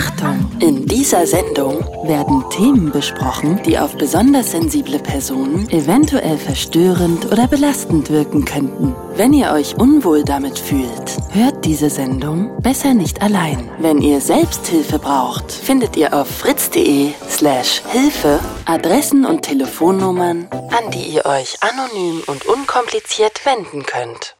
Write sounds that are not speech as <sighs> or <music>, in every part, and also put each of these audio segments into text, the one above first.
Achtung! In dieser Sendung werden Themen besprochen, die auf besonders sensible Personen eventuell verstörend oder belastend wirken könnten. Wenn ihr euch unwohl damit fühlt, hört diese Sendung besser nicht allein. Wenn ihr Selbsthilfe braucht, findet ihr auf fritz.de slash Hilfe Adressen und Telefonnummern, an die ihr euch anonym und unkompliziert wenden könnt.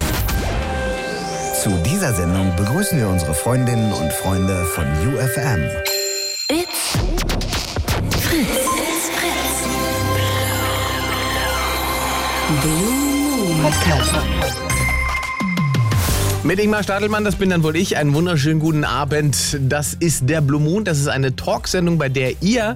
Zu dieser Sendung begrüßen wir unsere Freundinnen und Freunde von UFM. It's Fritz. It's Fritz. Blue Moon Podcast. Mit Ingmar Stadelmann, das bin dann wohl ich. Einen wunderschönen guten Abend. Das ist der Blue Moon. Das ist eine Talksendung, bei der ihr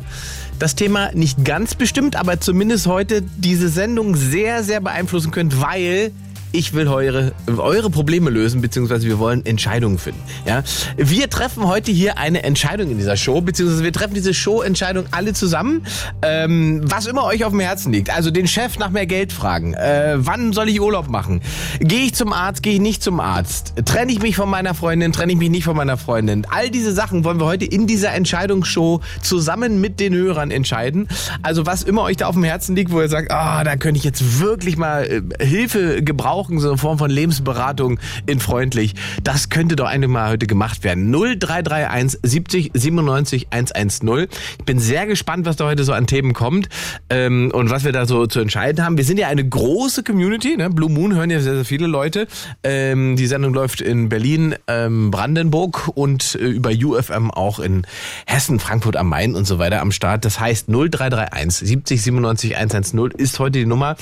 das Thema nicht ganz bestimmt, aber zumindest heute diese Sendung sehr, sehr beeinflussen könnt, weil ich will eure, eure Probleme lösen, beziehungsweise wir wollen Entscheidungen finden. Ja? Wir treffen heute hier eine Entscheidung in dieser Show, beziehungsweise wir treffen diese Show-Entscheidung alle zusammen, ähm, was immer euch auf dem Herzen liegt. Also den Chef nach mehr Geld fragen. Äh, wann soll ich Urlaub machen? Gehe ich zum Arzt, gehe ich nicht zum Arzt? Trenne ich mich von meiner Freundin, trenne ich mich nicht von meiner Freundin? All diese Sachen wollen wir heute in dieser Entscheidungsshow zusammen mit den Hörern entscheiden. Also was immer euch da auf dem Herzen liegt, wo ihr sagt, ah, da könnte ich jetzt wirklich mal äh, Hilfe gebrauchen, so eine Form von Lebensberatung in freundlich. Das könnte doch eigentlich mal heute gemacht werden. 0331 70 97 110. Ich bin sehr gespannt, was da heute so an Themen kommt ähm, und was wir da so zu entscheiden haben. Wir sind ja eine große Community. Ne? Blue Moon hören ja sehr, sehr viele Leute. Ähm, die Sendung läuft in Berlin, ähm, Brandenburg und äh, über UFM auch in Hessen, Frankfurt am Main und so weiter am Start. Das heißt 0331 70 97 110 ist heute die Nummer,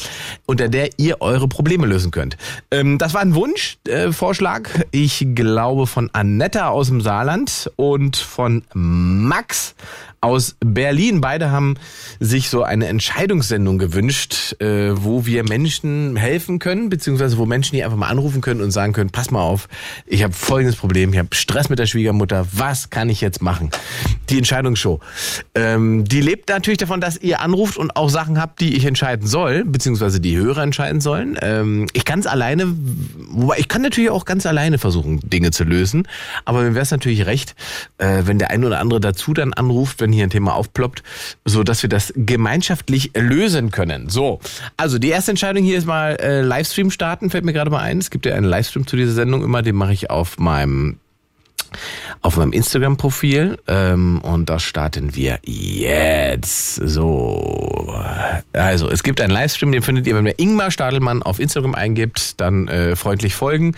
unter der ihr eure Probleme lösen könnt. Ähm, das war ein Wunschvorschlag, äh, ich glaube von Annetta aus dem Saarland und von Max aus Berlin. Beide haben sich so eine Entscheidungssendung gewünscht, äh, wo wir Menschen helfen können, beziehungsweise wo Menschen hier einfach mal anrufen können und sagen können, pass mal auf, ich habe folgendes Problem, ich habe Stress mit der Schwiegermutter, was kann ich jetzt machen? Die Entscheidungsshow. Ähm, die lebt natürlich davon, dass ihr anruft und auch Sachen habt, die ich entscheiden soll, beziehungsweise die Hörer entscheiden sollen. Ähm, ich kann es alleine, wobei ich kann natürlich auch ganz alleine versuchen, Dinge zu lösen, aber mir wäre es natürlich recht, äh, wenn der ein oder andere dazu dann anruft, wenn hier ein Thema aufploppt, so dass wir das gemeinschaftlich lösen können. So, also die erste Entscheidung hier ist mal äh, Livestream starten, fällt mir gerade mal ein. Es gibt ja einen Livestream zu dieser Sendung immer, den mache ich auf meinem auf meinem Instagram-Profil ähm, und das starten wir jetzt. So, also es gibt einen Livestream, den findet ihr, wenn ihr Ingmar Stadelmann auf Instagram eingibt, dann äh, freundlich folgen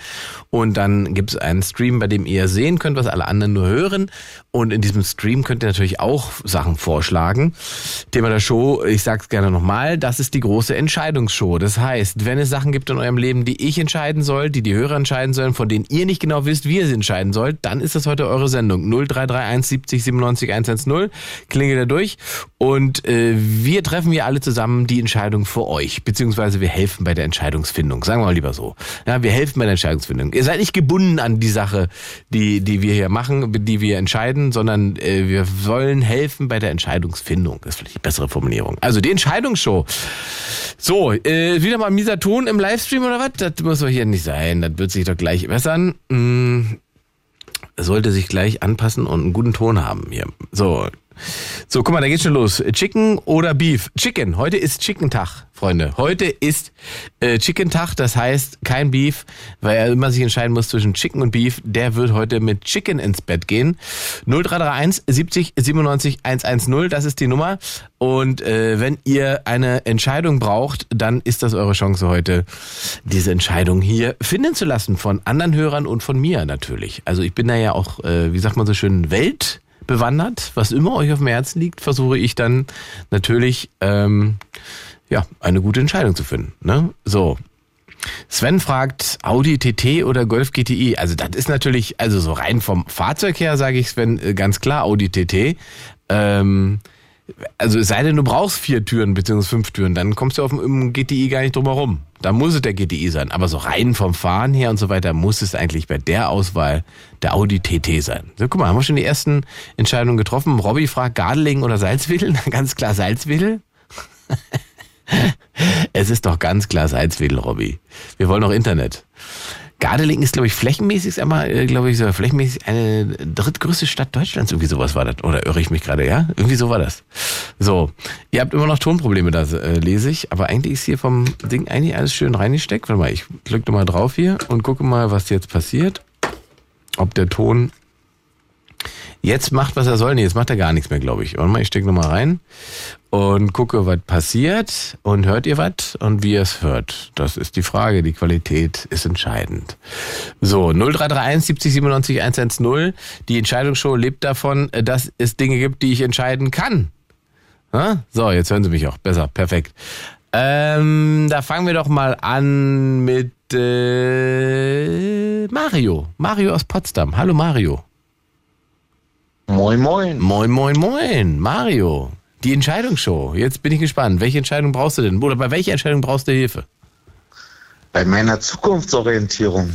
und dann gibt es einen Stream, bei dem ihr sehen könnt, was alle anderen nur hören und in diesem Stream könnt ihr natürlich auch Sachen vorschlagen. Thema der Show, ich sag's gerne nochmal, das ist die große Entscheidungsshow. Das heißt, wenn es Sachen gibt in eurem Leben, die ich entscheiden soll, die die Hörer entscheiden sollen, von denen ihr nicht genau wisst, wie ihr sie entscheiden sollt, dann ist das heute eure Sendung. 0331 70 97 110. Klingelt da durch. Und äh, wir treffen hier alle zusammen die Entscheidung für euch. Beziehungsweise wir helfen bei der Entscheidungsfindung. Sagen wir mal lieber so. Ja, wir helfen bei der Entscheidungsfindung. Ihr seid nicht gebunden an die Sache, die, die wir hier machen, die wir entscheiden, sondern äh, wir wollen helfen bei der Entscheidungsfindung. Das ist vielleicht die bessere Formulierung. Also die Entscheidungsshow. So, äh, wieder mal mieser Ton im Livestream oder was? Das muss doch hier nicht sein. Das wird sich doch gleich bessern. Hm, sollte sich gleich anpassen und einen guten Ton haben hier. So. So, guck mal, da geht's schon los. Chicken oder Beef? Chicken. Heute ist Chicken-Tag, Freunde. Heute ist äh, Chicken-Tag, das heißt kein Beef, weil er immer sich entscheiden muss zwischen Chicken und Beef. Der wird heute mit Chicken ins Bett gehen. 0331 70 97 110, das ist die Nummer. Und äh, wenn ihr eine Entscheidung braucht, dann ist das eure Chance heute, diese Entscheidung hier finden zu lassen von anderen Hörern und von mir natürlich. Also ich bin da ja auch, äh, wie sagt man so schön, Welt bewandert. Was immer euch auf dem Herzen liegt, versuche ich dann natürlich ähm, ja eine gute Entscheidung zu finden. Ne? So. Sven fragt, Audi TT oder Golf GTI? Also das ist natürlich, also so rein vom Fahrzeug her sage ich Sven, äh, ganz klar Audi TT. Ähm, also es sei denn, du brauchst vier Türen bzw. fünf Türen, dann kommst du auf dem GTI gar nicht drum herum. Da muss es der GTI sein. Aber so rein vom Fahren her und so weiter muss es eigentlich bei der Auswahl der Audi TT sein. So, guck mal, haben wir schon die ersten Entscheidungen getroffen. Robby fragt Gardeling oder Salzwedel? <laughs> ganz klar Salzwedel. <laughs> <laughs> es ist doch ganz klar Salzwedel, Robby. Wir wollen noch Internet. Gardeling ist, glaube ich, flächenmäßig, einmal, äh, glaube ich, so flächenmäßig eine drittgrößte Stadt Deutschlands. Irgendwie sowas war das. Oder irre ich mich gerade, ja? Irgendwie so war das. So, ihr habt immer noch Tonprobleme, da äh, lese ich. Aber eigentlich ist hier vom Ding eigentlich alles schön reingesteckt. Warte mal, ich klicke mal drauf hier und gucke mal, was jetzt passiert. Ob der Ton jetzt macht, was er soll. Nee, jetzt macht er gar nichts mehr, glaube ich. Warte mal, ich stecke nochmal rein und gucke, was passiert. Und hört ihr was und wie ihr es hört? Das ist die Frage. Die Qualität ist entscheidend. So, 0331 70 97 110. Die Entscheidungsshow lebt davon, dass es Dinge gibt, die ich entscheiden kann. So, jetzt hören Sie mich auch. Besser, perfekt. Ähm, da fangen wir doch mal an mit äh, Mario. Mario aus Potsdam. Hallo Mario. Moin, moin. Moin, moin, moin. Mario, die Entscheidungsshow. Jetzt bin ich gespannt. Welche Entscheidung brauchst du denn? Oder bei welcher Entscheidung brauchst du Hilfe? Bei meiner Zukunftsorientierung.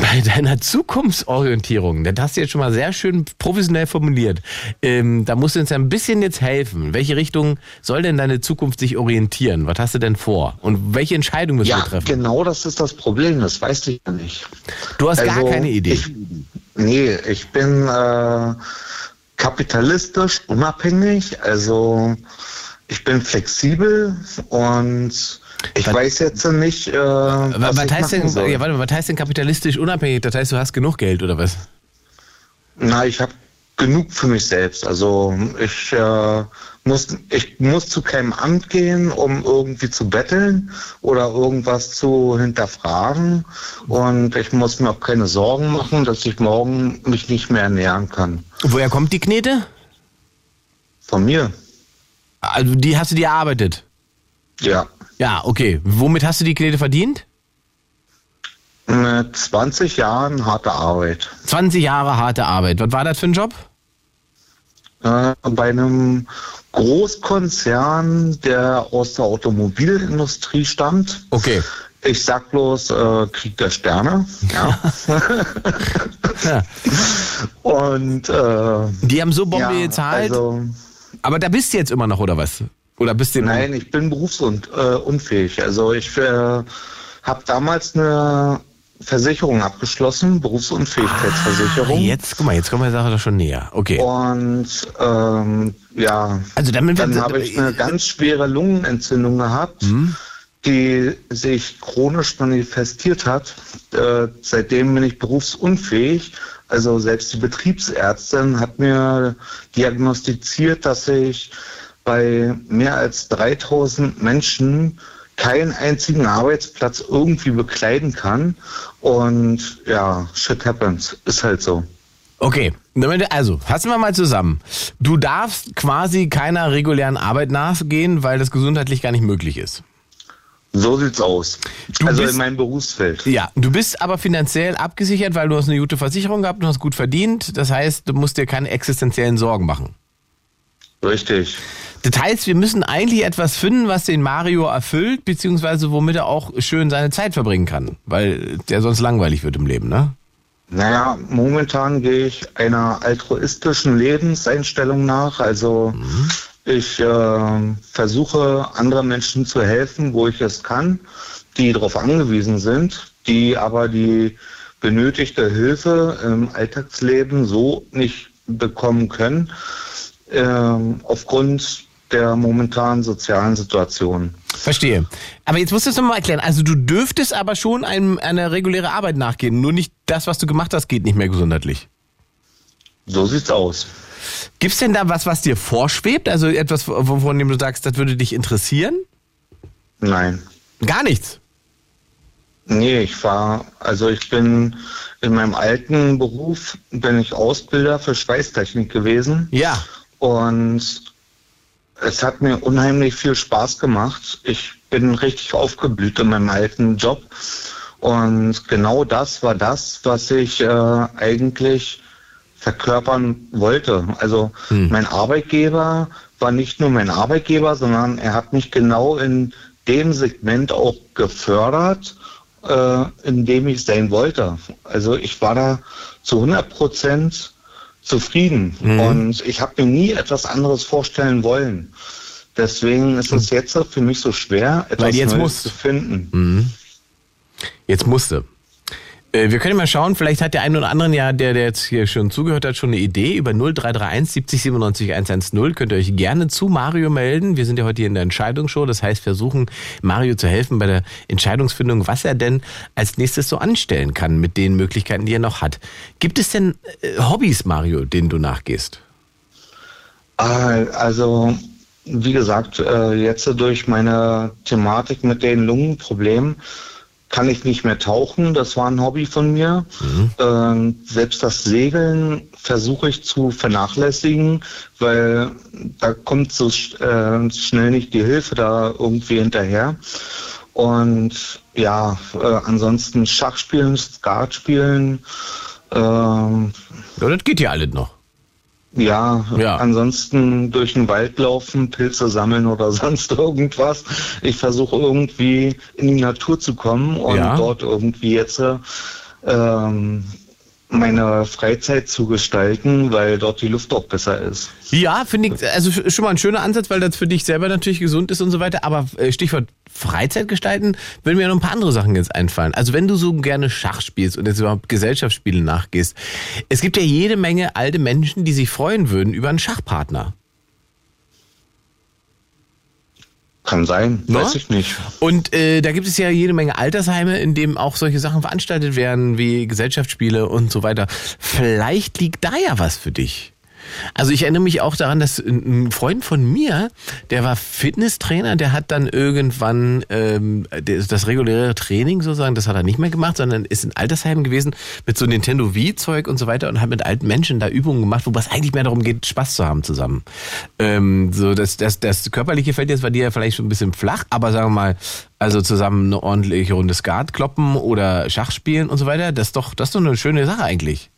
Bei deiner Zukunftsorientierung, das hast du jetzt schon mal sehr schön professionell formuliert. Ähm, da musst du uns ja ein bisschen jetzt helfen. Welche Richtung soll denn deine Zukunft sich orientieren? Was hast du denn vor? Und welche Entscheidung müssen ja, wir treffen? genau das ist das Problem. Das weißt du ja nicht. Du hast also, gar keine Idee. Ich, nee, ich bin äh, kapitalistisch unabhängig. Also ich bin flexibel und ich was, weiß jetzt nicht, äh, was, was heißt denn, soll. Ja, warte, was heißt denn kapitalistisch unabhängig? Das heißt, du hast genug Geld oder was? Na, ich habe genug für mich selbst. Also ich äh, muss, ich muss zu keinem Amt gehen, um irgendwie zu betteln oder irgendwas zu hinterfragen. Und ich muss mir auch keine Sorgen machen, dass ich morgen mich nicht mehr ernähren kann. Woher kommt die Knete? Von mir. Also die hast du dir erarbeitet? Ja. Ja, okay. Womit hast du die Knete verdient? Mit 20 Jahren harte Arbeit. 20 Jahre harte Arbeit. Was war das für ein Job? Äh, bei einem Großkonzern, der aus der Automobilindustrie stammt. Okay. Ich sag bloß äh, Krieg der Sterne. <laughs> Ja. ja. Und äh, die haben so Bombe ja, gezahlt. Also, aber da bist du jetzt immer noch, oder was? Oder bist du Nein, ich bin berufsunfähig. Äh, also ich äh, habe damals eine Versicherung abgeschlossen, Berufsunfähigkeitsversicherung. Ah, jetzt, guck mal, jetzt kommen wir der Sache doch schon näher. Okay. Und ähm, ja, also damit dann habe ich eine ganz schwere Lungenentzündung gehabt, hm? die sich chronisch manifestiert hat. Äh, seitdem bin ich berufsunfähig. Also selbst die Betriebsärztin hat mir diagnostiziert, dass ich bei mehr als 3000 Menschen keinen einzigen Arbeitsplatz irgendwie bekleiden kann. Und ja, shit happens. Ist halt so. Okay, also fassen wir mal zusammen. Du darfst quasi keiner regulären Arbeit nachgehen, weil das gesundheitlich gar nicht möglich ist. So sieht's aus. Du also bist, in meinem Berufsfeld. Ja, du bist aber finanziell abgesichert, weil du hast eine gute Versicherung gehabt, du hast gut verdient. Das heißt, du musst dir keine existenziellen Sorgen machen. Richtig. Das heißt, wir müssen eigentlich etwas finden, was den Mario erfüllt, beziehungsweise womit er auch schön seine Zeit verbringen kann, weil der sonst langweilig wird im Leben, ne? Naja, momentan gehe ich einer altruistischen Lebenseinstellung nach. Also mhm. ich äh, versuche anderen Menschen zu helfen, wo ich es kann, die darauf angewiesen sind, die aber die benötigte Hilfe im Alltagsleben so nicht bekommen können, äh, aufgrund der momentanen sozialen Situation. Verstehe. Aber jetzt musst du es nochmal erklären. Also du dürftest aber schon einem, einer reguläre Arbeit nachgehen. Nur nicht das, was du gemacht hast, geht nicht mehr gesundheitlich. So sieht's aus. Gibt's denn da was, was dir vorschwebt? Also etwas, von dem du sagst, das würde dich interessieren? Nein. Gar nichts? Nee, ich war, also ich bin in meinem alten Beruf, bin ich Ausbilder für Schweißtechnik gewesen. Ja. Und es hat mir unheimlich viel Spaß gemacht. Ich bin richtig aufgeblüht in meinem alten Job. Und genau das war das, was ich äh, eigentlich verkörpern wollte. Also hm. mein Arbeitgeber war nicht nur mein Arbeitgeber, sondern er hat mich genau in dem Segment auch gefördert, äh, in dem ich sein wollte. Also ich war da zu 100 Prozent zufrieden mhm. und ich habe mir nie etwas anderes vorstellen wollen. Deswegen ist es jetzt für mich so schwer, etwas Neues muss. zu finden. Mhm. Jetzt musste. Äh, wir können mal schauen, vielleicht hat der eine oder andere ja, der, der jetzt hier schon zugehört hat, schon eine Idee. Über 0331 70 97 110 könnt ihr euch gerne zu Mario melden. Wir sind ja heute hier in der Entscheidungsshow. Das heißt, versuchen Mario zu helfen bei der Entscheidungsfindung, was er denn als nächstes so anstellen kann mit den Möglichkeiten, die er noch hat. Gibt es denn äh, Hobbys, Mario, denen du nachgehst? Ah, also, wie gesagt, äh, jetzt durch meine Thematik mit den Lungenproblemen kann ich nicht mehr tauchen. Das war ein Hobby von mir. Mhm. Ähm, selbst das Segeln versuche ich zu vernachlässigen, weil da kommt so äh, schnell nicht die Hilfe da irgendwie hinterher. Und ja, äh, ansonsten Schachspielen, Skat spielen. Ähm, ja, das geht ja alles noch. Ja, ja, ansonsten durch den Wald laufen, Pilze sammeln oder <laughs> sonst irgendwas. Ich versuche irgendwie in die Natur zu kommen und ja. dort irgendwie jetzt ähm, meine Freizeit zu gestalten, weil dort die Luft auch besser ist. Ja, finde ich, also schon mal ein schöner Ansatz, weil das für dich selber natürlich gesund ist und so weiter. Aber äh, Stichwort Freizeit gestalten, würden mir noch ein paar andere Sachen jetzt einfallen. Also wenn du so gerne Schach spielst und jetzt überhaupt Gesellschaftsspiele nachgehst, es gibt ja jede Menge alte Menschen, die sich freuen würden über einen Schachpartner. Kann sein, no? weiß ich nicht. Und äh, da gibt es ja jede Menge Altersheime, in dem auch solche Sachen veranstaltet werden, wie Gesellschaftsspiele und so weiter. Vielleicht liegt da ja was für dich. Also ich erinnere mich auch daran, dass ein Freund von mir, der war Fitnesstrainer, der hat dann irgendwann ähm, das reguläre Training sozusagen, das hat er nicht mehr gemacht, sondern ist in Altersheimen gewesen mit so Nintendo Wii-Zeug und so weiter und hat mit alten Menschen da Übungen gemacht, wobei es eigentlich mehr darum geht, Spaß zu haben zusammen. Ähm, so das, das, das körperliche Feld jetzt war dir vielleicht schon ein bisschen flach, aber sagen wir mal, also zusammen eine ordentliche Runde Skat kloppen oder Schach spielen und so weiter, das ist doch, das ist doch eine schöne Sache eigentlich.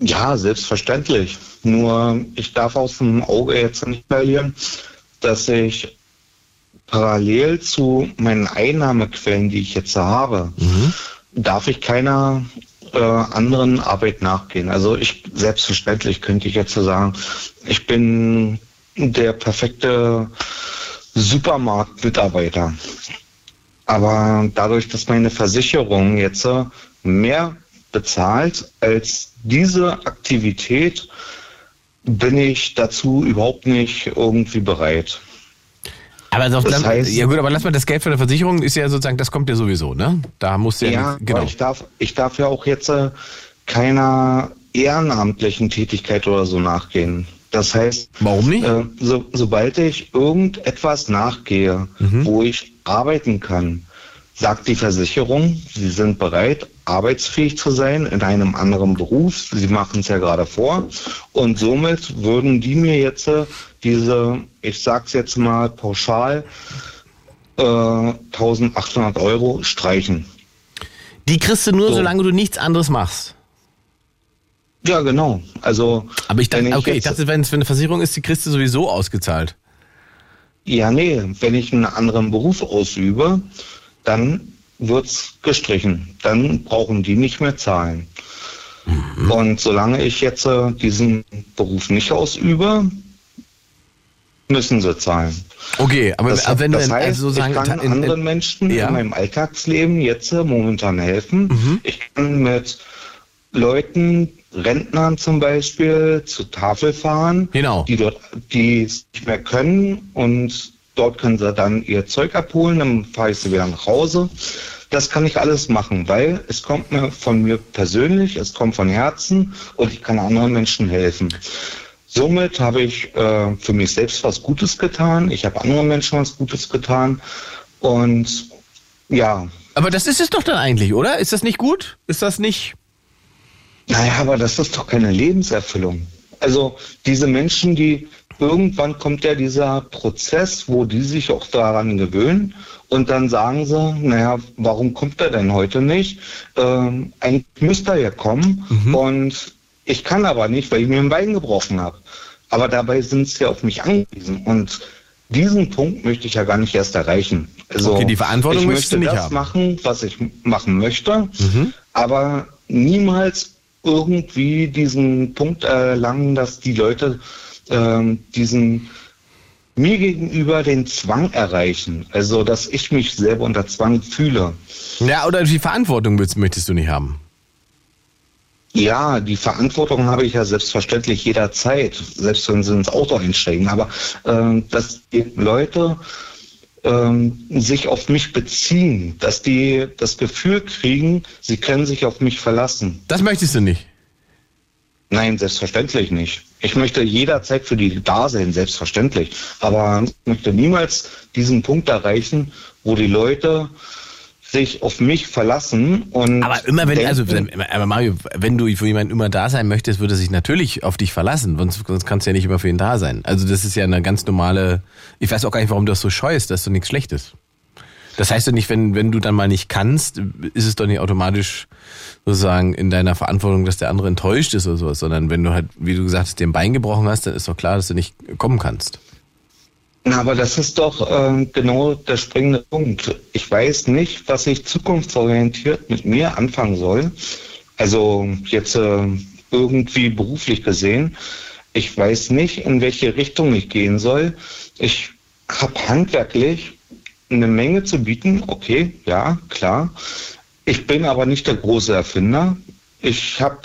Ja, selbstverständlich. Nur ich darf aus dem Auge jetzt nicht verlieren, dass ich parallel zu meinen Einnahmequellen, die ich jetzt habe, mhm. darf ich keiner äh, anderen Arbeit nachgehen. Also ich selbstverständlich könnte ich jetzt so sagen, ich bin der perfekte Supermarktmitarbeiter. Aber dadurch, dass meine Versicherung jetzt mehr bezahlt als diese Aktivität, bin ich dazu überhaupt nicht irgendwie bereit. Aber das das heißt, ja gut, aber lass mal das Geld für eine Versicherung ist ja sozusagen, das kommt ja sowieso, ne? Da muss ja, ja genau. Ich darf, ich darf ja auch jetzt äh, keiner ehrenamtlichen Tätigkeit oder so nachgehen. Das heißt, warum nicht? Äh, so, sobald ich irgendetwas nachgehe, mhm. wo ich arbeiten kann, sagt die Versicherung, Sie sind bereit, arbeitsfähig zu sein in einem anderen Beruf. Sie machen es ja gerade vor. Und somit würden die mir jetzt äh, diese, ich sag's jetzt mal pauschal, äh, 1800 Euro streichen. Die kriegst du nur, so. solange du nichts anderes machst. Ja, genau. Also. Aber ich dachte, okay, ich dachte, wenn es für eine Versicherung ist, die kriegst du sowieso ausgezahlt. Ja, nee, wenn ich einen anderen Beruf ausübe, dann wird es gestrichen. Dann brauchen die nicht mehr zahlen. Mhm. Und solange ich jetzt äh, diesen Beruf nicht ausübe, müssen sie zahlen. Okay, aber das, wenn du das heißt, also sozusagen ich kann in, anderen Menschen ja. in meinem Alltagsleben jetzt äh, momentan helfen. Mhm. Ich kann mit Leuten, Rentnern zum Beispiel, zur Tafel fahren, genau. die dort, die es nicht mehr können und Dort können sie dann ihr Zeug abholen, dann fahre ich sie wieder nach Hause. Das kann ich alles machen, weil es kommt mir von mir persönlich, es kommt von Herzen und ich kann anderen Menschen helfen. Somit habe ich äh, für mich selbst was Gutes getan. Ich habe anderen Menschen was Gutes getan. Und ja. Aber das ist es doch dann eigentlich, oder? Ist das nicht gut? Ist das nicht. Naja, aber das ist doch keine Lebenserfüllung. Also diese Menschen, die irgendwann kommt ja dieser Prozess, wo die sich auch daran gewöhnen und dann sagen sie, naja, warum kommt er denn heute nicht? Ähm, eigentlich müsste er ja kommen mhm. und ich kann aber nicht, weil ich mir ein Bein gebrochen habe. Aber dabei sind sie auf mich angewiesen und diesen Punkt möchte ich ja gar nicht erst erreichen. Also okay, die Verantwortung ich möchte das haben. machen, was ich machen möchte, mhm. aber niemals irgendwie diesen Punkt erlangen, dass die Leute ähm, diesen mir gegenüber den Zwang erreichen. Also, dass ich mich selber unter Zwang fühle. Ja, oder die Verantwortung möchtest du nicht haben. Ja, die Verantwortung habe ich ja selbstverständlich jederzeit, selbst wenn sie ins Auto einsteigen. Aber äh, dass die Leute äh, sich auf mich beziehen, dass die das Gefühl kriegen, sie können sich auf mich verlassen. Das möchtest du nicht. Nein, selbstverständlich nicht. Ich möchte jederzeit für die da sein, selbstverständlich. Aber ich möchte niemals diesen Punkt erreichen, wo die Leute sich auf mich verlassen und. Aber immer wenn, denken, also, aber Mario, wenn du für jemanden immer da sein möchtest, würde er sich natürlich auf dich verlassen, sonst, sonst kannst du ja nicht immer für ihn da sein. Also das ist ja eine ganz normale, ich weiß auch gar nicht, warum du das so scheust, dass du nichts Schlechtes. Das heißt doch nicht, wenn, wenn du dann mal nicht kannst, ist es doch nicht automatisch sozusagen in deiner Verantwortung, dass der andere enttäuscht ist oder sowas, sondern wenn du halt, wie du gesagt hast, den Bein gebrochen hast, dann ist doch klar, dass du nicht kommen kannst. Na, aber das ist doch äh, genau der springende Punkt. Ich weiß nicht, was ich zukunftsorientiert mit mir anfangen soll. Also jetzt äh, irgendwie beruflich gesehen. Ich weiß nicht, in welche Richtung ich gehen soll. Ich habe handwerklich eine Menge zu bieten, okay, ja, klar. Ich bin aber nicht der große Erfinder. Ich habe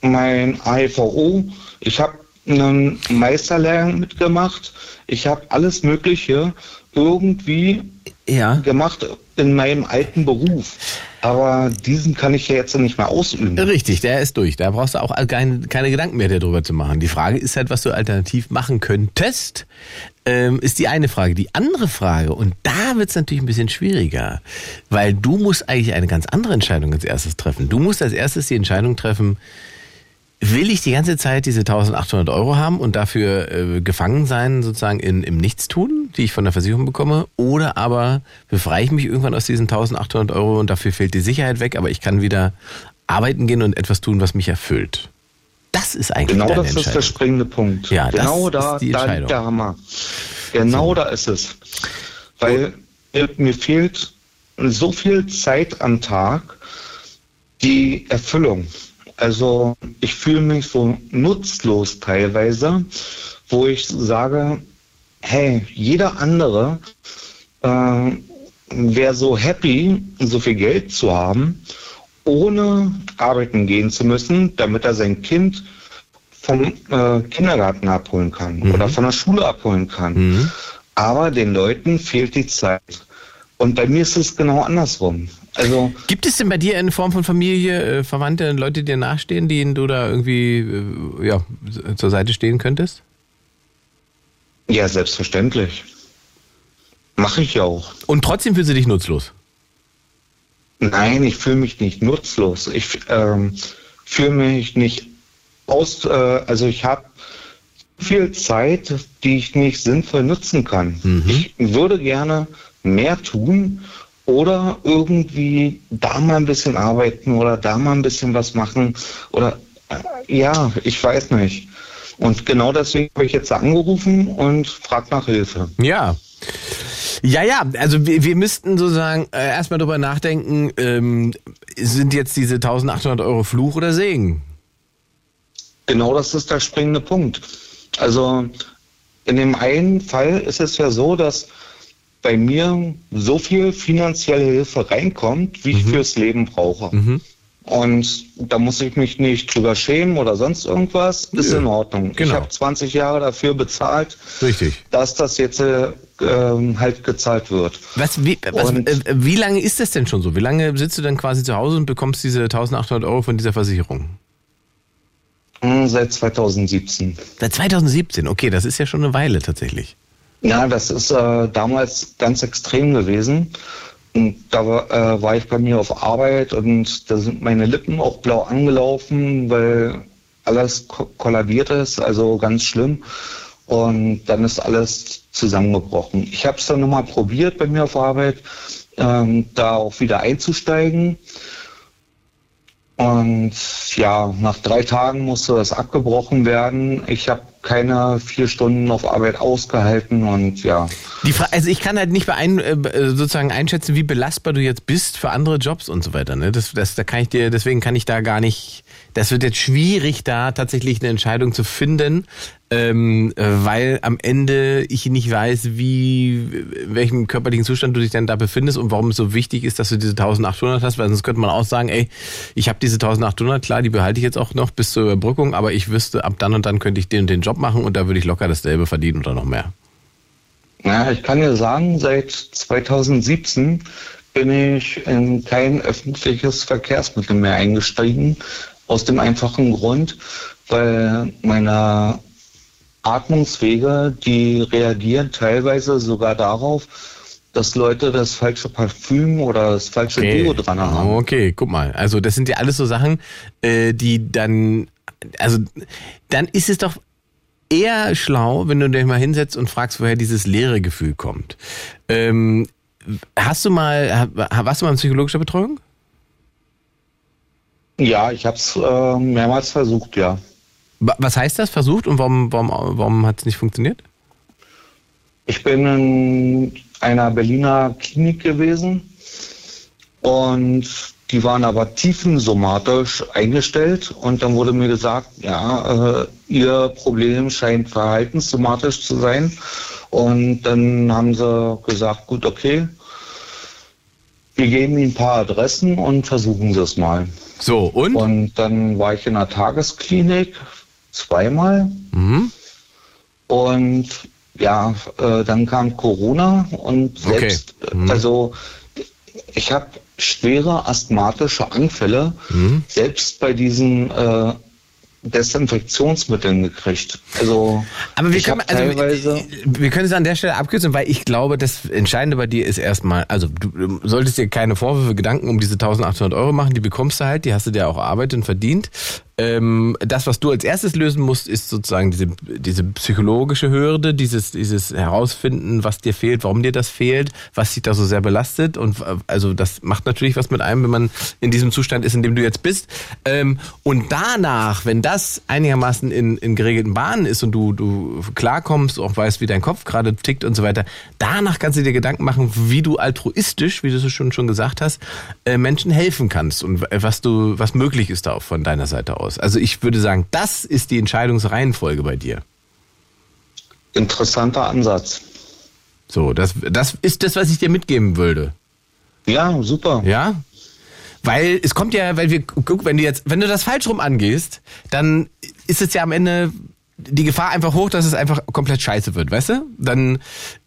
mein AIVO, ich habe einen Meisterlehrgang mitgemacht. Ich habe alles Mögliche irgendwie ja. gemacht in meinem alten Beruf. Aber diesen kann ich ja jetzt nicht mehr ausüben. Richtig, der ist durch. Da brauchst du auch keine, keine Gedanken mehr darüber zu machen. Die Frage ist halt, was du alternativ machen könntest, ähm, ist die eine Frage. Die andere Frage, und da wird es natürlich ein bisschen schwieriger, weil du musst eigentlich eine ganz andere Entscheidung als erstes treffen. Du musst als erstes die Entscheidung treffen, will ich die ganze Zeit diese 1800 Euro haben und dafür äh, gefangen sein sozusagen in, im Nichtstun, die ich von der Versicherung bekomme, oder aber befreie ich mich irgendwann aus diesen 1800 Euro und dafür fehlt die Sicherheit weg, aber ich kann wieder arbeiten gehen und etwas tun, was mich erfüllt. Das ist eigentlich Genau das ist der springende Punkt. Ja, genau da, da liegt der Hammer. Genau so. da ist es. Weil mir, mir fehlt so viel Zeit am Tag, die Erfüllung. Also ich fühle mich so nutzlos teilweise, wo ich sage, hey, jeder andere äh, wäre so happy, so viel Geld zu haben, ohne arbeiten gehen zu müssen, damit er sein Kind vom äh, Kindergarten abholen kann mhm. oder von der Schule abholen kann. Mhm. Aber den Leuten fehlt die Zeit. Und bei mir ist es genau andersrum. Also Gibt es denn bei dir in Form von Familie, äh, Verwandte, Leute, die dir nachstehen, denen du da irgendwie äh, ja, zur Seite stehen könntest? Ja, selbstverständlich. Mache ich ja auch. Und trotzdem fühlst du dich nutzlos? Nein, ich fühle mich nicht nutzlos. Ich ähm, fühle mich nicht aus, äh, also ich habe viel Zeit, die ich nicht sinnvoll nutzen kann. Mhm. Ich würde gerne mehr tun, oder irgendwie da mal ein bisschen arbeiten oder da mal ein bisschen was machen oder äh, ja, ich weiß nicht. Und genau deswegen habe ich jetzt angerufen und frage nach Hilfe. Ja. Ja, ja, also wir, wir müssten sozusagen äh, erstmal drüber nachdenken, ähm, sind jetzt diese 1800 Euro Fluch oder Segen? Genau das ist der springende Punkt. Also in dem einen Fall ist es ja so, dass bei mir so viel finanzielle Hilfe reinkommt, wie mhm. ich fürs Leben brauche. Mhm. Und da muss ich mich nicht drüber schämen oder sonst irgendwas. Ist ja. in Ordnung. Genau. Ich habe 20 Jahre dafür bezahlt, Richtig. dass das jetzt äh, halt gezahlt wird. Was, wie, was, äh, wie lange ist das denn schon so? Wie lange sitzt du dann quasi zu Hause und bekommst diese 1800 Euro von dieser Versicherung? Hm, seit 2017. Seit 2017, okay, das ist ja schon eine Weile tatsächlich. Ja, das ist äh, damals ganz extrem gewesen. Und da war, äh, war ich bei mir auf Arbeit und da sind meine Lippen auch blau angelaufen, weil alles ko kollabiert ist, also ganz schlimm. Und dann ist alles zusammengebrochen. Ich habe es dann nochmal probiert bei mir auf Arbeit, ähm, da auch wieder einzusteigen. Und ja, nach drei Tagen musste das abgebrochen werden. Ich habe keine vier Stunden auf Arbeit ausgehalten und ja. Die also ich kann halt nicht beein äh, sozusagen einschätzen, wie belastbar du jetzt bist für andere Jobs und so weiter. Ne? Das, das, da kann ich dir, deswegen kann ich da gar nicht. Das wird jetzt schwierig, da tatsächlich eine Entscheidung zu finden, ähm, äh, weil am Ende ich nicht weiß, wie, in welchem körperlichen Zustand du dich denn da befindest und warum es so wichtig ist, dass du diese 1800 hast, weil sonst könnte man auch sagen, ey, ich habe diese 1800, klar, die behalte ich jetzt auch noch bis zur Überbrückung, aber ich wüsste, ab dann und dann könnte ich den und den Job machen und da würde ich locker dasselbe verdienen oder noch mehr. Ja, ich kann dir sagen, seit 2017 bin ich in kein öffentliches Verkehrsmittel mehr eingestiegen, aus dem einfachen Grund, weil meine Atmungswege, die reagieren teilweise sogar darauf, dass Leute das falsche Parfüm oder das falsche okay. Deo dran haben. Okay, guck mal. Also das sind ja alles so Sachen, äh, die dann, also dann ist es doch eher schlau, wenn du dich mal hinsetzt und fragst, woher dieses leere Gefühl kommt. Ähm, hast du mal, warst du mal in psychologischer Betreuung? Ja, ich habe es äh, mehrmals versucht, ja. Was heißt das, versucht und warum, warum, warum hat es nicht funktioniert? Ich bin in einer Berliner Klinik gewesen und die waren aber tiefensomatisch eingestellt und dann wurde mir gesagt, ja, äh, ihr Problem scheint verhaltenssomatisch zu sein. Und dann haben sie gesagt, gut, okay, wir geben Ihnen ein paar Adressen und versuchen Sie es mal. So, und? Und dann war ich in der Tagesklinik zweimal. Mhm. Und ja, äh, dann kam Corona und selbst, okay. mhm. also ich habe schwere asthmatische Anfälle, mhm. selbst bei diesen äh, Desinfektionsmitteln gekriegt. Also, aber wir können, also, wir können es an der Stelle abkürzen, weil ich glaube, das Entscheidende bei dir ist erstmal, also du solltest dir keine Vorwürfe, Gedanken um diese 1800 Euro machen, die bekommst du halt, die hast du dir auch erarbeitet und verdient. Ähm, das, was du als erstes lösen musst, ist sozusagen diese, diese psychologische Hürde, dieses, dieses Herausfinden, was dir fehlt, warum dir das fehlt, was dich da so sehr belastet. Und äh, also das macht natürlich was mit einem, wenn man in diesem Zustand ist, in dem du jetzt bist. Ähm, und danach, wenn das einigermaßen in, in geregelten Bahnen ist und du, du klarkommst, auch weißt, wie dein Kopf gerade tickt und so weiter, danach kannst du dir Gedanken machen, wie du altruistisch, wie du es schon, schon gesagt hast, äh, Menschen helfen kannst und was du, was möglich ist da von deiner Seite aus aus? Also ich würde sagen, das ist die Entscheidungsreihenfolge bei dir. Interessanter Ansatz. So, das, das ist das, was ich dir mitgeben würde. Ja, super. Ja? Weil es kommt ja, weil wir, guck, wenn du jetzt, wenn du das falsch rum angehst, dann ist es ja am Ende die Gefahr einfach hoch, dass es einfach komplett scheiße wird, weißt du? Dann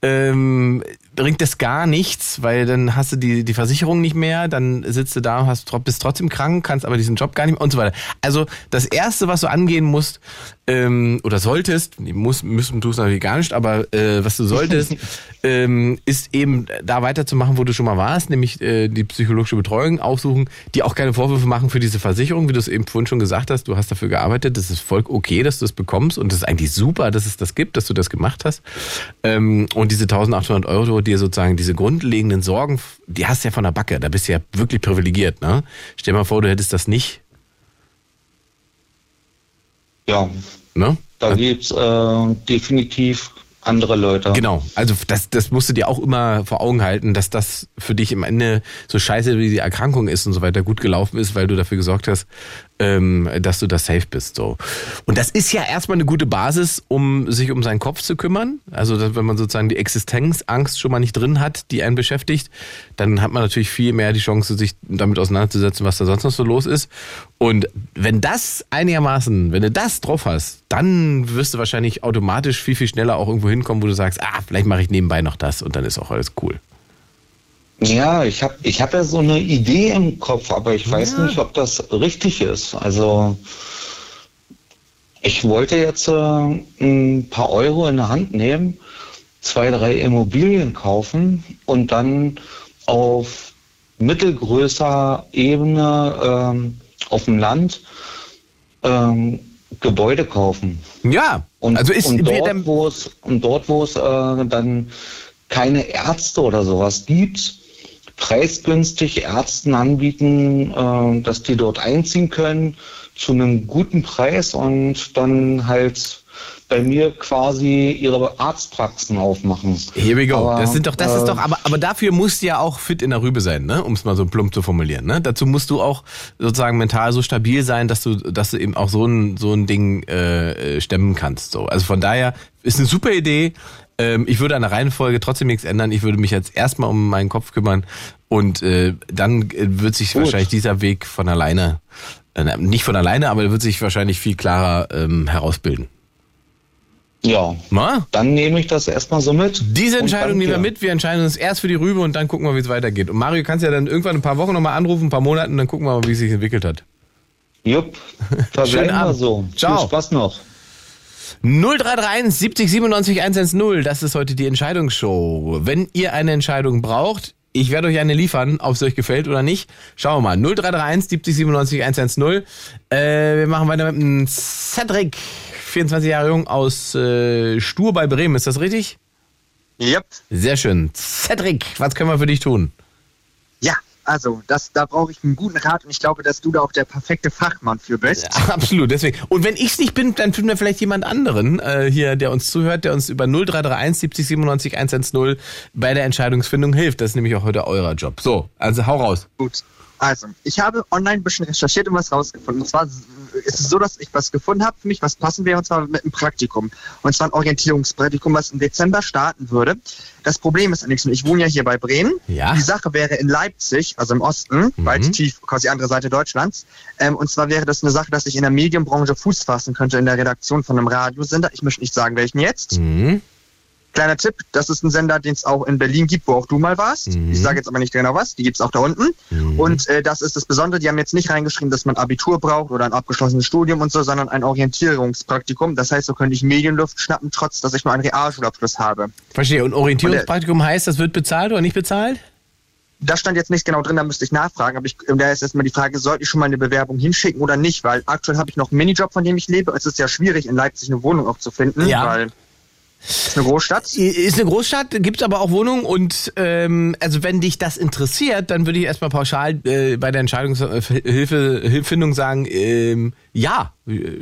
ähm, bringt das gar nichts, weil dann hast du die, die Versicherung nicht mehr, dann sitzt du da, hast, bist trotzdem krank, kannst aber diesen Job gar nicht mehr und so weiter. Also das Erste, was du angehen musst, ähm, oder solltest, muss, müssen du es natürlich gar nicht, aber äh, was du solltest, <laughs> ähm, ist eben da weiterzumachen, wo du schon mal warst, nämlich äh, die psychologische Betreuung aufsuchen, die auch keine Vorwürfe machen für diese Versicherung, wie du es eben vorhin schon gesagt hast, du hast dafür gearbeitet, das ist voll okay, dass du es bekommst und das ist eigentlich super, dass es das gibt, dass du das gemacht hast. Ähm, und diese 1800 Euro, dir sozusagen diese grundlegenden Sorgen, die hast du ja von der Backe, da bist du ja wirklich privilegiert, ne? Stell dir mal vor, du hättest das nicht. Ja. Ne? Da gibt's äh, definitiv andere Leute. Genau, also das, das musst du dir auch immer vor Augen halten, dass das für dich im Ende so scheiße wie die Erkrankung ist und so weiter gut gelaufen ist, weil du dafür gesorgt hast, ähm, dass du da safe bist. So. Und das ist ja erstmal eine gute Basis, um sich um seinen Kopf zu kümmern. Also wenn man sozusagen die Existenzangst schon mal nicht drin hat, die einen beschäftigt, dann hat man natürlich viel mehr die Chance, sich damit auseinanderzusetzen, was da sonst noch so los ist. Und wenn das einigermaßen, wenn du das drauf hast, dann wirst du wahrscheinlich automatisch viel, viel schneller auch irgendwo hinkommen, wo du sagst, ah, vielleicht mache ich nebenbei noch das und dann ist auch alles cool. Ja, ich habe ich hab ja so eine Idee im Kopf, aber ich weiß ja. nicht, ob das richtig ist. Also ich wollte jetzt äh, ein paar Euro in der Hand nehmen, zwei, drei Immobilien kaufen und dann auf mittelgrößer Ebene ähm, auf dem Land ähm, Gebäude kaufen. Ja, Und, also ist und dort, wo es, und dort, wo es äh, dann keine Ärzte oder sowas gibt, preisgünstig Ärzten anbieten, äh, dass die dort einziehen können zu einem guten Preis und dann halt bei mir quasi ihre Arztpraxen aufmachen. Here we go. Aber, das sind doch, das ist äh, doch, aber, aber dafür musst du ja auch fit in der Rübe sein, ne? Um es mal so plump zu formulieren, ne? Dazu musst du auch sozusagen mental so stabil sein, dass du, dass du eben auch so ein, so ein Ding äh, äh, stemmen kannst. So. Also von daher ist eine super Idee. Ähm, ich würde an der Reihenfolge trotzdem nichts ändern. Ich würde mich jetzt erstmal um meinen Kopf kümmern und äh, dann äh, wird sich Gut. wahrscheinlich dieser Weg von alleine, äh, nicht von alleine, aber wird sich wahrscheinlich viel klarer ähm, herausbilden. Ja, Na? dann nehme ich das erstmal so mit. Diese Entscheidung nehmen wir mit. Wir entscheiden uns erst für die Rübe und dann gucken wir, wie es weitergeht. Und Mario kannst ja dann irgendwann ein paar Wochen nochmal anrufen, ein paar Monate, und dann gucken wir mal, wie es sich entwickelt hat. Jupp, <laughs> verbleiben wir so. Ciao. Viel Spaß noch. 0331 70 97 110, das ist heute die Entscheidungsshow. Wenn ihr eine Entscheidung braucht, ich werde euch eine liefern, ob es euch gefällt oder nicht. Schauen wir mal. 0331 70 97 110. Äh, wir machen weiter mit dem Cedric, 24 Jahre jung, aus äh, Stur bei Bremen. Ist das richtig? Yep. Sehr schön. Cedric, was können wir für dich tun? Ja, also das, da brauche ich einen guten Rat und ich glaube, dass du da auch der perfekte Fachmann für bist. Ja, <laughs> absolut, deswegen. Und wenn ich es nicht bin, dann finden wir vielleicht jemand anderen äh, hier, der uns zuhört, der uns über 0331 70 97 110 bei der Entscheidungsfindung hilft. Das ist nämlich auch heute euer Job. So, also hau raus. Gut. Also, ich habe online ein bisschen recherchiert und was rausgefunden. Und zwar ist es so, dass ich was gefunden habe für mich, was passen wäre, und zwar mit einem Praktikum. Und zwar ein Orientierungspraktikum, was im Dezember starten würde. Das Problem ist allerdings, ich wohne ja hier bei Bremen. Ja. Die Sache wäre in Leipzig, also im Osten, weit tief, quasi andere Seite Deutschlands. Ähm, und zwar wäre das eine Sache, dass ich in der Medienbranche Fuß fassen könnte in der Redaktion von einem Radiosender. Ich möchte nicht sagen, welchen jetzt. Mhm. Kleiner Tipp, das ist ein Sender, den es auch in Berlin gibt, wo auch du mal warst. Mhm. Ich sage jetzt aber nicht genau was, die gibt's auch da unten. Mhm. Und äh, das ist das Besondere, die haben jetzt nicht reingeschrieben, dass man Abitur braucht oder ein abgeschlossenes Studium und so, sondern ein Orientierungspraktikum. Das heißt, so könnte ich Medienluft schnappen, trotz dass ich nur einen Realschulabschluss habe. Verstehe. Und Orientierungspraktikum heißt, das wird bezahlt oder nicht bezahlt? Da stand jetzt nicht genau drin, da müsste ich nachfragen. Aber ich, da ist erstmal die Frage, sollte ich schon mal eine Bewerbung hinschicken oder nicht? Weil aktuell habe ich noch einen Minijob, von dem ich lebe. Es ist ja schwierig, in Leipzig eine Wohnung auch zu finden, Ja. weil es ist eine Großstadt. Ist eine Großstadt, gibt's aber auch Wohnungen und ähm, also wenn dich das interessiert, dann würde ich erstmal pauschal äh, bei der Entscheidungshilfe Hilfsfindung sagen, ähm, ja,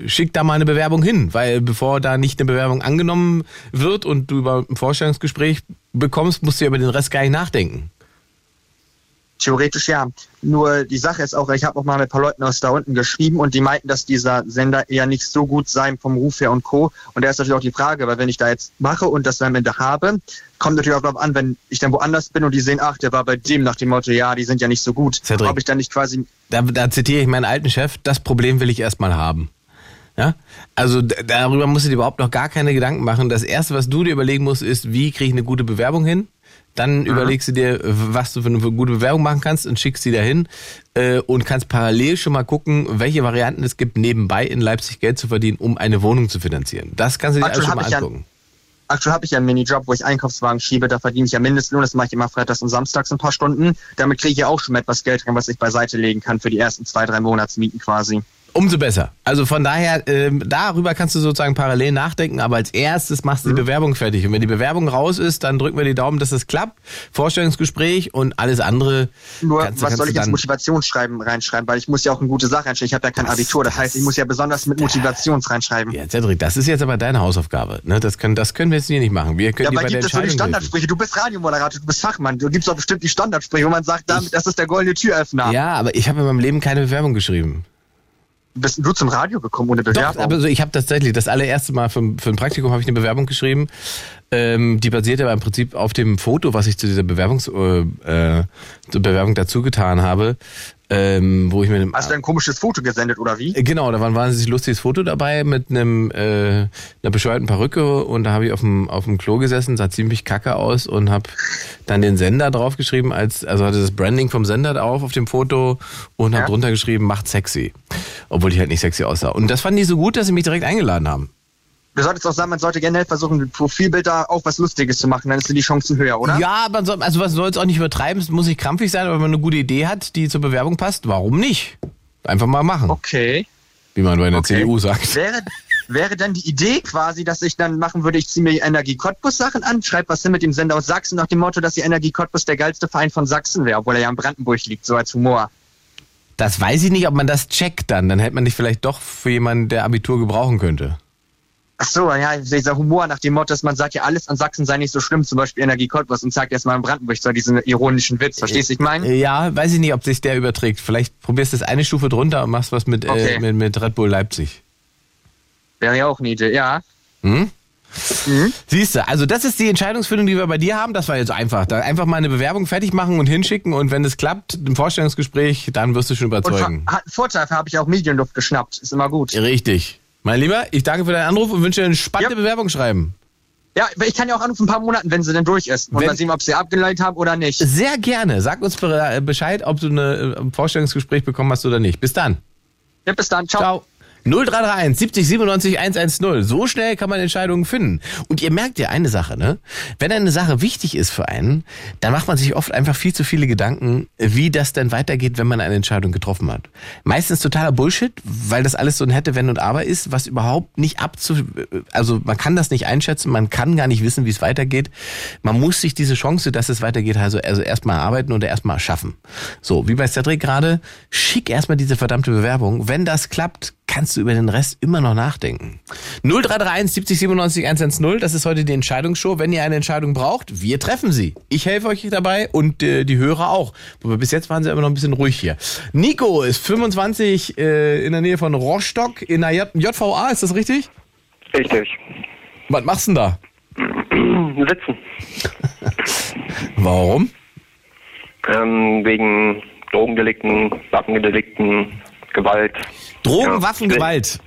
schick da mal eine Bewerbung hin, weil bevor da nicht eine Bewerbung angenommen wird und du über ein Vorstellungsgespräch bekommst, musst du über den Rest gar nicht nachdenken. Theoretisch ja. Nur die Sache ist auch, ich habe auch mal mit ein paar Leuten aus da unten geschrieben und die meinten, dass dieser Sender eher nicht so gut sei vom Ruf her und Co. Und da ist natürlich auch die Frage, weil wenn ich da jetzt mache und das dann am Ende habe, kommt natürlich auch darauf an, wenn ich dann woanders bin und die sehen, ach, der war bei dem nach dem Motto, ja, die sind ja nicht so gut. Cedric. Ob ich dann nicht quasi, Da, da zitiere ich meinen alten Chef, das Problem will ich erstmal haben. Ja? Also darüber musst du dir überhaupt noch gar keine Gedanken machen. Das Erste, was du dir überlegen musst, ist, wie kriege ich eine gute Bewerbung hin? Dann überlegst du dir, was du für eine gute Bewerbung machen kannst und schickst sie dahin äh, und kannst parallel schon mal gucken, welche Varianten es gibt, nebenbei in Leipzig Geld zu verdienen, um eine Wohnung zu finanzieren. Das kannst du dir alles schon mal angucken. aktuell habe ich ja einen Minijob, wo ich Einkaufswagen schiebe, da verdiene ich ja Mindestlohn, das mache ich immer freitags und samstags ein paar Stunden. Damit kriege ich ja auch schon mal etwas Geld rein, was ich beiseite legen kann für die ersten zwei, drei Monatsmieten quasi. Umso besser. Also von daher, ähm, darüber kannst du sozusagen parallel nachdenken, aber als erstes machst du Mhm. die Bewerbung fertig. Und wenn die Bewerbung raus ist, dann drücken wir die Daumen, dass es klappt. Vorstellungsgespräch und alles andere. Nur, kannst was kannst soll ich jetzt Motivationsschreiben reinschreiben? Weil ich muss ja auch eine gute Sache reinschreiben. Ich habe ja kein Abitur. Das, heißt, ich muss ja besonders mit Motivations reinschreiben. Ja, Cedric, das ist jetzt aber deine Hausaufgabe. Ne? Das, können, das können wir jetzt hier nicht machen. Wir können Ja, aber gibt es so die. Standardsprüche? Du bist Radiomoderator, du bist Fachmann. Du gibst doch bestimmt die Standardsprüche, wo man sagt, damit, das ist der goldene Türöffner. Ja, aber ich habe in meinem Leben keine Bewerbung geschrieben. Bist du zum Radio gekommen ohne Doch, Bewerbung? aber so, ich habe tatsächlich das allererste Mal für, für ein Praktikum habe ich eine Bewerbung geschrieben. Ähm, die basierte aber im Prinzip auf dem Foto, was ich zu dieser Bewerbungs, äh, äh, zur Bewerbung dazu getan habe, ähm, wo ich mit dem Hast du ein komisches Foto gesendet oder wie? Äh, Genau, da war ein wahnsinnig lustiges Foto dabei mit einem äh, einer bescheuerten Perücke und da habe ich auf dem auf dem Klo gesessen, sah ziemlich kacke aus und habe dann den Sender draufgeschrieben als also hatte das Branding vom Sender drauf auf dem Foto und habe Ja. drunter geschrieben macht sexy, obwohl ich halt nicht sexy aussah und das fanden die so gut, dass sie mich direkt eingeladen haben. Du solltest auch sagen, man sollte generell versuchen, mit Profilbild da auch was Lustiges zu machen, dann sind die Chancen höher, oder? Ja, aber so, also was soll es auch nicht übertreiben, es muss nicht krampfig sein, aber wenn man eine gute Idee hat, die zur Bewerbung passt, warum nicht? Einfach mal machen. Okay. wie man bei der Okay. CDU sagt. Wäre, wäre dann die Idee quasi, dass ich dann machen würde, ich ziehe mir Energie Cottbus Sachen an, schreibe was hin mit dem Sender aus Sachsen nach dem Motto, dass die Energie Cottbus der geilste Verein von Sachsen wäre, obwohl er ja in Brandenburg liegt, so als Humor. Das weiß ich nicht, ob man das checkt dann. Dann hätte man dich vielleicht doch für jemanden, der Abitur gebrauchen könnte. Ach so, ja, dieser Humor nach dem Motto, dass man sagt, ja, alles an Sachsen sei nicht so schlimm, zum Beispiel Energie Cottbus und sagt erstmal in Brandenburg so diesen ironischen Witz. Verstehst du, ich meine? Ja, weiß ich nicht, ob sich der überträgt. Vielleicht probierst du es eine Stufe drunter und machst was mit, Okay. äh, mit, mit Red Bull Leipzig. Wäre ja auch eine Idee, ja. Hm? Mhm. Siehst du, also das ist die Entscheidungsfindung, die wir bei dir haben. Das war jetzt einfach. Da einfach mal eine Bewerbung fertig machen und hinschicken und wenn es klappt, im Vorstellungsgespräch, dann wirst du schon Und überzeugen. hat einen Vorteil, habe ich auch Medienluft geschnappt. Ist immer gut. Richtig. Mein Lieber, ich danke für deinen Anruf und wünsche dir eine spannende Ja. Bewerbung schreiben. Ja, ich kann ja auch anrufen, ein paar Monaten, wenn sie denn durch ist. Und Wenn- dann sehen, ob sie abgeleitet haben oder nicht. Sehr gerne. Sag uns be- Bescheid, ob du eine, äh, ein Vorstellungsgespräch bekommen hast oder nicht. Bis dann. Ja, bis dann. Ciao. Ciao. 0331 70 97 110. So schnell kann man Entscheidungen finden. Und ihr merkt ja eine Sache, ne? Wenn eine Sache wichtig ist für einen, dann macht man sich oft einfach viel zu viele Gedanken, wie das denn weitergeht, wenn man eine Entscheidung getroffen hat. Meistens totaler Bullshit, weil das alles so ein hätte, wenn und aber ist, was überhaupt nicht abzu, also man kann das nicht einschätzen, man kann gar nicht wissen, wie es weitergeht. Man muss sich diese Chance, dass es weitergeht, also, also erstmal erarbeiten oder erstmal schaffen. So, wie bei Cedric gerade, schick erstmal diese verdammte Bewerbung. Wenn das klappt, kannst du über den Rest immer noch nachdenken. 0331 70 97 110, das ist heute die Entscheidungsshow. Wenn ihr eine Entscheidung braucht, wir treffen sie. Ich helfe euch dabei und äh, die Hörer auch. Aber bis jetzt waren sie immer noch ein bisschen ruhig hier. Nico ist 25 äh, in der Nähe von Rostock in der J JVA, ist das richtig? Richtig. Was machst du denn da? <clears throat> Sitzen. <laughs> Warum? Ähm, wegen Drogendelikten, Waffendelikten, Gewalt. Drogen, Ja. Waffen, Gewalt.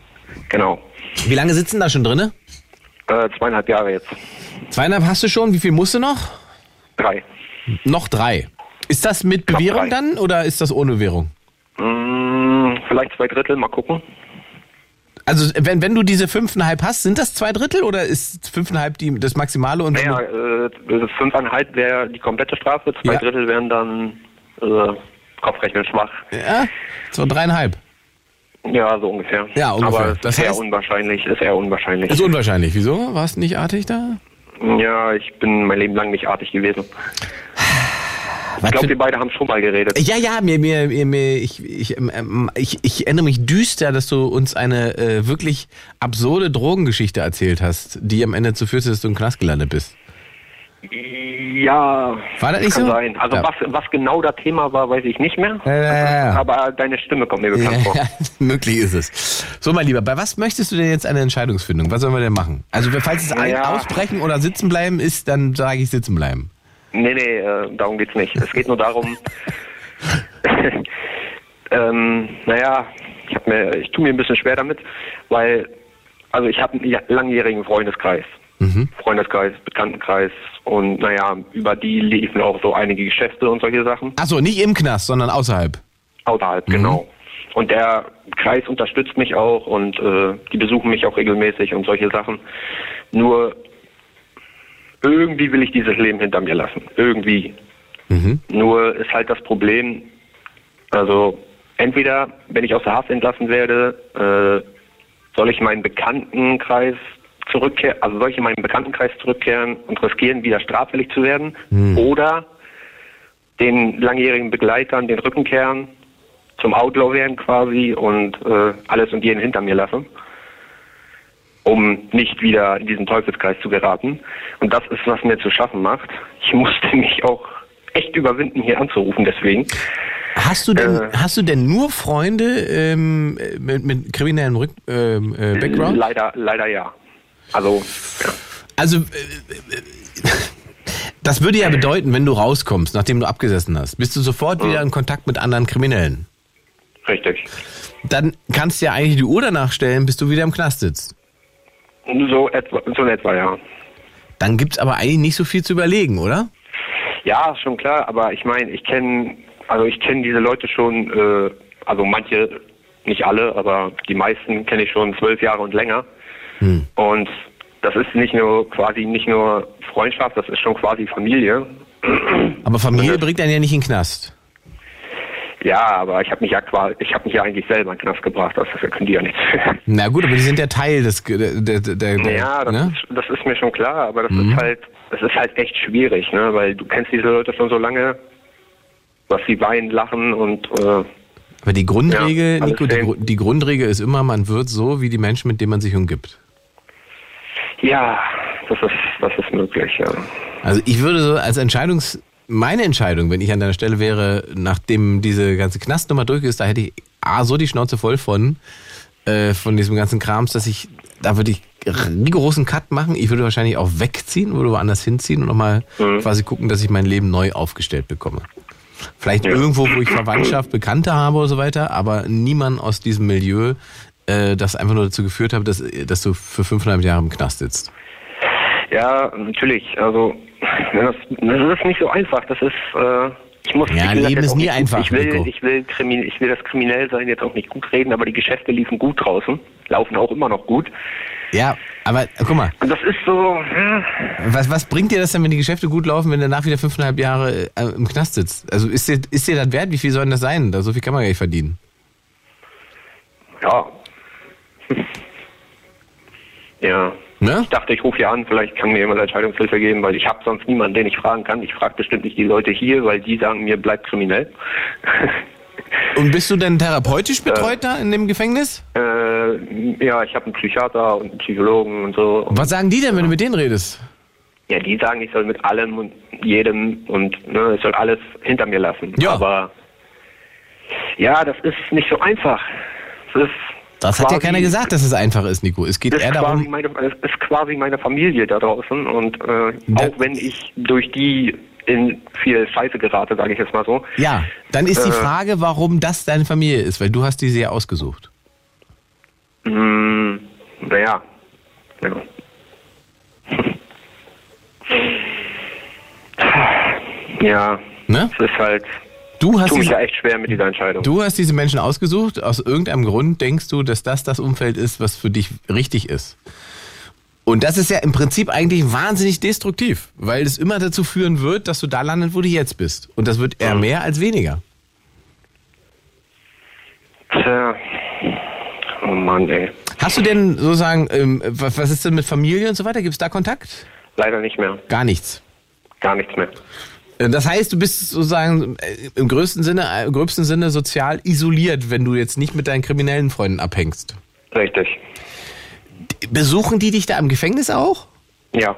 Genau. Wie lange sitzen da schon drinne? Äh, zweieinhalb Jahre jetzt. Zweieinhalb hast du schon. Wie viel musst du noch? Drei. Noch drei. Ist das mit Noch Bewährung drei. dann oder ist das ohne Währung? Mm, vielleicht zwei Drittel, mal gucken. Also wenn, wenn du diese fünfeinhalb hast, sind das zwei Drittel oder ist fünfeinhalb die, das Maximale? Und Naja, du- äh, fünfeinhalb wäre die komplette Strafe, zwei Ja. Drittel wären dann äh, Kopfrechnen schwach. ja, so dreieinhalb. Ja, so ungefähr. Ja, ungefähr. Aber es Das ist eher heißt- unwahrscheinlich, ist eher unwahrscheinlich. Ist unwahrscheinlich. Wieso? Warst du nicht artig da? ja, ich bin mein Leben lang nicht artig gewesen. <sighs> Was Ich glaube, wir beide haben schon mal geredet. ja, ja, mir, mir, mir, mir ich, ich, ähm, ähm, ich, ich erinnere mich düster, dass du uns eine äh, wirklich absurde Drogengeschichte erzählt hast, die am Ende dazu führte, dass du im Knast gelandet bist. Ja, War das nicht kann so? sein. Also Ja. was, was genau das Thema war, weiß ich nicht mehr. Ja, ja. Aber deine Stimme kommt mir bekannt vor. <laughs> Möglich ist es. So, mein Lieber, bei was möchtest du denn jetzt eine Entscheidungsfindung? Was sollen wir denn machen? Also, falls es ein. Ausbrechen oder sitzen bleiben ist, dann sage ich sitzen bleiben. Nee, nee, äh, darum geht's nicht. Es geht nur darum, <laughs> ähm, naja, ich hab mir, ich tue mir ein bisschen schwer damit, weil, also ich habe einen langjährigen Freundeskreis. Freundeskreis, Bekanntenkreis und naja, über die liefen auch so einige Geschäfte und solche Sachen. Achso, nicht im Knast, sondern außerhalb. Außerhalb, genau. Und der Kreis unterstützt mich auch und äh, die besuchen mich auch regelmäßig und solche Sachen. Nur irgendwie will ich dieses Leben hinter mir lassen. Irgendwie. Nur ist halt das Problem, also entweder, wenn ich aus der Haft entlassen werde, äh, soll ich meinen Bekanntenkreis zurückkehren, also soll ich in meinen Bekanntenkreis zurückkehren und riskieren, wieder straffällig zu werden? Oder den langjährigen Begleitern den Rücken kehren, zum Outlaw werden quasi und äh, alles und jeden hinter mir lassen, um nicht wieder in diesen Teufelskreis zu geraten. Und das ist, was mir zu schaffen macht. Ich musste <laughs> mich auch echt überwinden, hier anzurufen deswegen. Hast du denn, Äh. hast du denn nur Freunde ähm, mit, mit kriminellem Rück, ähm, äh, Background? Leider, leider ja. Also. Also, äh, äh, das würde ja bedeuten, wenn du rauskommst, nachdem du abgesessen hast, bist du sofort wieder in Kontakt mit anderen Kriminellen. richtig. Dann kannst du ja eigentlich die Uhr danach stellen, bis du wieder im Knast sitzt. So etwa, so etwa, ja. Dann gibt's aber eigentlich nicht so viel zu überlegen, oder? Ja, schon klar, aber ich meine, ich kenne, also ich kenne diese Leute schon, äh, also manche, nicht alle, aber die meisten kenne ich schon zwölf Jahre und länger. Und das ist nicht nur quasi nicht nur Freundschaft, das ist schon quasi Familie. Aber Familie bringt einen ja nicht in den Knast. Ja, aber ich habe mich ja quasi, ich habe mich ja eigentlich selber in den Knast gebracht, also das können die ja nichts. Na gut, aber die sind ja Teil des. Der, der, der, ja, das, ne? ist, das ist mir schon klar, aber das Mhm. ist halt, das ist halt echt schwierig, ne? Weil du kennst diese Leute schon so lange, was sie weinen, lachen und äh, Aber die Grundregel, Ja, Nico, die, die Grundregel ist immer, man wird so wie die Menschen, mit denen man sich umgibt. Ja, das ist, das ist möglich, ja. Also ich würde so als Entscheidungs... Meine Entscheidung, wenn ich an deiner Stelle wäre, nachdem diese ganze Knastnummer durch ist, da hätte ich A, so die Schnauze voll von, äh, von diesem ganzen Krams, dass ich, da würde ich rigorosen Cut machen. Ich würde wahrscheinlich auch wegziehen, würde woanders hinziehen und nochmal Mhm. quasi gucken, dass ich mein Leben neu aufgestellt bekomme. Vielleicht Ja. irgendwo, wo ich Verwandtschaft, Bekannte habe oder so weiter, aber niemand aus diesem Milieu, äh, das einfach nur dazu geführt hat, dass, dass du für fünfeinhalb Jahre im Knast sitzt. Ja, natürlich. Also das, das ist nicht so einfach. Das ist äh, ich muss Ja, ich Leben ist nie gut- einfach, Ich will, ich will ich will das Kriminellsein jetzt auch nicht gut reden, aber die Geschäfte liefen gut draußen, laufen auch immer noch gut. Ja, aber guck mal, Und das ist so, ja, was, was bringt dir das denn, wenn die Geschäfte gut laufen, wenn du danach wieder fünfeinhalb Jahre äh, im Knast sitzt? Also ist dir, ist dir das wert? Wie viel soll denn das sein? Da, so viel kann man gar nicht verdienen. ja. <laughs> Ja. Ne? Ich dachte, ich rufe hier an, vielleicht kann mir jemand Entscheidungshilfe geben, weil ich habe sonst niemanden, den ich fragen kann. Ich frage bestimmt nicht die Leute hier, weil die sagen mir, bleib kriminell. <laughs> Und bist du denn therapeutisch betreut da in dem Gefängnis? äh, ja, ich habe einen Psychiater und einen Psychologen und so. Was sagen die denn, wenn du mit denen redest? Ja, die sagen, ich soll mit allem und jedem und ne, ich soll alles hinter mir lassen. Ja. Aber ja, das ist nicht so einfach. Das ist Das hat ja keiner gesagt, dass es einfach ist, Nico. Es geht eher darum. meine, das ist quasi meine Familie da draußen und äh, auch wenn ich durch die in viel Scheiße gerate, sage ich jetzt mal so. Ja, dann ist die Äh. Frage, warum das deine Familie ist, weil du hast die sehr ausgesucht. Hm, naja. Ja. <laughs> Ja, Ne? es ist halt, Du hast tue mich diese, ja echt schwer mit dieser Entscheidung. du hast diese Menschen ausgesucht. Aus irgendeinem Grund denkst du, dass das das Umfeld ist, was für dich richtig ist. Und das ist ja im Prinzip eigentlich wahnsinnig destruktiv, weil es immer dazu führen wird, dass du da landest, wo du jetzt bist. Und das wird eher Mhm. mehr als weniger. Tja. Oh Mann, ey. Hast du denn sozusagen, ähm, was ist denn mit Familie und so weiter? Gibt es da Kontakt? Leider nicht mehr. Gar nichts. Gar nichts mehr. Äh, Das heißt, du bist sozusagen äh, im größten Sinne, äh, im gröbsten Sinne sozial isoliert, wenn du jetzt nicht mit deinen kriminellen Freunden abhängst. Richtig. Besuchen die dich da im Gefängnis auch? Ja.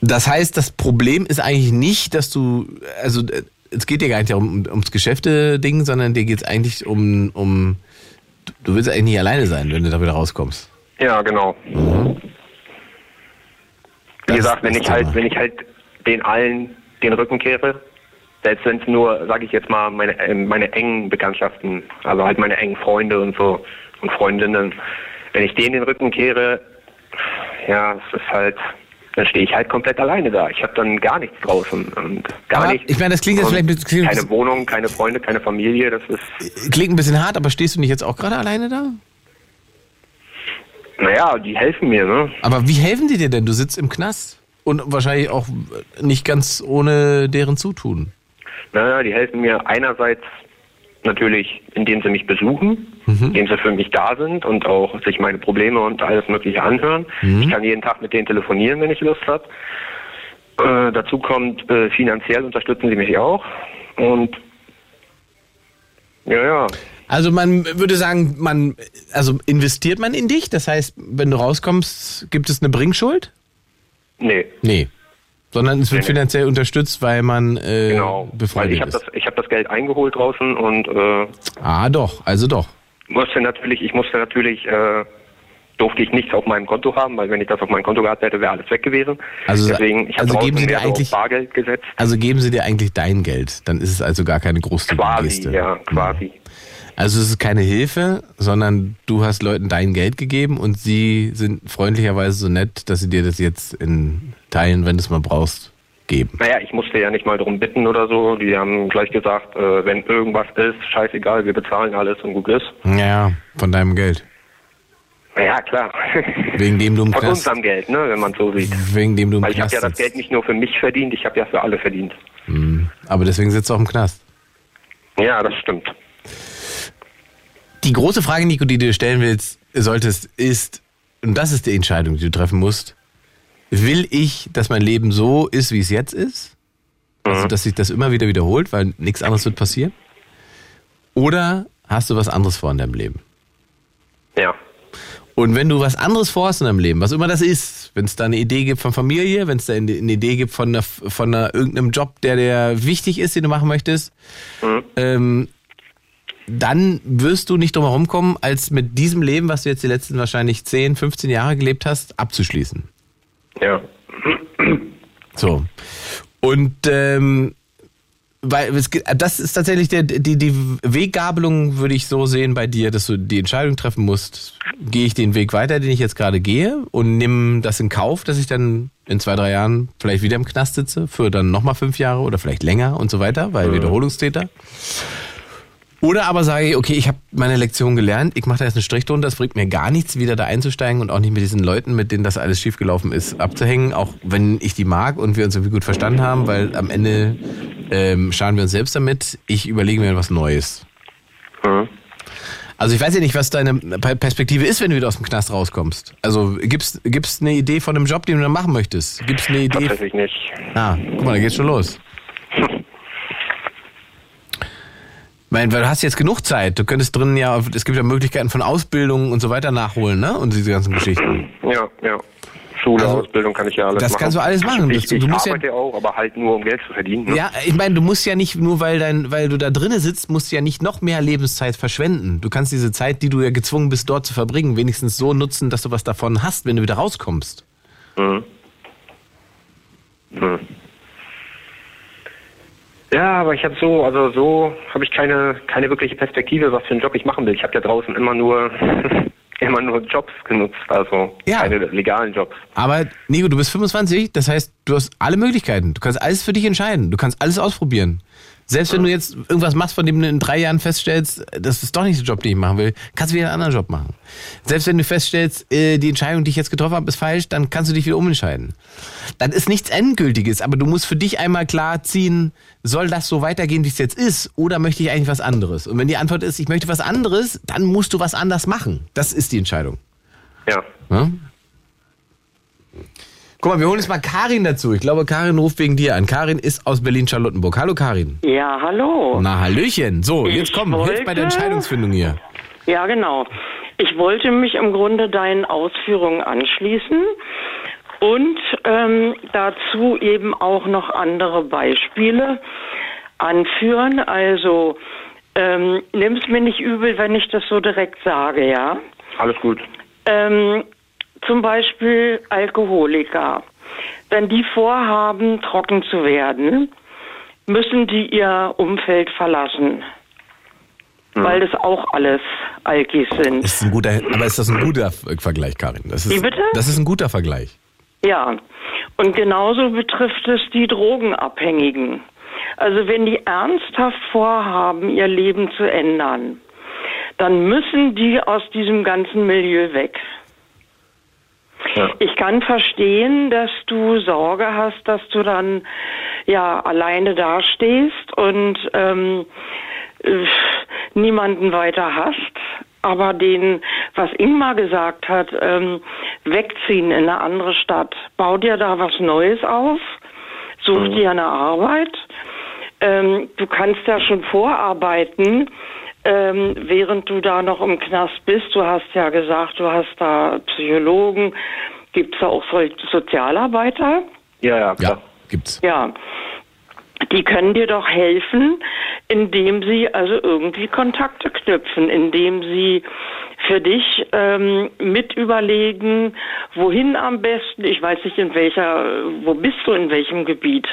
Das heißt, das Problem ist eigentlich nicht, dass du, also äh, es geht dir gar nicht darum, ums Geschäfte-Ding, sondern dir geht es eigentlich um, um, du- willst eigentlich nicht alleine sein, wenn du da wieder rauskommst. Ja, genau. Das Wie gesagt, wenn ich halt, wenn ich halt den allen den Rücken kehre, selbst wenn es nur, sage ich jetzt mal, meine, äh, meine engen Bekanntschaften, also halt meine engen Freunde und so und Freundinnen, wenn ich denen den Rücken kehre, ja, es ist halt, dann stehe ich halt komplett alleine da. Ich habe dann gar nichts draußen und gar Aber nichts. ich meine, das klingt jetzt vielleicht ein bisschen- keine Wohnung, keine Freunde, keine Familie. Das ist, Klingt ein bisschen hart, aber stehst du nicht jetzt auch gerade alleine da? Naja, die helfen mir, ne? Aber wie helfen die dir denn? Du sitzt im Knast und wahrscheinlich auch nicht ganz ohne deren Zutun. Naja, die helfen mir einerseits natürlich, indem sie mich besuchen, indem sie für mich da sind und auch sich meine Probleme und alles Mögliche anhören. Ich kann jeden Tag mit denen telefonieren, wenn ich Lust habe. Äh, dazu kommt, äh, finanziell unterstützen sie mich auch. Und ja, ja. Also man würde sagen, man, also investiert man in dich? Das heißt, wenn du rauskommst, gibt es eine Bringschuld? Nee, Nee. Sondern es wird Nee, nee. finanziell unterstützt, weil man äh, genau. Weil befreundet ich habe ist. das, ich hab das Geld eingeholt draußen und äh, Ah, doch, also doch. musste natürlich, ich musste natürlich, äh, durfte ich nichts auf meinem Konto haben, weil wenn ich das auf meinem Konto gehabt hätte, wäre alles weg gewesen. Also- Deswegen, ich habe also geben Sie dir eigentlich- Bargeld gesetzt. Also geben sie dir eigentlich dein Geld. Dann ist es also gar keine Quasi, Geste. ja, quasi. Also es ist keine Hilfe, sondern du hast Leuten dein Geld gegeben und sie sind freundlicherweise so nett, dass sie dir das jetzt in Teilen, wenn du es mal brauchst, geben. Naja, ich musste ja nicht mal darum bitten oder so. Die haben gleich gesagt, äh, wenn irgendwas ist, scheißegal, wir bezahlen alles und gut ist. Ja, von deinem Geld. Naja, klar. Wegen dem du im Von unserem Geld, ne, wenn man so sieht. wegen dem du im Weil ich habe ja das. Geld nicht nur für mich verdient, ich habe ja für alle verdient. Aber deswegen sitzt du auch im Knast. Ja, das stimmt. Die große Frage, Nico, die du dir stellen willst, solltest, ist, und das ist die Entscheidung, die du treffen musst, will ich, dass mein Leben so ist, wie es jetzt ist? Also, dass sich das immer wieder wiederholt, weil nichts anderes wird passieren? Oder hast du was anderes vor in deinem Leben? Ja. Und wenn du was anderes vorhast in deinem Leben, was immer das ist, wenn es da eine Idee gibt von Familie, wenn es da eine, Idee gibt von, einer, von einer, irgendeinem Job, der dir wichtig ist, den du machen möchtest, ähm, dann wirst du nicht drum herum kommen, als mit diesem Leben, was du jetzt die letzten wahrscheinlich 10, 15 Jahre gelebt hast, abzuschließen. Ja. So. Und ähm, weil es, das ist tatsächlich der, die, die Weggabelung, würde ich so sehen bei dir, dass du die Entscheidung treffen musst, gehe ich den Weg weiter, den ich jetzt gerade gehe und nimm das in Kauf, dass ich dann in zwei, drei Jahren vielleicht wieder im Knast sitze, für dann nochmal fünf Jahre oder vielleicht länger und so weiter, weil Wiederholungstäter. Oder aber sage ich, okay, ich habe meine Lektion gelernt, ich mache da jetzt einen Strich drunter, das bringt mir gar nichts, wieder da einzusteigen und auch nicht mit diesen Leuten, mit denen das alles schiefgelaufen ist, abzuhängen, auch wenn ich die mag und wir uns irgendwie gut verstanden haben, weil am Ende ähm, schaden wir uns selbst damit. Ich überlege mir was Neues. Mhm. Also ich weiß ja nicht, was deine Per- Perspektive ist, wenn du wieder aus dem Knast rauskommst. Also gibt's gibt's eine Idee von einem Job, den du dann machen möchtest? Gibt's eine Idee? Tatsächlich nicht. Ah, guck mal, da geht's schon los. Mein, weil du hast jetzt genug Zeit. Du könntest drinnen ja, es gibt ja Möglichkeiten von Ausbildung und so weiter nachholen, ne? Und diese ganzen Geschichten. Ja, ja. Schule, Also, Ausbildung kann ich ja alles das machen. kannst du alles machen. Ich, Du- ich du musst ja- arbeite auch, aber halt nur, um Geld zu verdienen. Ne? Ja, ich meine, du musst ja nicht, nur weil dein, weil du da drinnen sitzt, musst du ja nicht noch mehr Lebenszeit verschwenden. Du kannst diese Zeit, die du ja gezwungen bist, dort zu verbringen, wenigstens so nutzen, dass du was davon hast, wenn du wieder rauskommst. Mhm. Hm. Ja, aber ich habe so, also so habe ich keine, keine wirkliche Perspektive, was für einen Job ich machen will. Ich habe ja draußen immer nur, <laughs> immer nur Jobs genutzt, also Ja. keine legalen Jobs. Aber Nico, du bist 25, das heißt, du hast alle Möglichkeiten. Du kannst alles für dich entscheiden. Du kannst alles ausprobieren. Selbst wenn du jetzt irgendwas machst, von dem du in drei Jahren feststellst, das ist doch nicht der Job, den ich machen will, kannst du wieder einen anderen Job machen. Selbst wenn du feststellst, äh, die Entscheidung, die ich jetzt getroffen habe, ist falsch, dann kannst du dich wieder umentscheiden. Dann ist nichts Endgültiges, aber du musst für dich einmal klar ziehen, soll das so weitergehen, wie es jetzt ist, oder möchte ich eigentlich was anderes? Und wenn die Antwort ist, ich möchte was anderes, dann musst du was anders machen. Das ist die Entscheidung. Ja. Ja? Guck mal, wir holen jetzt mal Karin dazu. Ich glaube, Karin ruft wegen dir an. Karin ist aus Berlin-Charlottenburg. Hallo Karin. Ja, hallo. Na, Hallöchen. So, Ich jetzt komm, hilf bei der wollte- Entscheidungsfindung hier. Ja, genau. Ich wollte mich im Grunde deinen Ausführungen anschließen und ähm, dazu eben auch noch andere Beispiele anführen. Also ähm, nimm's mir nicht übel, wenn ich das so direkt sage, ja. Alles gut. Ähm, zum Beispiel Alkoholiker. Wenn die vorhaben, trocken zu werden, müssen die ihr Umfeld verlassen. Weil das auch alles Alkis sind. Ist ein guter, aber ist das ein guter Vergleich, Karin? Das ist, Wie bitte? Das ist ein guter Vergleich. Ja. Und genauso betrifft es die Drogenabhängigen. Also wenn die ernsthaft vorhaben, ihr Leben zu ändern, dann müssen die aus diesem ganzen Milieu weg. Ja. Ich kann verstehen, dass du Sorge hast, dass du dann ja alleine dastehst und ähm, äh, niemanden weiter hast. Aber den, was Ingmar gesagt hat, ähm, wegziehen in eine andere Stadt, bau dir da was Neues auf, such dir eine Arbeit. Ähm, du kannst ja schon vorarbeiten, ähm, während du da noch im Knast bist. Du hast ja gesagt, du hast da Psychologen. Gibt es da auch solche Sozialarbeiter? Ja, ja, Ja, klar. gibt's. Ja. Die können dir doch helfen, indem sie also irgendwie Kontakte knüpfen, indem sie für dich ähm, mit überlegen, wohin am besten. Ich weiß nicht, in welcher, wo bist du, in welchem Gebiet?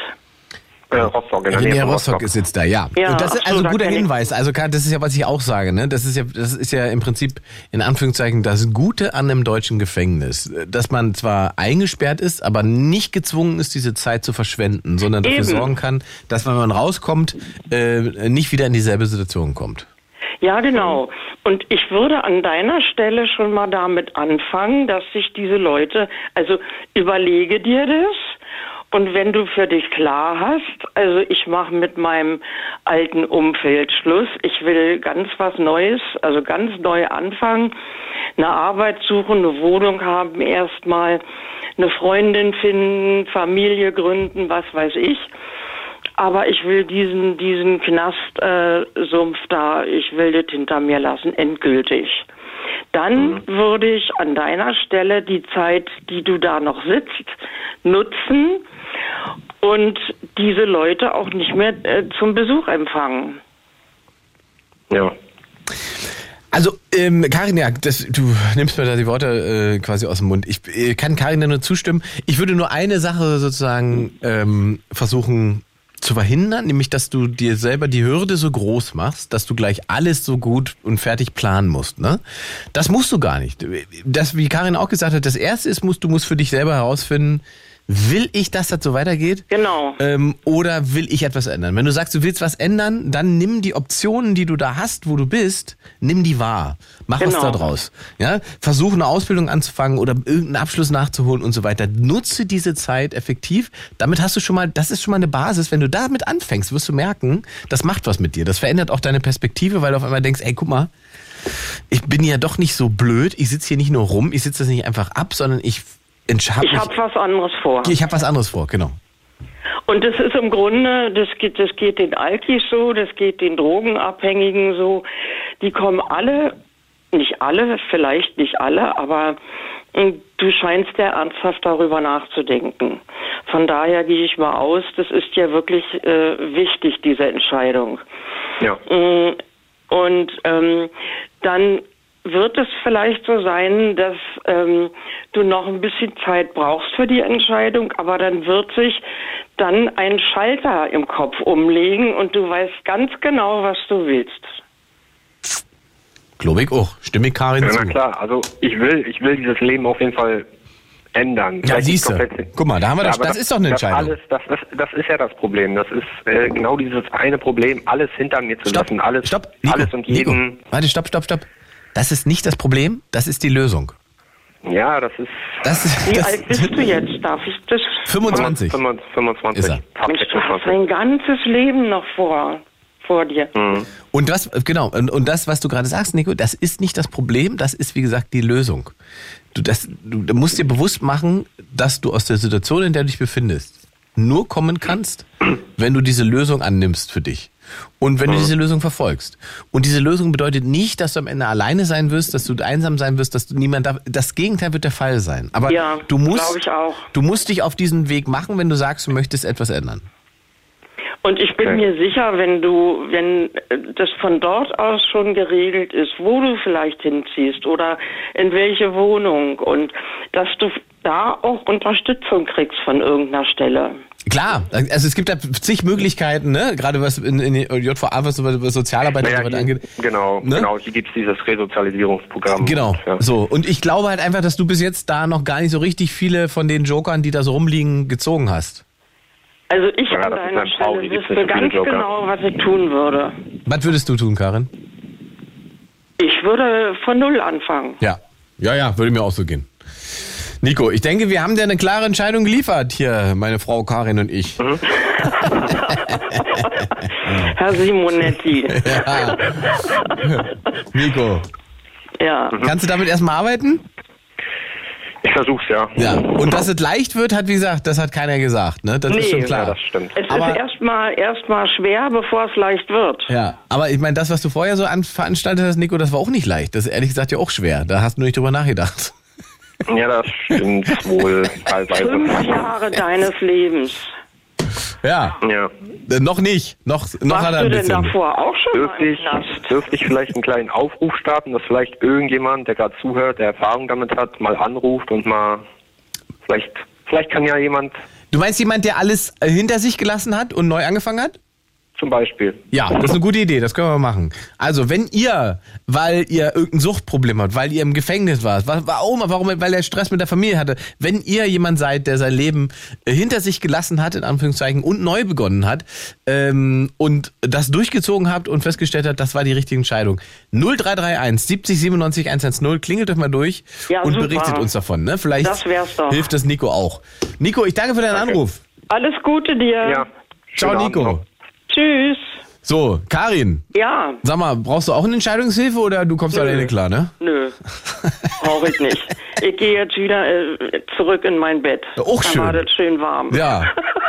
Äh, Rostock, in der Nähe von Rostock ist jetzt da, ja. Ja, und das ist so, also ein da guter Hinweis. Also das ist ja, was ich auch sage, ne? Das ist ja, das ist ja im Prinzip in Anführungszeichen das Gute an einem deutschen Gefängnis, dass man zwar eingesperrt ist, aber nicht gezwungen ist, diese Zeit zu verschwenden, sondern dafür Eben. sorgen kann, dass wenn man rauskommt, äh, nicht wieder in dieselbe Situation kommt. Ja, genau. Und ich würde an deiner Stelle schon mal damit anfangen, dass sich diese Leute, also überlege dir das Und wenn du für dich klar hast, also ich mache mit meinem alten Umfeld Schluss, ich will ganz was Neues, also ganz neu anfangen, eine Arbeit suchen, eine Wohnung haben erstmal, eine Freundin finden, Familie gründen, was weiß ich. Aber ich will diesen, diesen Knastsumpf äh, da, ich will das hinter mir lassen, endgültig. Dann mhm. würde ich an deiner Stelle die Zeit, die du da noch sitzt, nutzen und diese Leute auch nicht mehr äh, zum Besuch empfangen. Ja. Also, ähm, Karin, ja, das, du nimmst mir da die Worte äh, quasi aus dem Mund. Ich äh, kann Karin da nur zustimmen. Ich würde nur eine Sache sozusagen ähm, versuchen zu verhindern, nämlich dass du dir selber die Hürde so groß machst, dass du gleich alles so gut und fertig planen musst. Ne? Das musst du gar nicht. Das, wie Karin auch gesagt hat, das erste ist, musst, du musst für dich selber herausfinden, will ich, dass das so weitergeht? Genau. Ähm, oder will ich etwas ändern? Wenn du sagst, du willst was ändern, dann nimm die Optionen, die du da hast, wo du bist, nimm die wahr. Mach genau. was da draus. Ja? Versuch eine Ausbildung anzufangen oder irgendeinen Abschluss nachzuholen und so weiter. Nutze diese Zeit effektiv. Damit hast du schon mal, das ist schon mal eine Basis. Wenn du damit anfängst, wirst du merken, das macht was mit dir. Das verändert auch deine Perspektive, weil du auf einmal denkst, ey, guck mal, ich bin ja doch nicht so blöd. Ich sitze hier nicht nur rum, ich sitze das nicht einfach ab, sondern ich ich habe was anderes vor. Ich habe was anderes vor, genau. Und das ist im Grunde, das geht, das geht den Alkis so, das geht den Drogenabhängigen so. Die kommen alle, nicht alle, vielleicht nicht alle, aber hm, du scheinst ja ernsthaft darüber nachzudenken. Von daher gehe ich mal aus, das ist ja wirklich äh, wichtig, diese Entscheidung. Ja. Hm, und ähm, dann wird es vielleicht so sein, dass ähm, du noch ein bisschen Zeit brauchst für die Entscheidung, aber dann wird sich dann ein Schalter im Kopf umlegen und du weißt ganz genau, was du willst. Glaube ich auch. Stimme ich Karin ja, zu. Na klar, also ich will, ich will dieses Leben auf jeden Fall ändern. Ja, siehst du. Guck mal, da haben wir ja, das, das, das, ist doch eine Entscheidung. Alles, das, das, das ist ja das Problem. Das ist äh, genau dieses eine Problem, alles hinter mir zu stopp, lassen. Alles, stopp, Nico, alles und jeden. Nico. Warte, stopp, stopp, stopp. Das ist nicht das Problem, das ist die Lösung. Ja, das ist. Das ist Wie das, alt bist du jetzt? Darf ich das? 25. 25. Ist er. Mensch, du hast dein ganzes Leben noch vor, vor dir. Mhm. Und das, genau, und, und das, was du gerade sagst, Nico, das ist nicht das Problem, das ist, wie gesagt, die Lösung. Du, das, du musst dir bewusst machen, dass du aus der Situation, in der du dich befindest, nur kommen kannst, wenn du diese Lösung annimmst für dich. Und wenn mhm. du diese Lösung verfolgst. Und diese Lösung bedeutet nicht, dass du am Ende alleine sein wirst, dass du einsam sein wirst, dass du niemand da, das Gegenteil wird der Fall sein. Aber ja, du musst, du musst dich auf diesen Weg machen, wenn du sagst, du möchtest etwas ändern. Und ich bin okay. mir sicher, wenn du, wenn das von dort aus schon geregelt ist, wo du vielleicht hinziehst oder in welche Wohnung und dass du da auch Unterstützung kriegst von irgendeiner Stelle. Klar, also es gibt da zig Möglichkeiten, ne? gerade was in, in JVA, was über Sozialarbeit naja, und so angeht. Genau, ne? genau, hier gibt's dieses Resozialisierungsprogramm. Genau, ja. so. Und ich glaube halt einfach, dass du bis jetzt da noch gar nicht so richtig viele von den Jokern, die da so rumliegen, gezogen hast. Also ich ja, an deiner Stelle wüsste ganz genau, was ich tun würde. Was würdest du tun, Karin? Ich würde von Null anfangen. Ja, ja, ja, würde mir auch so gehen. Nico, ich denke, wir haben dir eine klare Entscheidung geliefert hier, meine Frau Karin und ich. Mhm. <laughs> Herr Simonetti. ja. Nico. Ja. Kannst du damit erstmal arbeiten? Ich versuch's ja. Ja. Und dass es leicht wird, hat wie gesagt, das hat keiner gesagt, ne? Das nee, ist schon klar. Ja, das stimmt. Es aber, ist erstmal erstmal schwer, bevor es leicht wird. Ja, aber ich meine, das, was du vorher so veranstaltet hast, Nico, das war auch nicht leicht. Das ist ehrlich gesagt ja auch schwer. Da hast du nicht drüber nachgedacht. Ja, das stimmt wohl teilweise. Fünf Jahre deines Lebens. Ja. ja. Äh, noch nicht. Noch, noch Warst hat er ein du denn bisschen. davor auch schon dürfte ich, dürfte ich vielleicht einen kleinen Aufruf starten, dass vielleicht irgendjemand, der gerade zuhört, der Erfahrung damit hat, mal anruft und mal vielleicht, vielleicht kann ja jemand. Du meinst jemand, der alles hinter sich gelassen hat und neu angefangen hat? Zum Beispiel. Ja, das ist eine gute Idee, das können wir machen. Also, wenn ihr, weil ihr irgendein Suchtproblem habt, weil ihr im Gefängnis wart, warum, warum, weil er Stress mit der Familie hatte, wenn ihr jemand seid, der sein Leben äh, hinter sich gelassen hat, in Anführungszeichen, und neu begonnen hat, ähm, und das durchgezogen habt und festgestellt habt, das war die richtige Entscheidung. 0331 70 97 110, klingelt euch mal durch ja, und super. berichtet uns davon. Ne? Vielleicht das wär's doch. hilft das Nico auch. Nico, ich danke für deinen danke. Anruf. Alles Gute dir. Ja. Ciao. Nico. Tschüss. So, Karin, Ja, sag mal, brauchst du auch eine Entscheidungshilfe oder du kommst Nö. alleine klar, ne? nö. Brauche ich nicht. Ich gehe jetzt wieder äh, zurück in mein Bett. Auch da schön. war das schön warm. Ja,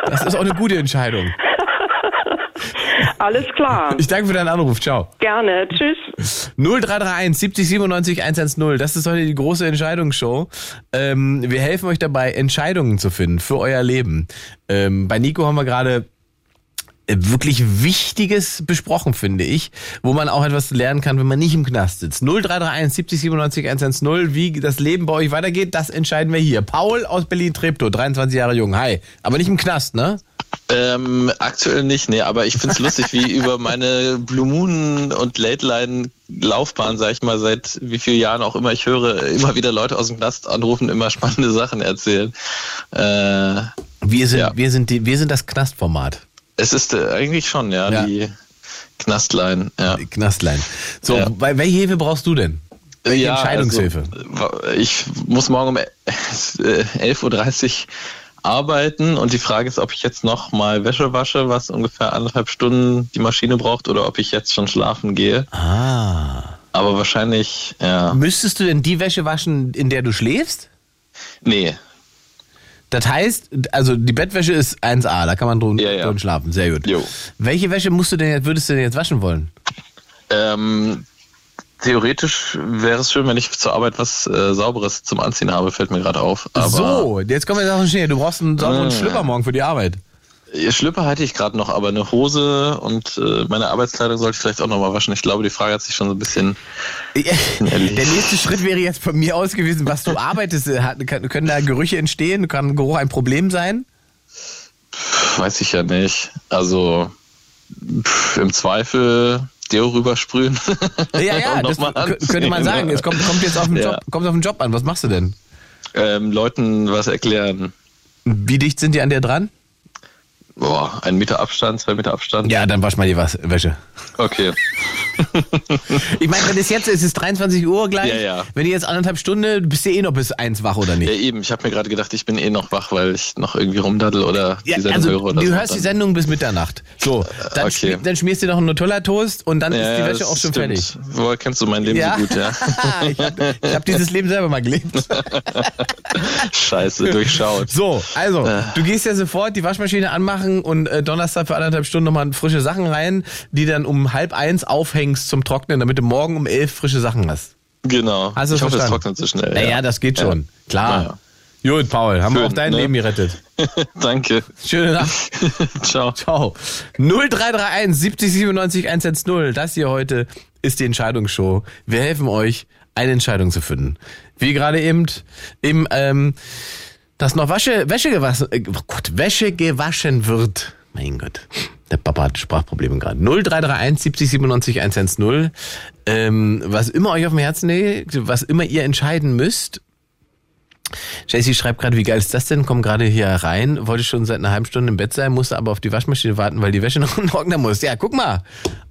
das ist auch eine gute Entscheidung. <laughs> Alles klar. Ich danke für deinen Anruf. Ciao. Gerne. Tschüss. 0331 70 97 110. Das ist heute die große Entscheidungsshow. Ähm, wir helfen euch dabei, Entscheidungen zu finden für euer Leben. Ähm, bei Nico haben wir gerade wirklich Wichtiges besprochen, finde ich, wo man auch etwas lernen kann, wenn man nicht im Knast sitzt. 0331 70 97 110. Wie das Leben bei euch weitergeht, das entscheiden wir hier. Paul aus Berlin-Treptow, 23 Jahre jung. Hi. Aber nicht im Knast, ne? Ähm, aktuell nicht, nee, aber ich find's lustig, wie <laughs> über meine Blue Moon und Late Line Laufbahn, sag ich mal, seit wie vielen Jahren auch immer ich höre, immer wieder Leute aus dem Knast anrufen, immer spannende Sachen erzählen. Äh, Wir sind, Ja. wir sind, die, wir sind das Knastformat. Es ist äh, eigentlich schon, ja, Ja. die Knastline, ja. Knastlein. So, Ja. bei, welche Hilfe brauchst du denn? Welche Ja, Entscheidungshilfe? Also, ich muss morgen um äh, 11.30 Uhr arbeiten und die Frage ist, ob ich jetzt noch mal Wäsche wasche, was ungefähr anderthalb Stunden die Maschine braucht, oder ob ich jetzt schon schlafen gehe. ah. Aber wahrscheinlich, ja. Müsstest du denn die Wäsche waschen, in der du schläfst? Nee. Das heißt, also die Bettwäsche ist 1A, da kann man drin, Ja, ja. drin schlafen. Sehr gut. Jo. Welche Wäsche musst du denn jetzt, würdest du denn jetzt waschen wollen? Ähm, theoretisch wäre es schön, wenn ich zur Arbeit was äh, Sauberes zum Anziehen habe, fällt mir gerade auf. Aber so, jetzt kommen wir den Schnee. Du brauchst einen sauberen Ah. Schlüpper morgen für die Arbeit. Ihr Schlüpper hatte ich gerade noch, aber eine Hose und äh, meine Arbeitskleidung sollte ich vielleicht auch noch mal waschen. Ich glaube, die Frage hat sich schon so ein bisschen Der nächste Schritt wäre jetzt von mir aus gewesen, was du arbeitest. Kann- Können da Gerüche entstehen? Kann Geruch ein Problem sein? Weiß ich ja nicht. Also im Zweifel Deo rübersprühen. Ja, ja, <laughs> das könnte man sagen. Es kommt, kommt jetzt auf den, Ja. Job, kommt auf den Job an. Was machst du denn? ähm, Leuten was erklären. Wie dicht sind die an dir dran? Boah, ein Meter Abstand, zwei Meter Abstand. Ja, dann wasch mal die Was- Wäsche. Okay. <laughs> Ich meine, wenn es jetzt ist, es ist 23 Uhr gleich. Ja, ja. Wenn ihr jetzt anderthalb Stunden, bist du eh noch bis eins wach oder Ja, nicht? eben. Ich habe mir gerade gedacht, ich bin eh noch wach, weil ich noch irgendwie rumdaddel oder Ja, die Sendung also höre oder du so. hörst die Dann- Sendung bis Mitternacht. So, dann, okay. schmier, dann schmierst du noch einen Nutella-Toast und dann ist die Ja, Wäsche auch schon stimmt. fertig. Woher kennst du mein Leben so gut, ja? <laughs> ich habe hab dieses Leben selber mal gelebt. <laughs> Scheiße, durchschaut. So, also, Äh. du gehst ja sofort die Waschmaschine anmachen und äh, Donnerstag für anderthalb Stunden nochmal frische Sachen rein, die dann um halb eins aufhängst zum Trocknen, damit du morgen um elf frische Sachen hast. Genau. Hast ich hoffe, es trocknet so schnell. Naja, ja. das geht Ja. schon. Klar. Gut, Paul, haben wir Schön, auch dein ne? Leben gerettet. <laughs> Danke. Schöne Nacht. <laughs> Ciao. Ciao. 0331 70 97 110. Das hier heute ist die Entscheidungsshow. Wir helfen euch, eine Entscheidung zu finden. Wie gerade eben im, ähm, dass noch Wasche, Wäsche gewaschen, äh, oh Gott, Wäsche gewaschen wird. Mein Gott. Der Papa hat Sprachprobleme gerade. 0331 70 97 110. Ähm, was immer euch auf dem Herzen liegt, was immer ihr entscheiden müsst, Jesse schreibt gerade, wie geil ist das denn? Komm gerade hier rein, wollte schon seit einer halben Stunde im Bett sein, musste aber auf die Waschmaschine warten, weil die Wäsche noch <laughs> trocknen muss. Ja, guck mal.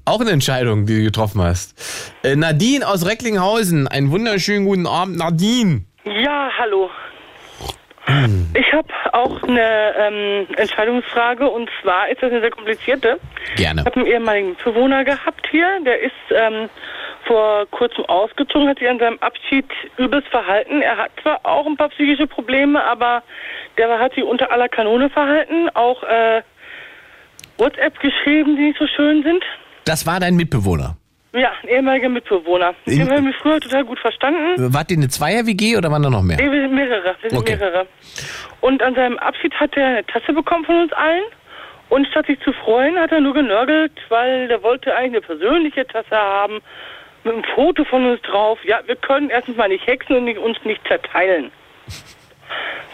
Auch eine Entscheidung, die du getroffen hast. Äh, Nadine aus Recklinghausen. Einen wunderschönen guten Abend, Nadine. Ja, hallo. Ich habe auch eine ähm, Entscheidungsfrage und zwar ist das eine sehr komplizierte. Gerne. Ich habe einen ehemaligen Bewohner gehabt hier, der ist ähm, vor kurzem ausgezogen, hat sich an seinem Abschied übelst verhalten. Er hat zwar auch ein paar psychische Probleme, aber der hat sich unter aller Kanone verhalten, auch äh, WhatsApp geschrieben, die nicht so schön sind. Das war dein Mitbewohner. Ja, ein ehemaliger Mitbewohner. Mit dem haben wir früher total gut verstanden. Wart ihr eine Zweier-WG oder waren da noch mehr? Nee, wir sind mehrere. Wir sind Okay. mehrere. Und an seinem Abschied hat er eine Tasse bekommen von uns allen. Und statt sich zu freuen, hat er nur genörgelt, weil der wollte eigentlich eine persönliche Tasse haben. Mit einem Foto von uns drauf. Ja, wir können erstens mal nicht hexen und uns nicht zerteilen. <laughs>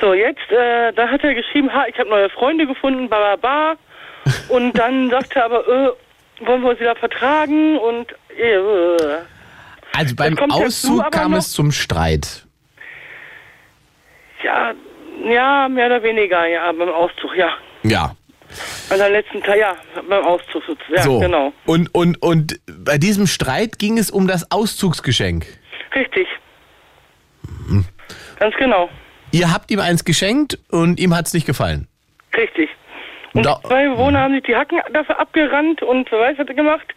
So, jetzt, äh, da hat er geschrieben, ha, ich habe neue Freunde gefunden, ba, ba, ba. <laughs> Und dann sagt er aber, äh, wollen wir uns wieder vertragen und, Also beim dazu Auszug aber kam es zum Streit. ja, ja, mehr oder weniger, ja, beim Auszug, ja. Ja. An der letzten Tag, ja, beim Auszug sozusagen. Ja, so. genau. Und, und, und bei diesem Streit ging es um das Auszugsgeschenk. Richtig. Mhm. Ganz genau. Ihr habt ihm eins geschenkt und ihm hat's nicht gefallen. Richtig. Und Da- die zwei Bewohner haben sich die Hacken dafür abgerannt und wer weiß, was er gemacht,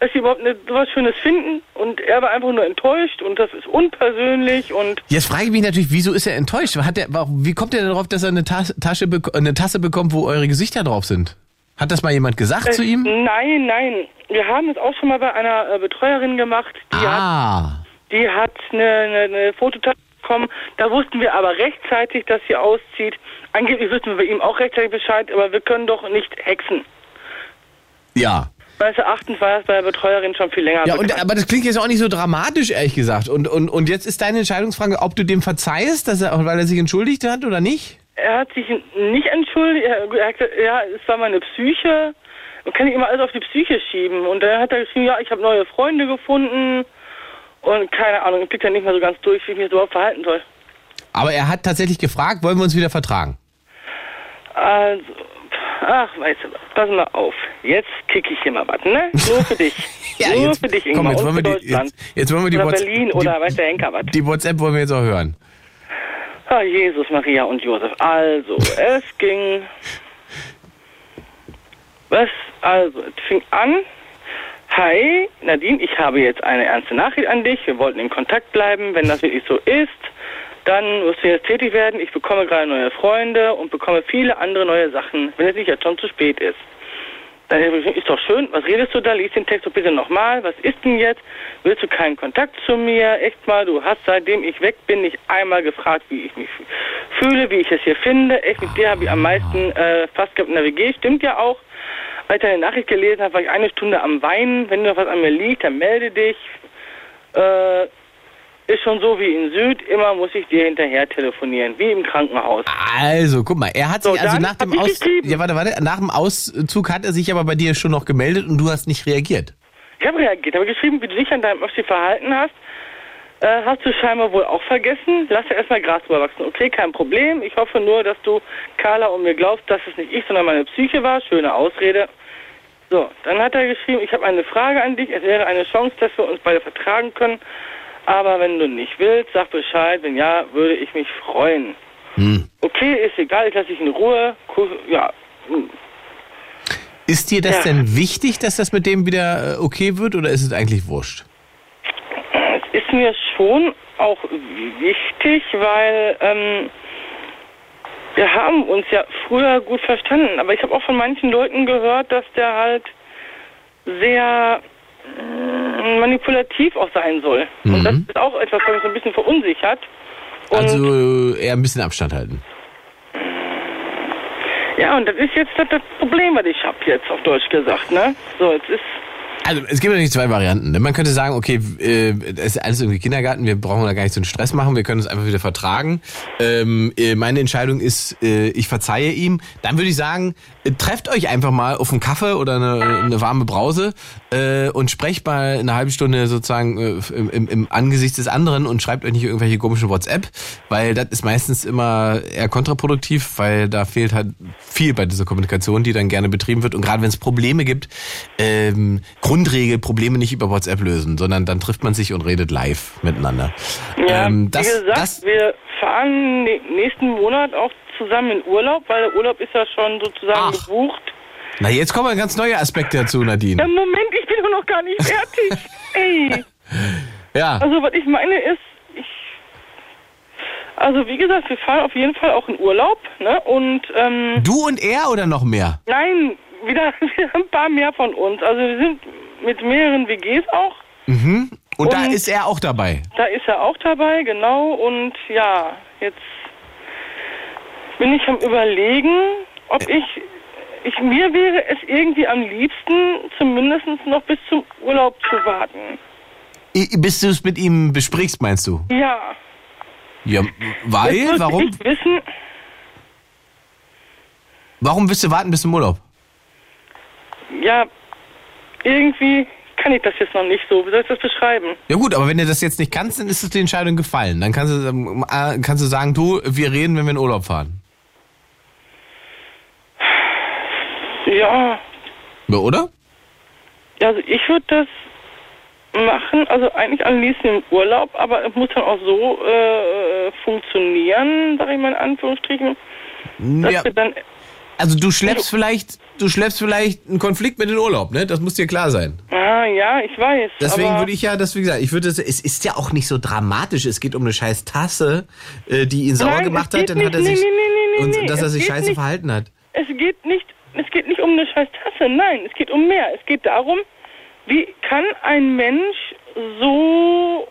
dass sie überhaupt nicht sowas Schönes finden. Und er war einfach nur enttäuscht und das ist unpersönlich und Jetzt frage ich mich natürlich, wieso ist er enttäuscht? Hat er, warum- wie kommt er darauf, dass er eine, Tas Tasche eine Tasse bekommt, wo eure Gesichter drauf sind? Hat das mal jemand gesagt zu ihm? Äh, Nein, nein. Wir haben es auch schon mal bei einer äh, Betreuerin gemacht. Die hat, Ah, die hat eine, eine, eine Fototasche bekommen. Da wussten wir aber rechtzeitig, dass sie auszieht. Angeblich wussten wir bei ihm auch rechtzeitig Bescheid, aber wir können doch nicht hexen. ja. Meines Erachtens war das bei der Betreuerin schon viel länger Ja, und, aber das klingt jetzt auch nicht so dramatisch, ehrlich gesagt. Und, und, und jetzt ist deine Entscheidungsfrage, ob du dem verzeihst, dass er, weil er sich entschuldigt hat oder nicht? Er hat sich nicht entschuldigt. Er, hat gesagt, ja, es war meine Psyche. Man kann nicht immer alles auf die Psyche schieben. Und dann hat er geschrieben, ja, ich habe neue Freunde gefunden. Und keine Ahnung, ich blick da nicht mehr so ganz durch, wie ich mich überhaupt verhalten soll. Aber er hat tatsächlich gefragt, wollen wir uns wieder vertragen? Also, ach, weißt du was, pass mal auf. Jetzt kicke ich hier mal was, ne? Nur für dich. <laughs> Nur für dich, Ingmar, komm, jetzt wollen wir die, jetzt, jetzt wollen wir die, oder What's- Berlin die, oder weiß der Henker was. die WhatsApp wollen wir jetzt auch hören. Ah, Jesus, Maria und Josef. Also, es <laughs> ging. Was? Also, es fing an. Hi, Nadine, ich habe jetzt eine ernste Nachricht an dich. Wir wollten in Kontakt bleiben. Wenn das wirklich so ist, dann musst du jetzt tätig werden. Ich bekomme gerade neue Freunde und bekomme viele andere neue Sachen, wenn es nicht jetzt schon zu spät ist. Dann ist doch schön, was redest du da? Lies den Text doch bitte nochmal. Was ist denn jetzt? Willst du keinen Kontakt zu mir? Echt mal, du hast seitdem ich weg bin nicht einmal gefragt, wie ich mich fü- fühle, wie ich es hier finde. Echt, mit dir habe ich am meisten äh, fast gehabt in der WG. Stimmt ja auch. Als ich deine Nachricht gelesen habe, war ich eine Stunde am Weinen. Wenn noch was an mir liegt, dann melde dich. Äh, ist schon so wie in Süd. Immer muss ich dir hinterher telefonieren, wie im Krankenhaus. Also, guck mal, er hat sich So, also nach dem hab ich Aus geschrieben. ja, warte, warte, nach dem Auszug hat er sich aber bei dir schon noch gemeldet und du hast nicht reagiert. Ich habe reagiert, habe geschrieben, wie du dich an deinem Öffi verhalten hast. Äh, hast du scheinbar wohl auch vergessen. Lass dir erstmal Gras drüber wachsen. Okay, kein Problem. Ich hoffe nur, dass du Carla und mir glaubst, dass es nicht ich, sondern meine Psyche war. Schöne Ausrede. So, dann hat er geschrieben, ich habe eine Frage an dich. Es wäre eine Chance, dass wir uns beide vertragen können. Aber wenn du nicht willst, sag Bescheid. Wenn ja, würde ich mich freuen. Hm. Okay, ist egal, ich lasse dich in Ruhe. Ja, hm. Ist dir das Ja. denn wichtig, dass das mit dem wieder äh, okay wird oder ist es eigentlich wurscht? Es ist mir schon auch wichtig, weil ähm, wir haben uns ja früher gut verstanden, aber ich habe auch von manchen Leuten gehört, dass der halt sehr manipulativ auch sein soll. Und das ist auch etwas, was mich so ein bisschen verunsichert. Und Also äh, eher ein bisschen Abstand halten. ja, und das ist jetzt das, das Problem, was ich habe jetzt auf Deutsch gesagt, ne? So, jetzt ist Also es gibt natürlich zwei Varianten. ne? Man könnte sagen, okay, äh, es ist alles irgendwie Kindergarten, wir brauchen da gar nicht so einen Stress machen, wir können es einfach wieder vertragen. Ähm, äh, meine Entscheidung ist, äh, ich verzeihe ihm. Dann würde ich sagen, äh, trefft euch einfach mal auf einen Kaffee oder eine, eine warme Brause äh, und sprecht mal eine halbe Stunde sozusagen äh, im, im, im Angesicht des anderen und schreibt euch nicht irgendwelche komischen WhatsApp, weil das ist meistens immer eher kontraproduktiv, weil da fehlt halt viel bei dieser Kommunikation, die dann gerne betrieben wird. Und gerade wenn es Probleme gibt, ähm, Grundregel, Probleme nicht über WhatsApp lösen, sondern dann trifft man sich und redet live miteinander. Ja, ähm, das, wie gesagt, das, wir fahren ne- nächsten Monat auch zusammen in Urlaub, weil der Urlaub ist ja schon sozusagen Ach. gebucht. na jetzt kommen ganz neue Aspekte dazu, Nadine. Ja, Moment, ich bin doch noch gar nicht fertig. <laughs> Ey. Ja, Also, was ich meine ist, ich. Also, wie gesagt, wir fahren auf jeden Fall auch in Urlaub, ne? Und, ähm, du und er oder noch mehr? nein, wieder, <laughs> wieder ein paar mehr von uns. Also, wir sind mit mehreren WGs auch. Mhm. Und, da Und- ist er auch dabei. Da ist er auch dabei, genau. Und ja, jetzt bin ich am Überlegen, ob ich, ich. Mir wäre es irgendwie am liebsten, zumindest noch bis zum Urlaub zu warten. I- Bis du es mit ihm besprichst, meinst du? Ja. Ja, weil, warum? Ich wissen, Warum willst du warten bis zum Urlaub? ja, irgendwie kann ich das jetzt noch nicht so. Wie soll ich das beschreiben? Ja gut, aber wenn du das jetzt nicht kannst, dann ist es die Entscheidung gefallen. Dann kannst du, ähm, äh, kannst du sagen, du, wir reden, wenn wir in Urlaub fahren. Ja, Ja, oder? also ich würde das machen, also eigentlich am liebsten im Urlaub, aber es muss dann auch so äh, funktionieren, sag ich mal in Anführungsstrichen, dass Ja, wir dann Also du schleppst vielleicht, du schleppst vielleicht einen Konflikt mit in den Urlaub, ne? Das muss dir klar sein. Ah, ja, ich weiß. Deswegen würde ich ja, das wie gesagt, ich würde, es es ist ja auch nicht so dramatisch. Es geht um eine scheiß Tasse, äh, die ihn sauer Nein, gemacht hat, dann hat er nicht, sich nee, nee, nee, und dass er sich scheiße nicht. verhalten hat. Es geht nicht, es geht nicht um eine scheiß Tasse, nein, es geht um mehr. Es geht darum, wie kann ein Mensch so,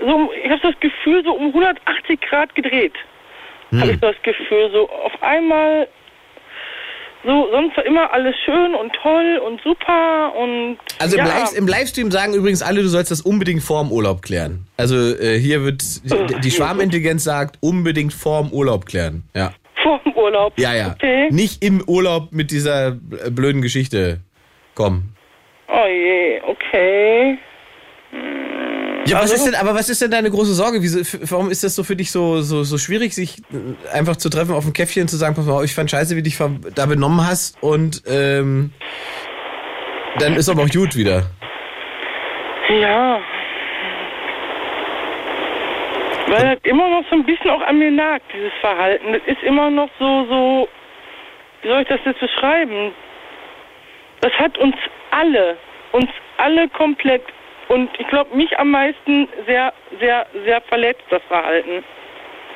so ich habe das Gefühl, so um 180 Grad gedreht. Hm. Habe ich das Gefühl, so auf einmal, so sonst war immer alles schön und toll und super und Also ja, im, Live, im Livestream sagen übrigens alle, du sollst das unbedingt vorm Urlaub klären. Also äh, hier wird die, die Schwarmintelligenz sagt, unbedingt vorm Urlaub klären. Ja. Vor dem Urlaub. Ja, ja. Okay. Nicht im Urlaub mit dieser äh, blöden Geschichte kommen. Oh je, okay. Ja, was Also- ist denn, aber was ist denn deine große Sorge? Wieso, warum ist das so für dich so, so, so schwierig, sich äh, einfach zu treffen auf dem Käffchen und zu sagen, pass mal, ich fand scheiße, wie du dich da benommen hast und ähm, dann ist aber auch gut wieder. Ja. Weil das immer noch so ein bisschen auch an mir nagt, dieses Verhalten. Das ist immer noch so, so, wie soll ich das jetzt beschreiben? Das hat uns alle, uns alle komplett und ich glaube mich am meisten sehr, sehr, sehr verletzt, das Verhalten.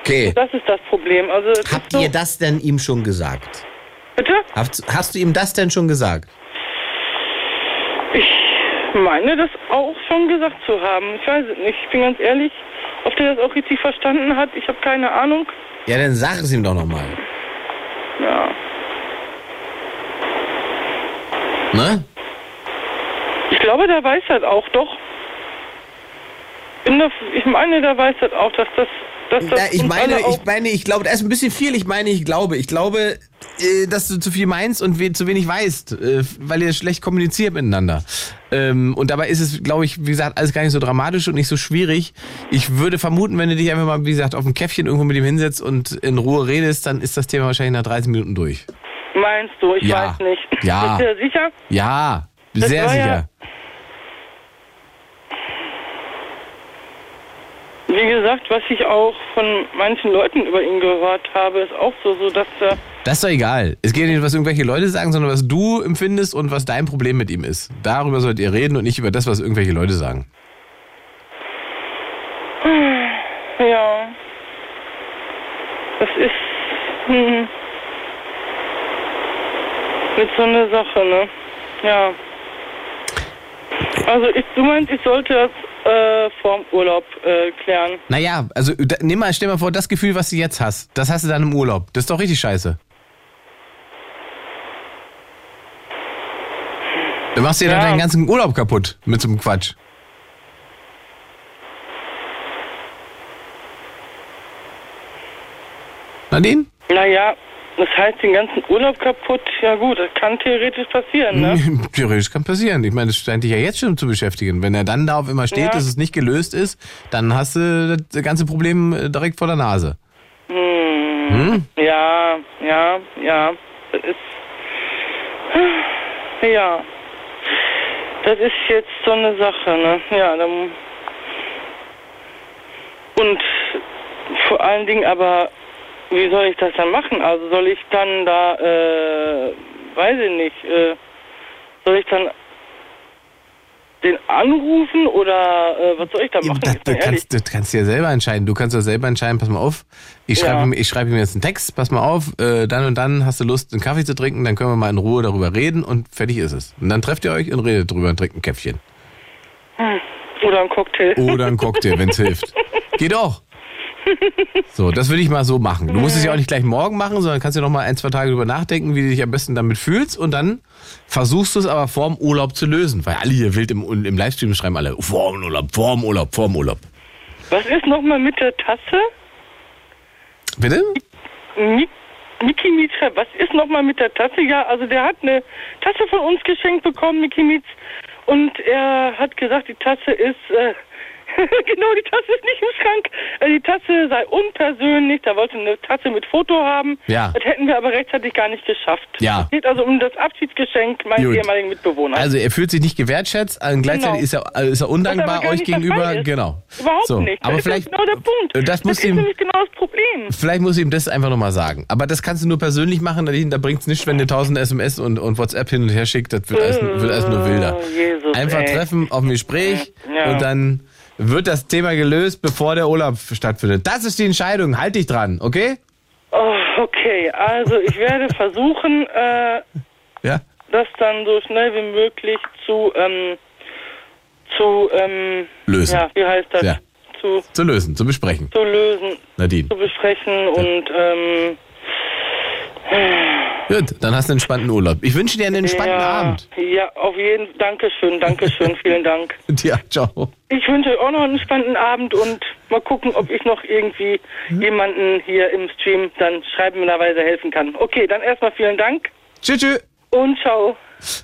Okay. Das ist das Problem. Also, Habt so, ihr das denn ihm schon gesagt? Bitte? Hast, hast du ihm das denn schon gesagt? Ich meine, das auch schon gesagt zu haben. Ich weiß es nicht. Ich bin ganz ehrlich, ob der das auch richtig verstanden hat, ich habe keine Ahnung. Ja, dann sag es ihm doch nochmal. Ja. Ne? Ich glaube, der weiß das auch, doch. Bin da, ich meine, der weiß das auch, dass das, dass das Ja, ich meine, ich meine, ich glaube, da ist ein bisschen viel. Ich meine, ich glaube. Ich glaube, äh, dass du zu viel meinst und we zu wenig weißt, äh, weil ihr schlecht kommuniziert miteinander. Ähm, und dabei ist es, glaube ich, wie gesagt, alles gar nicht so dramatisch und nicht so schwierig. Ich würde vermuten, wenn du dich einfach mal, wie gesagt, auf ein Käffchen irgendwo mit ihm hinsetzt und in Ruhe redest, dann ist das Thema wahrscheinlich nach 30 Minuten durch. meinst du? Ich Ja. weiß nicht. Ja. Bist du dir sicher? Ja, Das sehr war ja- Wie gesagt, was ich auch von manchen Leuten über ihn gehört habe, ist auch so, so dass er Das ist doch egal. Es geht nicht, was irgendwelche Leute sagen, sondern was du empfindest und was dein Problem mit ihm ist. Darüber sollt ihr reden und nicht über das, was irgendwelche Leute sagen. Ja. Das ist hm, mit so einer Sache, ne? Ja. Also ich, du meinst, ich sollte das äh, vorm Urlaub äh, klären. Naja, also da, nimm mal, stell mal vor, das Gefühl, was du jetzt hast, das hast du dann im Urlaub. Das ist doch richtig scheiße. Du machst dir Ja. dann deinen ganzen Urlaub kaputt mit so einem Quatsch. Nadine? Naja, das heißt den ganzen Urlaub kaputt. Ja gut, das kann theoretisch passieren, ne? <laughs> Theoretisch kann passieren. Ich meine, das scheint dich ja jetzt schon zu beschäftigen. Wenn er dann darauf immer steht, Ja. dass es nicht gelöst ist, dann hast du das ganze Problem äh, direkt vor der Nase. Hm. Hm? Ja, ja, ja. Das ist. Ja. Das ist jetzt so eine Sache, ne? Ja, dann. Und vor allen Dingen aber, wie soll ich das dann machen? Also soll ich dann da, äh, weiß ich nicht, äh, soll ich dann den anrufen oder äh, was soll ich da machen? Mal das, ehrlich. kannst, das kannst du ja selber entscheiden. Du kannst ja selber entscheiden, pass mal auf, ich schreibe, Ja. mir, ich schreibe mir jetzt einen Text, pass mal auf, äh, dann und dann hast du Lust, einen Kaffee zu trinken, dann können wir mal in Ruhe darüber reden und fertig ist es. Und dann trefft ihr euch und redet drüber und trinkt ein Käffchen. Hm. Oder ein Cocktail. Oder ein Cocktail, wenn's <laughs> hilft. Geht auch. So, das würde ich mal so machen. Du musst es ja auch nicht gleich morgen machen, sondern kannst ja noch mal ein, zwei Tage drüber nachdenken, wie du dich am besten damit fühlst und dann versuchst du es aber vorm Urlaub zu lösen. Weil alle hier wild im, im Livestream schreiben alle, vorm Urlaub, vorm Urlaub, vorm Urlaub. Was ist nochmal mit der Tasse? Bitte? Mi Mickey Mietz, schreibt, was ist nochmal mit der Tasse? Ja, also der hat eine Tasse von uns geschenkt bekommen, Mickey Mietz. Und er hat gesagt, die Tasse ist, äh, <laughs> genau, die Tasse ist nicht im Schrank. Äh, Die Tasse sei unpersönlich, da wollte eine Tasse mit Foto haben. Ja. Das hätten wir aber rechtzeitig gar nicht geschafft. Ja. Es geht also um das Abschiedsgeschenk meines ehemaligen Mitbewohners. Also er fühlt sich nicht gewertschätzt, äh, gleichzeitig Genau. ist, er, äh, ist er undankbar euch gegenüber. Genau. Überhaupt so. nicht. Aber das vielleicht, ist genau der Punkt. das muss ist ihm- nämlich genau das Problem. vielleicht muss ihm das einfach nochmal sagen. Aber das kannst du nur persönlich machen, da bringt es nichts, wenn du tausende SMS und, und WhatsApp hin und her schickt. Das wird alles, wird alles nur wilder. Jesus, Einfach ey. treffen, auf ein Gespräch Ja. und dann wird das Thema gelöst, bevor der Urlaub stattfindet. Das ist die Entscheidung. Halt dich dran, okay? Oh, okay, also ich werde versuchen, äh, Ja. das dann so schnell wie möglich zu, ähm, zu, ähm, Lösen. Ja, wie heißt das? Ja. Zu, Zu lösen, zu besprechen. zu lösen, Nadine. zu besprechen und, ähm, Gut, dann hast du einen entspannten Urlaub. Ich wünsche dir einen entspannten ja, Abend. Ja, auf jeden Dankeschön, Dankeschön, <laughs> vielen Dank. Ja, ciao. Ich wünsche euch auch noch einen entspannten Abend und mal gucken, ob ich noch irgendwie Hm? jemanden hier im Stream dann schreibenderweise helfen kann. Okay, dann erstmal vielen Dank Tschüss, tschüss. und ciao.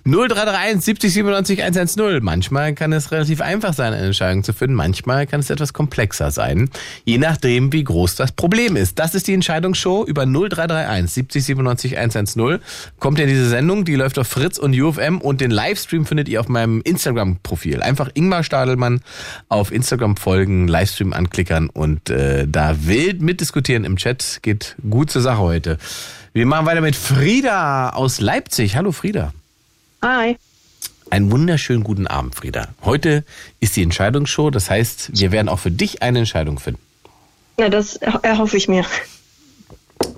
0331 70 97 110. Manchmal kann es relativ einfach sein, eine Entscheidung zu finden. Manchmal kann es etwas komplexer sein. Je nachdem, wie groß das Problem ist. Das ist die Entscheidungsshow über 0331 70 97 110. Kommt ja diese Sendung, die läuft auf Fritz und UFM und den Livestream findet ihr auf meinem Instagram-Profil. Einfach Ingmar Stadelmann auf Instagram folgen, Livestream anklickern und äh, da wild mitdiskutieren im Chat. Geht gut zur Sache heute. Wir machen weiter mit Frieda aus Leipzig. Hallo Frieda. Hi. Einen wunderschönen guten Abend, Frieda. Heute ist die Entscheidungsshow, das heißt, wir werden auch für dich eine Entscheidung finden. Na, das erhoffe ich mir.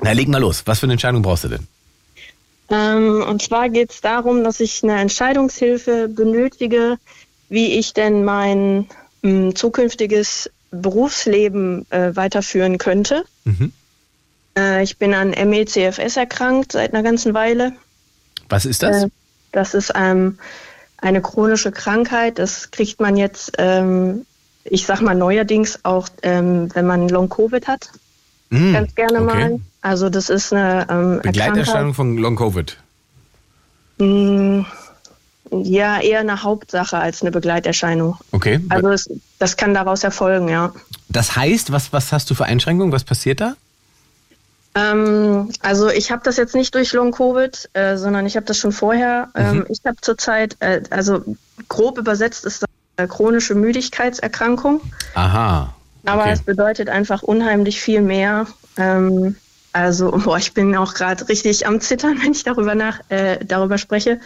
Na, leg mal los. Was für eine Entscheidung brauchst du denn? Ähm, und zwar geht es darum, dass ich eine Entscheidungshilfe benötige, wie ich denn mein m, zukünftiges Berufsleben äh, weiterführen könnte. Mhm. Äh, ich bin an ME-CFS erkrankt seit einer ganzen Weile. Was ist das? Äh, das ist ähm, eine chronische Krankheit. Das kriegt man jetzt, ähm, ich sag mal neuerdings auch, ähm, wenn man Long-Covid hat. Hm, Ganz gerne okay. mal. Also das ist eine ähm, Begleiterscheinung von Long Covid. Erkrankung, ja, eher eine Hauptsache als eine Begleiterscheinung. Okay. Also es, das kann daraus erfolgen, ja. Das heißt, was, was hast du für Einschränkungen? Was passiert da? Ähm, also ich habe das jetzt nicht durch Long-Covid, äh, sondern ich habe das schon vorher. Ähm, Mhm. ich habe zurzeit, äh, also grob übersetzt ist das eine chronische Müdigkeitserkrankung. Aha. Aber Okay. es bedeutet einfach unheimlich viel mehr. Ähm, also, boah, ich bin auch gerade richtig am Zittern, <laughs> wenn ich darüber nach äh, darüber spreche.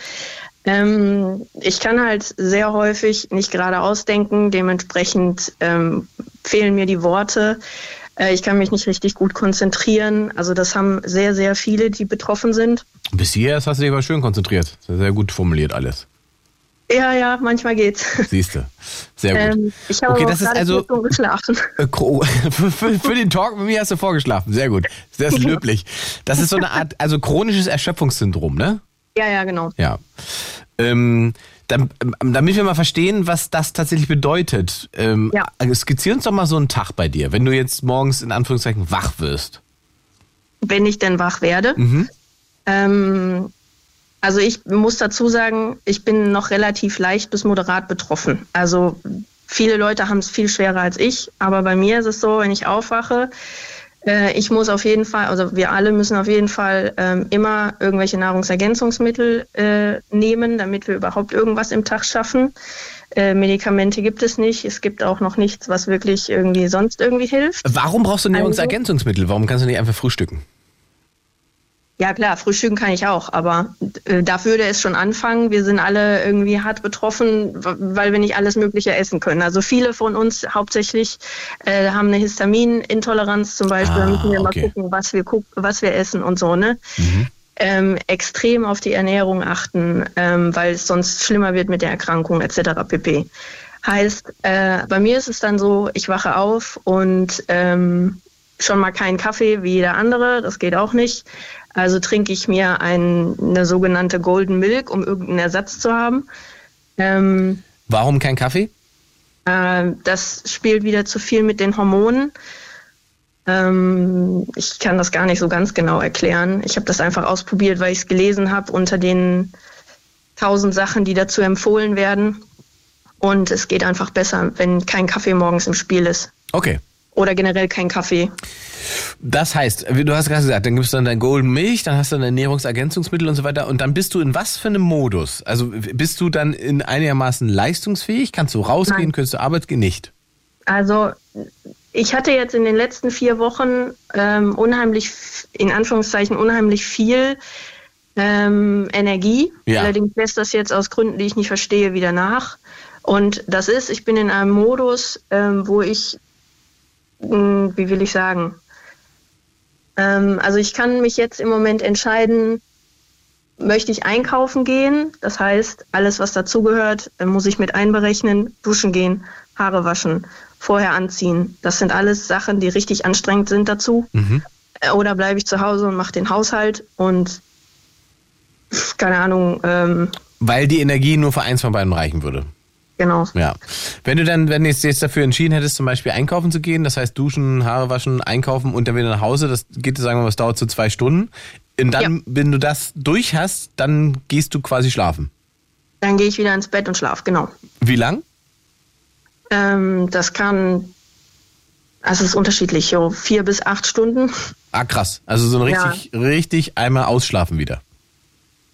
Ähm, ich kann halt sehr häufig nicht gerade ausdenken, dementsprechend ähm, fehlen mir die Worte. Äh, ich kann mich nicht richtig gut konzentrieren. Also das haben sehr, sehr viele, die betroffen sind. Bis hier hast du dich aber schön konzentriert. Sehr, sehr gut formuliert alles. Ja, ja, manchmal geht's. Siehst du. Sehr gut. Ähm, ich habe Okay, das ist also- vier Stunden geschlafen. Äh, Kro- <laughs> für, für, für den Talk mit mir hast du vorgeschlafen. Sehr gut. Sehr löblich. Das ist so eine Art, also chronisches Erschöpfungssyndrom, ne? Ja, ja, genau. Ja. Ähm, ähm, damit wir mal verstehen, was das tatsächlich bedeutet. Ähm, Ja. also Skizzier uns doch mal so einen Tag bei dir, wenn du jetzt morgens in Anführungszeichen wach wirst. Wenn ich denn wach werde. Mhm. Ähm, also ich muss dazu sagen, ich bin noch relativ leicht bis moderat betroffen. Also viele Leute haben es viel schwerer als ich, aber bei mir ist es so, wenn ich aufwache, äh, ich muss auf jeden Fall, also wir alle müssen auf jeden Fall ähm, immer irgendwelche Nahrungsergänzungsmittel äh, nehmen, damit wir überhaupt irgendwas im Tag schaffen. Äh, Medikamente gibt es nicht. Es gibt auch noch nichts, was wirklich irgendwie sonst irgendwie hilft. Warum brauchst du Also- Nahrungsergänzungsmittel? Warum kannst du nicht einfach frühstücken? Ja klar, frühstücken kann ich auch, aber äh, da würde es schon anfangen. Wir sind alle irgendwie hart betroffen, weil wir nicht alles Mögliche essen können. Also viele von uns hauptsächlich äh, haben eine Histaminintoleranz zum Beispiel. Ah, da müssen wir okay. mal gucken, was wir guck, was wir essen und so. Ne? Ähm, extrem auf die Ernährung achten, ähm, weil es sonst schlimmer wird mit der Erkrankung etc. pp. Heißt, äh, bei mir ist es dann so, ich wache auf und ähm, schon mal keinen Kaffee wie jeder andere, das geht auch nicht. Also trinke ich mir ein, eine sogenannte Golden Milk, um irgendeinen Ersatz zu haben. Ähm, Warum kein Kaffee? äh, das spielt wieder zu viel mit den Hormonen. Ähm, ich kann das gar nicht so ganz genau erklären. Ich habe das einfach ausprobiert, weil ich es gelesen habe unter den tausend Sachen, die dazu empfohlen werden. Und es geht einfach besser, wenn kein Kaffee morgens im Spiel ist. Okay. Oder generell kein Kaffee. Das heißt, wie du hast gerade gesagt, dann gibst du dann dein Golden Milch, dann hast du dein Ernährungsergänzungsmittel und so weiter und dann bist du in was für einem Modus? Also bist du dann in einigermaßen leistungsfähig? Kannst du rausgehen? Nein. Könntest du Arbeit gehen? Nicht. Also ich hatte jetzt in den letzten vier Wochen ähm, unheimlich, in Anführungszeichen, unheimlich viel ähm, Energie. Ja. Allerdings lässt das jetzt aus Gründen, die ich nicht verstehe, wieder nach. Und das ist, ich bin in einem Modus, ähm, wo ich, wie will ich sagen, ähm, also ich kann mich jetzt im Moment entscheiden, möchte ich einkaufen gehen. Das heißt, alles, was dazugehört, äh, muss ich mit einberechnen. Duschen gehen, Haare waschen, vorher anziehen. Das sind alles Sachen, die richtig anstrengend sind dazu. Mhm. Äh, Oder bleibe ich zu Hause und mache den Haushalt und keine Ahnung, ähm, Weil die Energie nur für eins von beiden reichen würde. Genau. Ja. Wenn du dann, wenn du jetzt jetzt dafür entschieden hättest, zum Beispiel einkaufen zu gehen, das heißt duschen, Haare waschen, einkaufen und dann wieder nach Hause, das geht, sagen wir mal, das dauert so zwei Stunden. Und dann, wenn du das durch hast, dann gehst du quasi schlafen. Dann gehe ich wieder ins Bett und schlafe, genau. Wie lang? Ähm, das kann, also es ist unterschiedlich, so vier bis acht Stunden. Ah, krass. Also so ein Ja. richtig, richtig einmal ausschlafen wieder.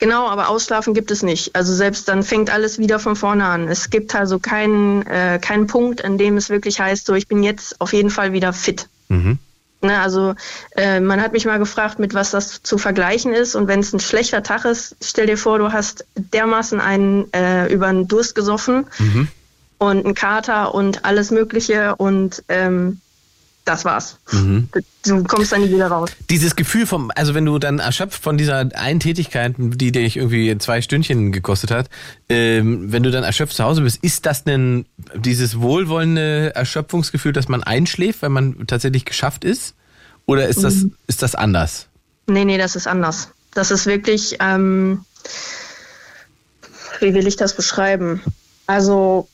Genau, aber Ausschlafen gibt es nicht. Also selbst dann fängt alles wieder von vorne an. Es gibt also keinen, äh, keinen Punkt, an dem es wirklich heißt, so ich bin jetzt auf jeden Fall wieder fit. Mhm. Ne, also äh, man hat mich mal gefragt, mit was das zu vergleichen ist. Und wenn es ein schlechter Tag ist, stell dir vor, du hast dermaßen einen äh, über den Durst gesoffen Mhm. und einen Kater und alles Mögliche und ähm, das war's. Mhm. Du kommst dann nie wieder raus. Dieses Gefühl vom, also wenn du dann erschöpft von dieser einen Tätigkeit, die dich irgendwie zwei Stündchen gekostet hat, ähm, wenn du dann erschöpft zu Hause bist, ist das denn dieses wohlwollende Erschöpfungsgefühl, dass man einschläft, wenn man tatsächlich geschafft ist? Oder ist das, Mhm. ist das anders? Nee, nee, das ist anders. Das ist wirklich, ähm, wie will ich das beschreiben? Also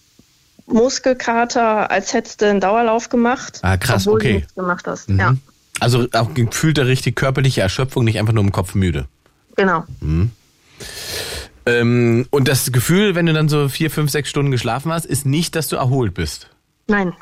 Muskelkater, als hättest du einen Dauerlauf gemacht. Ah, krass, obwohl du okay. nichts gemacht hast. Mhm. Ja, Also auch gefühlte richtig körperliche Erschöpfung, nicht einfach nur im Kopf müde. genau. Mhm. Ähm, und das Gefühl, wenn du dann so vier, fünf, sechs Stunden geschlafen hast, ist nicht, dass du erholt bist. Nein,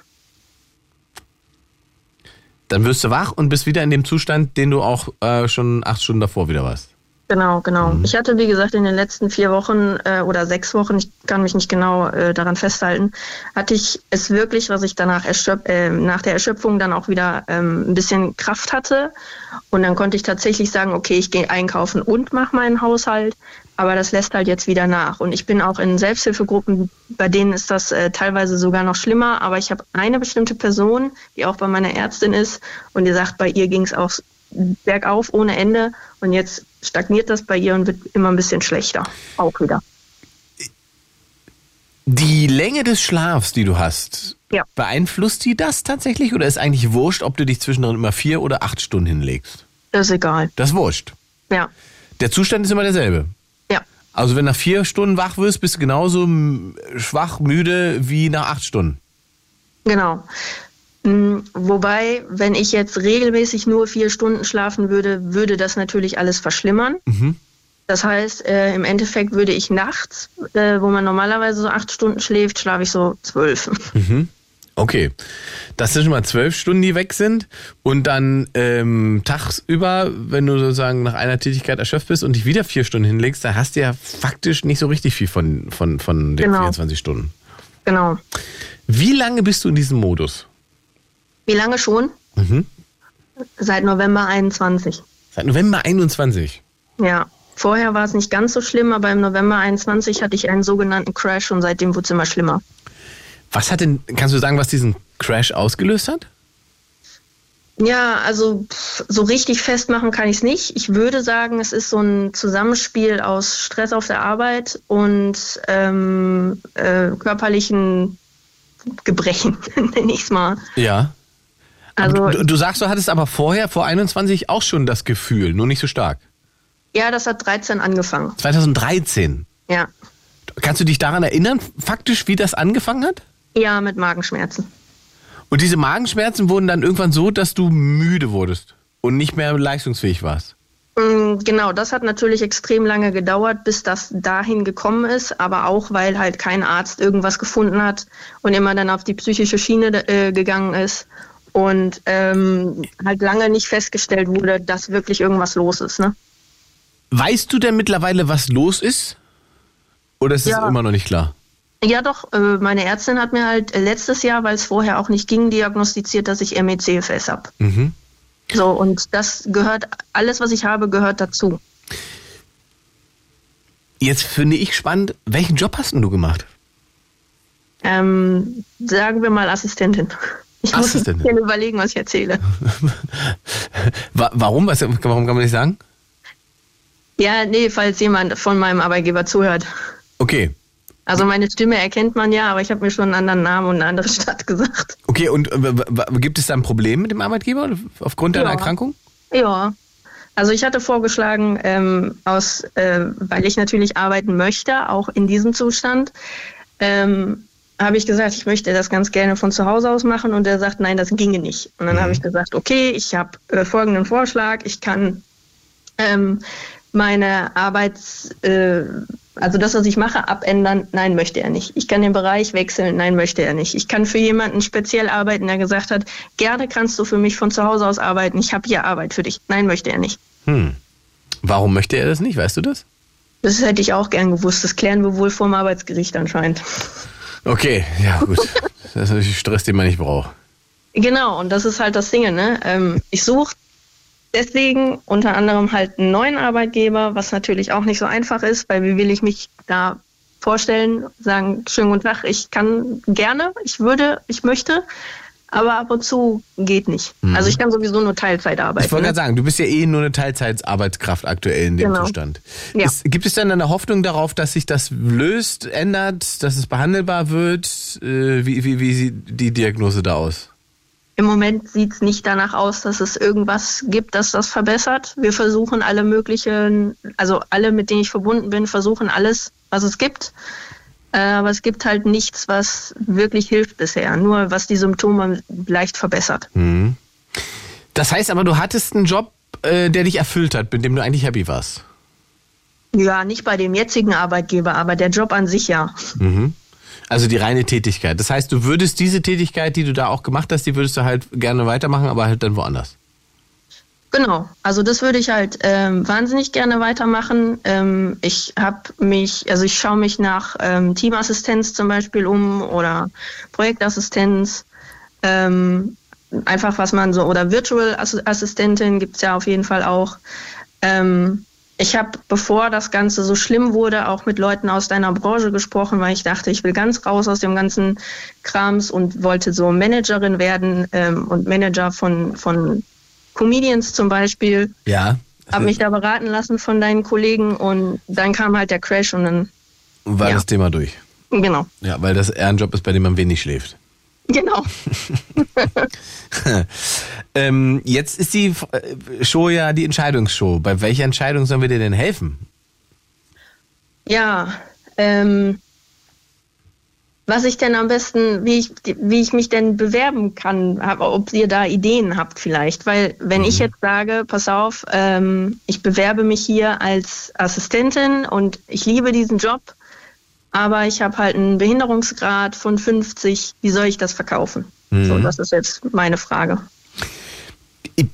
Dann wirst du wach und bist wieder in dem Zustand, den du auch äh, schon acht Stunden davor wieder warst. Genau, genau. Mhm. Ich hatte, wie gesagt, in den letzten vier Wochen äh, oder sechs Wochen, ich kann mich nicht genau äh, daran festhalten, hatte ich es wirklich, dass ich danach erschöp äh, nach der Erschöpfung dann auch wieder ähm, ein bisschen Kraft hatte. Und dann konnte ich tatsächlich sagen, okay, ich gehe einkaufen und mache meinen Haushalt. Aber das lässt halt jetzt wieder nach. Und ich bin auch in Selbsthilfegruppen, bei denen ist das äh, teilweise sogar noch schlimmer. Aber ich habe eine bestimmte Person, die auch bei meiner Ärztin ist und die sagt, bei ihr ging es auch bergauf ohne Ende. Und jetzt stagniert das bei ihr und wird immer ein bisschen schlechter. Auch wieder. Die Länge des Schlafs, die du hast, Ja. beeinflusst die das tatsächlich oder ist eigentlich wurscht, ob du dich zwischendrin immer vier oder acht Stunden hinlegst? Das ist egal. Das ist wurscht. Ja. Der Zustand ist immer derselbe. Ja. Also wenn nach vier Stunden wach wirst, bist du genauso schwach, müde wie nach acht Stunden. Genau. Mm, Wobei, wenn ich jetzt regelmäßig nur vier Stunden schlafen würde, würde das natürlich alles verschlimmern. Mhm. Das heißt, äh, im Endeffekt würde ich nachts, äh, wo man normalerweise so acht Stunden schläft, schlafe ich so zwölf. <laughs> Mhm. Okay. Das sind schon mal zwölf Stunden, die weg sind. Und dann ähm, tagsüber, wenn du sozusagen nach einer Tätigkeit erschöpft bist und dich wieder vier Stunden hinlegst, da hast du ja faktisch nicht so richtig viel von, von, von den Genau. 24 Stunden. Genau. Wie lange bist du in diesem Modus? Wie lange schon? Mhm. Seit November 21. Seit November 21. Ja. Vorher war es nicht ganz so schlimm, aber im November 21 hatte ich einen sogenannten Crash und seitdem wurde es immer schlimmer. Was hat denn, kannst du sagen, was diesen Crash ausgelöst hat? Ja, also so richtig festmachen kann ich es nicht. Ich würde sagen, es ist so ein Zusammenspiel aus Stress auf der Arbeit und ähm, äh, körperlichen Gebrechen, <laughs> nenne ich es mal. Ja. Also du, du sagst, du hattest aber vorher, vor 21, auch schon das Gefühl, nur nicht so stark. ja, das hat 13 angefangen. 2013. Ja, Kannst du dich daran erinnern, faktisch, wie das angefangen hat? ja, mit Magenschmerzen. Und diese Magenschmerzen wurden dann irgendwann so, dass du müde wurdest und nicht mehr leistungsfähig warst. Mm, Genau, das hat natürlich extrem lange gedauert, bis das dahin gekommen ist, aber auch weil halt kein Arzt irgendwas gefunden hat und immer dann auf die psychische Schiene äh, gegangen ist und ähm, halt lange nicht festgestellt wurde, dass wirklich irgendwas los ist. Ne? Weißt du denn mittlerweile, was los ist? Oder ist es Ja. immer noch nicht klar? Ja, doch, äh, meine Ärztin hat mir halt äh, letztes Jahr, weil es vorher auch nicht ging, diagnostiziert, dass ich MECFS habe. Mhm. So, und das gehört, alles, was ich habe, gehört dazu. Jetzt finde ich spannend, welchen Job hast denn du gemacht? Ähm, sagen wir mal Assistentin. Ich muss ein bisschen überlegen, was ich erzähle. <laughs> Wa warum? Was, warum kann man nicht sagen? Ja, nee, falls jemand von meinem Arbeitgeber zuhört. Okay. Also meine Stimme erkennt man ja, aber ich habe mir schon einen anderen Namen und eine andere <laughs> Stadt gesagt. Okay, und äh, gibt es da ein Problem mit dem Arbeitgeber aufgrund deiner Ja. Erkrankung? Ja. Also ich hatte vorgeschlagen, ähm, aus, äh, weil ich natürlich arbeiten möchte, auch in diesem Zustand, ähm, habe ich gesagt, ich möchte das ganz gerne von zu Hause aus machen und er sagt, nein, das ginge nicht. Und dann habe ich gesagt, okay, ich habe äh, folgenden Vorschlag, ich kann ähm, meine Arbeits, äh, also das, was ich mache, abändern. Nein, möchte er nicht. Ich kann den Bereich wechseln. Nein, möchte er nicht. Ich kann für jemanden speziell arbeiten, der gesagt hat, gerne kannst du für mich von zu Hause aus arbeiten. Ich habe hier Arbeit für dich. Nein, möchte er nicht. Hm. Warum möchte er das nicht? Weißt du das? Das hätte ich auch gern gewusst. Das klären wir wohl vom Arbeitsgericht anscheinend. Okay, ja gut. Das ist natürlich Stress, den man nicht braucht. Genau, und das ist halt das Ding. Ne? Ähm, ich suche deswegen unter anderem halt einen neuen Arbeitgeber, was natürlich auch nicht so einfach ist, weil wie will ich mich da vorstellen, sagen, schönen guten Tag, ich kann gerne, ich würde, ich möchte, aber ab und zu geht nicht. Mhm. Also ich kann sowieso nur Teilzeit arbeiten. Ich wollte ne? gerade sagen, du bist ja eh nur eine Teilzeitarbeitskraft aktuell in dem Genau. Zustand. Ja. Ist, gibt es dann eine Hoffnung darauf, dass sich das löst, ändert, dass es behandelbar wird? Äh, wie, wie, wie sieht die Diagnose da aus? Im Moment sieht es nicht danach aus, dass es irgendwas gibt, das das verbessert. Wir versuchen alle möglichen, also alle, mit denen ich verbunden bin, versuchen alles, was es gibt. Äh, Aber es gibt halt nichts, was wirklich hilft bisher. Nur was die Symptome leicht verbessert. Mhm. Das heißt aber, du hattest einen Job, äh, der dich erfüllt hat, mit dem du eigentlich happy warst. Ja, nicht bei dem jetzigen Arbeitgeber, aber der Job an sich ja. Mhm. Also die reine Tätigkeit. Das heißt, du würdest diese Tätigkeit, die du da auch gemacht hast, die würdest du halt gerne weitermachen, aber halt dann woanders. Genau, also das würde ich halt ähm, wahnsinnig gerne weitermachen. Ähm, ich habe mich, also ich schaue mich nach ähm, Teamassistenz zum Beispiel um oder Projektassistenz. Ähm, einfach was man so, oder Virtual Assi- Assistentin gibt's ja auf jeden Fall auch. Ähm, ich habe, bevor das Ganze so schlimm wurde, auch mit Leuten aus deiner Branche gesprochen, weil ich dachte, ich will ganz raus aus dem ganzen Krams und wollte so Managerin werden ähm, und Manager von, von Comedians zum Beispiel. Ja. Habe mich da beraten lassen von deinen Kollegen und dann kam halt der Crash und dann, War Ja. das Thema durch. genau, Ja, weil das eher ein Job ist, bei dem man wenig schläft. genau. <laughs> ähm, jetzt ist die äh, Show ja die Entscheidungsshow. Bei welcher Entscheidung sollen wir dir denn helfen? Ja, ähm, was ich denn am besten, wie ich, wie ich mich denn bewerben kann, ob ihr da Ideen habt vielleicht. Weil wenn ich jetzt sage, pass auf, ähm, ich bewerbe mich hier als Assistentin und ich liebe diesen Job, aber ich habe halt einen Behinderungsgrad von 50, wie soll ich das verkaufen? So, das ist jetzt meine Frage. Ich,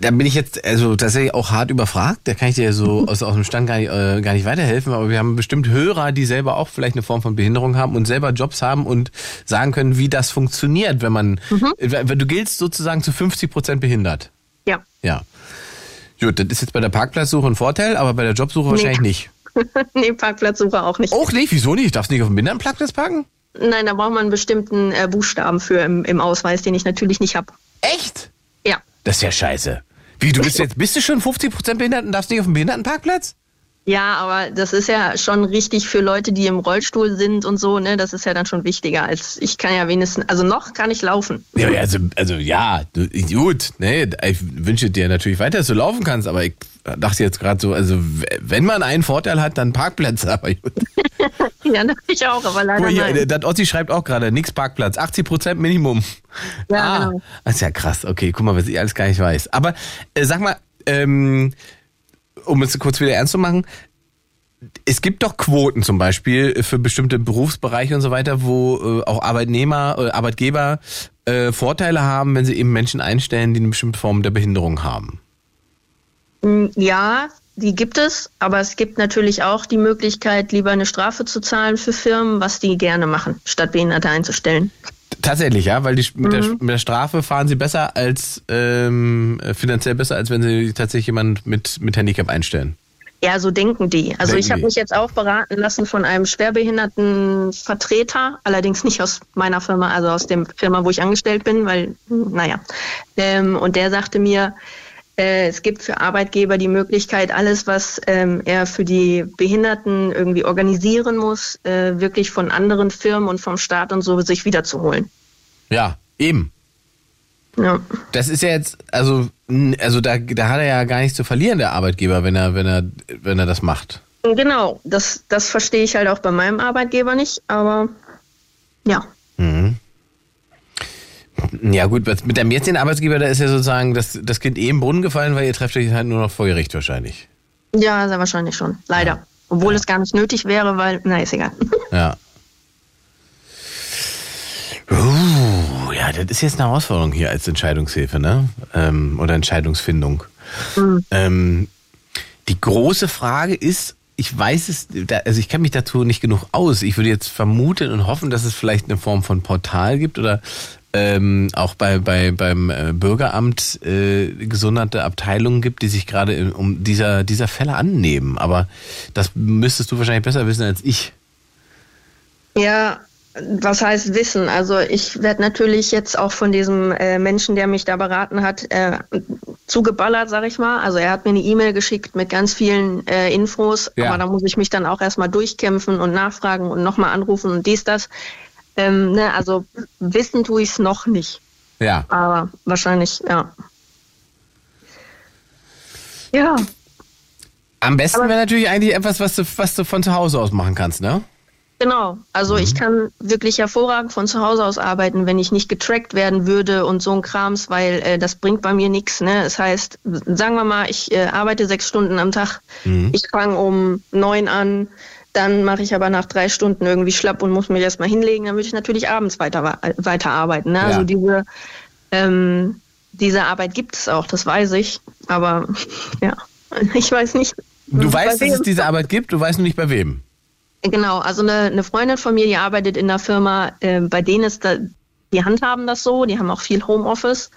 da bin ich jetzt also tatsächlich auch hart überfragt. Da kann ich dir so aus, aus dem Stand gar nicht, äh, gar nicht weiterhelfen. Aber wir haben bestimmt Hörer, die selber auch vielleicht eine Form von Behinderung haben und selber Jobs haben und sagen können, wie das funktioniert, wenn man, wenn du giltst sozusagen zu 50 Prozent behindert. Ja. Ja. Gut, das ist jetzt bei der Parkplatzsuche ein Vorteil, aber bei der Jobsuche Nee. wahrscheinlich nicht. <laughs> nee, Parkplatzsuche auch nicht. Auch nicht? Wieso nicht? Ich darf nicht auf dem Behindertenparkplatz parken? Nein, da braucht man einen bestimmten äh, Buchstaben für im, im Ausweis, den ich natürlich nicht habe. Echt? Das ist ja scheiße. Wie, du bist jetzt, bist du schon 50 Prozent behindert und darfst nicht auf dem Behindertenparkplatz? Ja, aber das ist ja schon richtig für Leute, die im Rollstuhl sind und so, ne? Das ist ja dann schon wichtiger als ich kann ja wenigstens, also noch kann ich laufen. Ja, also, also ja, du, gut, ne, ich wünsche dir natürlich weiter, dass du laufen kannst, aber ich dachte jetzt gerade so, also wenn man einen Vorteil hat, dann Parkplätze, aber gut. <laughs> Ja, dachte ich auch, aber leider Guck hier, das Ossi schreibt auch gerade, nix Parkplatz, 80 Prozent Minimum. Ja, ah, genau. Das ist ja krass, okay, guck mal, was ich alles gar nicht weiß. Aber äh, sag mal, ähm, um es kurz wieder ernst zu machen, es gibt doch Quoten zum Beispiel für bestimmte Berufsbereiche und so weiter, wo äh, auch Arbeitnehmer, äh, Arbeitgeber äh, Vorteile haben, wenn sie eben Menschen einstellen, die eine bestimmte Form der Behinderung haben. Mm, Ja, die gibt es, aber es gibt natürlich auch die Möglichkeit, lieber eine Strafe zu zahlen für Firmen, was die gerne machen, statt Behinderte einzustellen. Tatsächlich, ja, weil die, mit, der, Mhm. mit der Strafe fahren sie besser als ähm, äh, finanziell besser, als wenn sie tatsächlich jemanden mit, mit Handicap einstellen. Ja, so denken die. Also Denken ich habe mich jetzt auch beraten lassen von einem schwerbehinderten Vertreter, allerdings nicht aus meiner Firma, also aus dem Firma, wo ich angestellt bin, weil, naja. Ähm, und der sagte mir, es gibt für Arbeitgeber die Möglichkeit, alles, was ähm, er für die Behinderten irgendwie organisieren muss, äh, wirklich von anderen Firmen und vom Staat und so sich wiederzuholen. Ja, eben. Ja. Das ist ja jetzt, also, also da, da hat er ja gar nichts zu verlieren, der Arbeitgeber, wenn er, wenn er, wenn er das macht. Genau, das, das verstehe ich halt auch bei meinem Arbeitgeber nicht, aber ja. Mhm. Ja gut, mit dem jetzigen Arbeitgeber, da ist ja sozusagen das, das Kind eh im Brunnen gefallen, weil ihr trefft euch halt nur noch vor Gericht wahrscheinlich. Ja, sehr wahrscheinlich schon. Leider. Obwohl es gar nicht nötig wäre, weil, na, ist egal. <laughs> Ja. Uh, ja, das ist jetzt eine Herausforderung hier als Entscheidungshilfe, ne? Ähm, oder Entscheidungsfindung. Ähm, die große Frage ist, ich weiß es, also ich kenne mich dazu nicht genug aus. Ich würde jetzt vermuten und hoffen, dass es vielleicht eine Form von Portal gibt oder ähm, auch bei, bei beim äh, Bürgeramt äh, gesonderte Abteilungen gibt, die sich gerade um dieser dieser Fälle annehmen. Aber das müsstest du wahrscheinlich besser wissen als ich. Ja, was heißt Wissen? Also ich werde natürlich jetzt auch von diesem äh, Menschen, der mich da beraten hat, äh, zugeballert, sag ich mal. Also er hat mir eine E-Mail geschickt mit ganz vielen äh, Infos, Ja. aber da muss ich mich dann auch erstmal durchkämpfen und nachfragen und nochmal anrufen und dies, das. Ähm, ne, also wissen tue ich es noch nicht, Ja. aber wahrscheinlich, ja. Ja, Am besten wäre natürlich eigentlich etwas, was du, was du von zu Hause aus machen kannst, ne? Genau, also ich kann wirklich hervorragend von zu Hause aus arbeiten, wenn ich nicht getrackt werden würde und so ein Krams, weil äh, das bringt bei mir nichts. Ne? Das heißt, sagen wir mal, ich äh, arbeite sechs Stunden am Tag, ich fange um neun an, dann mache ich aber nach drei Stunden irgendwie schlapp und muss mich erstmal hinlegen, dann würde ich natürlich abends weiter, weiter arbeiten. Ne? Ja. Also diese, ähm, diese Arbeit gibt es auch, das weiß ich, aber <laughs> ja, <laughs> ich weiß nicht. Du weißt, dass es diese Arbeit gibt, du weißt nur nicht bei wem. Genau, also eine, eine Freundin von mir, die arbeitet in einer Firma, äh, bei denen ist da, die handhaben das so, die haben auch viel Homeoffice,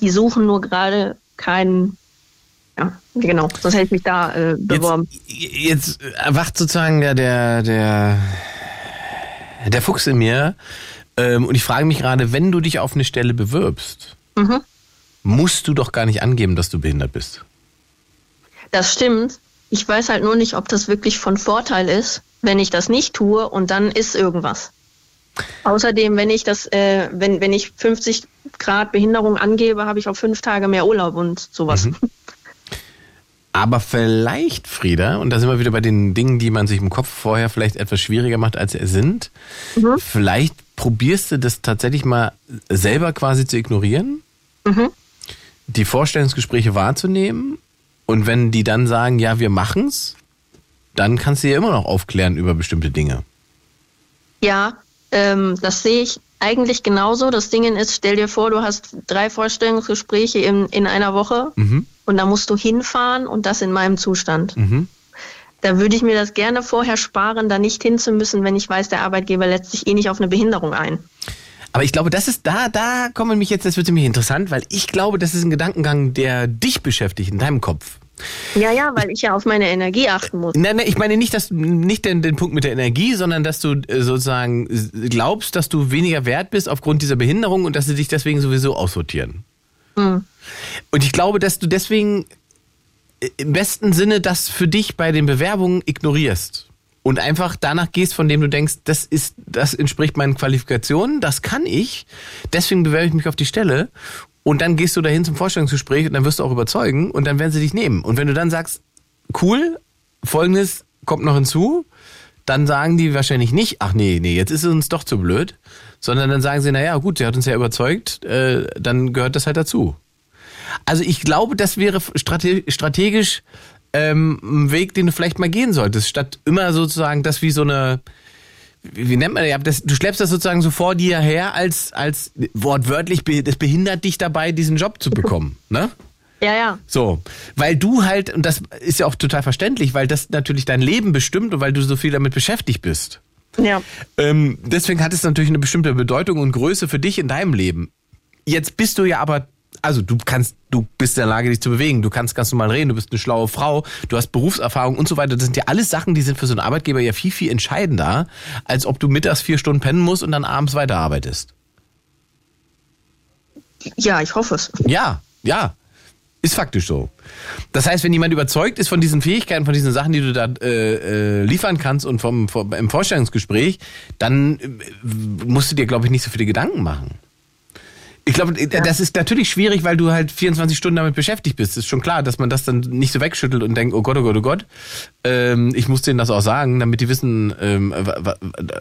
die suchen nur gerade keinen, ja, genau, sonst hätte ich mich da äh, beworben. Jetzt erwacht sozusagen der, der, der, der Fuchs in mir. Ähm, und ich frage mich gerade, wenn du dich auf eine Stelle bewirbst, Mhm. musst du doch gar nicht angeben, dass du behindert bist. Das stimmt. Ich weiß halt nur nicht, ob das wirklich von Vorteil ist, wenn ich das nicht tue und dann ist irgendwas. Außerdem, wenn ich das, äh, wenn, wenn ich 50 Grad Behinderung angebe, habe ich auch fünf Tage mehr Urlaub und sowas. Aber vielleicht, Frieda, und da sind wir wieder bei den Dingen, die man sich im Kopf vorher vielleicht etwas schwieriger macht, als sie sind, Mhm. vielleicht probierst du das tatsächlich mal selber quasi zu ignorieren, Mhm. die Vorstellungsgespräche wahrzunehmen und wenn die dann sagen, ja, wir machen's, dann kannst du ja immer noch aufklären über bestimmte Dinge. Ja, ähm, das sehe ich eigentlich genauso. Das Ding ist, stell dir vor, du hast drei Vorstellungsgespräche in, in einer Woche Mhm. Und da musst du hinfahren und das in meinem Zustand. Mhm. Da würde ich mir das gerne vorher sparen, da nicht hinzumüssen, wenn ich weiß, der Arbeitgeber lässt sich eh nicht auf eine Behinderung ein. Aber ich glaube, das ist da, da kommen mich jetzt, das wird nämlich interessant, weil ich glaube, das ist ein Gedankengang, der dich beschäftigt in deinem Kopf. Ja, ja, weil ich ja auf meine Energie achten muss. Nein, nein, ich meine nicht, dass nicht den, den Punkt mit der Energie, sondern dass du äh, sozusagen glaubst, dass du weniger wert bist aufgrund dieser Behinderung und dass sie dich deswegen sowieso aussortieren. Hm. Und ich glaube, dass du deswegen äh, im besten Sinne das für dich bei den Bewerbungen ignorierst und einfach danach gehst, von dem du denkst, das ist, das entspricht meinen Qualifikationen, das kann ich, deswegen bewerbe ich mich auf die Stelle und dann gehst du dahin zum Vorstellungsgespräch und dann wirst du auch überzeugen und dann werden sie dich nehmen. Und wenn du dann sagst, cool, folgendes kommt noch hinzu, dann sagen die wahrscheinlich nicht, ach nee, nee, jetzt ist es uns doch zu blöd, sondern dann sagen sie, naja, gut, sie hat uns ja überzeugt, äh, dann gehört das halt dazu. Also ich glaube, das wäre strate strategisch ähm, ein Weg, den du vielleicht mal gehen solltest, statt immer sozusagen das wie so eine, wie, nennt man das? das? Du schleppst das sozusagen so vor dir her, als, als wortwörtlich, das behindert dich dabei, diesen Job zu bekommen, <laughs> ne? Ja, ja. So, weil du halt, und das ist ja auch total verständlich, weil das natürlich dein Leben bestimmt und weil du so viel damit beschäftigt bist. Ja. Ähm, deswegen hat es natürlich eine bestimmte Bedeutung und Größe für dich in deinem Leben. Jetzt bist du ja aber, also du kannst, du bist in der Lage, dich zu bewegen, du kannst ganz normal reden, du bist eine schlaue Frau, du hast Berufserfahrung und so weiter. Das sind ja alles Sachen, die sind für so einen Arbeitgeber ja viel, viel entscheidender, als ob du mittags vier Stunden pennen musst und dann abends weiterarbeitest. Ja, ich hoffe es. Ja, ja. Ist faktisch so. Das heißt, wenn jemand überzeugt ist von diesen Fähigkeiten, von diesen Sachen, die du da äh, äh, liefern kannst und vom, vom im Vorstellungsgespräch, dann äh, musst du dir, glaube ich, nicht so viele Gedanken machen. Ich glaube, ja. das ist natürlich schwierig, weil du halt 24 Stunden damit beschäftigt bist. Ist schon klar, dass man das dann nicht so wegschüttelt und denkt, oh Gott, oh Gott, oh Gott. Ähm, ich muss denen das auch sagen, damit die wissen, ähm,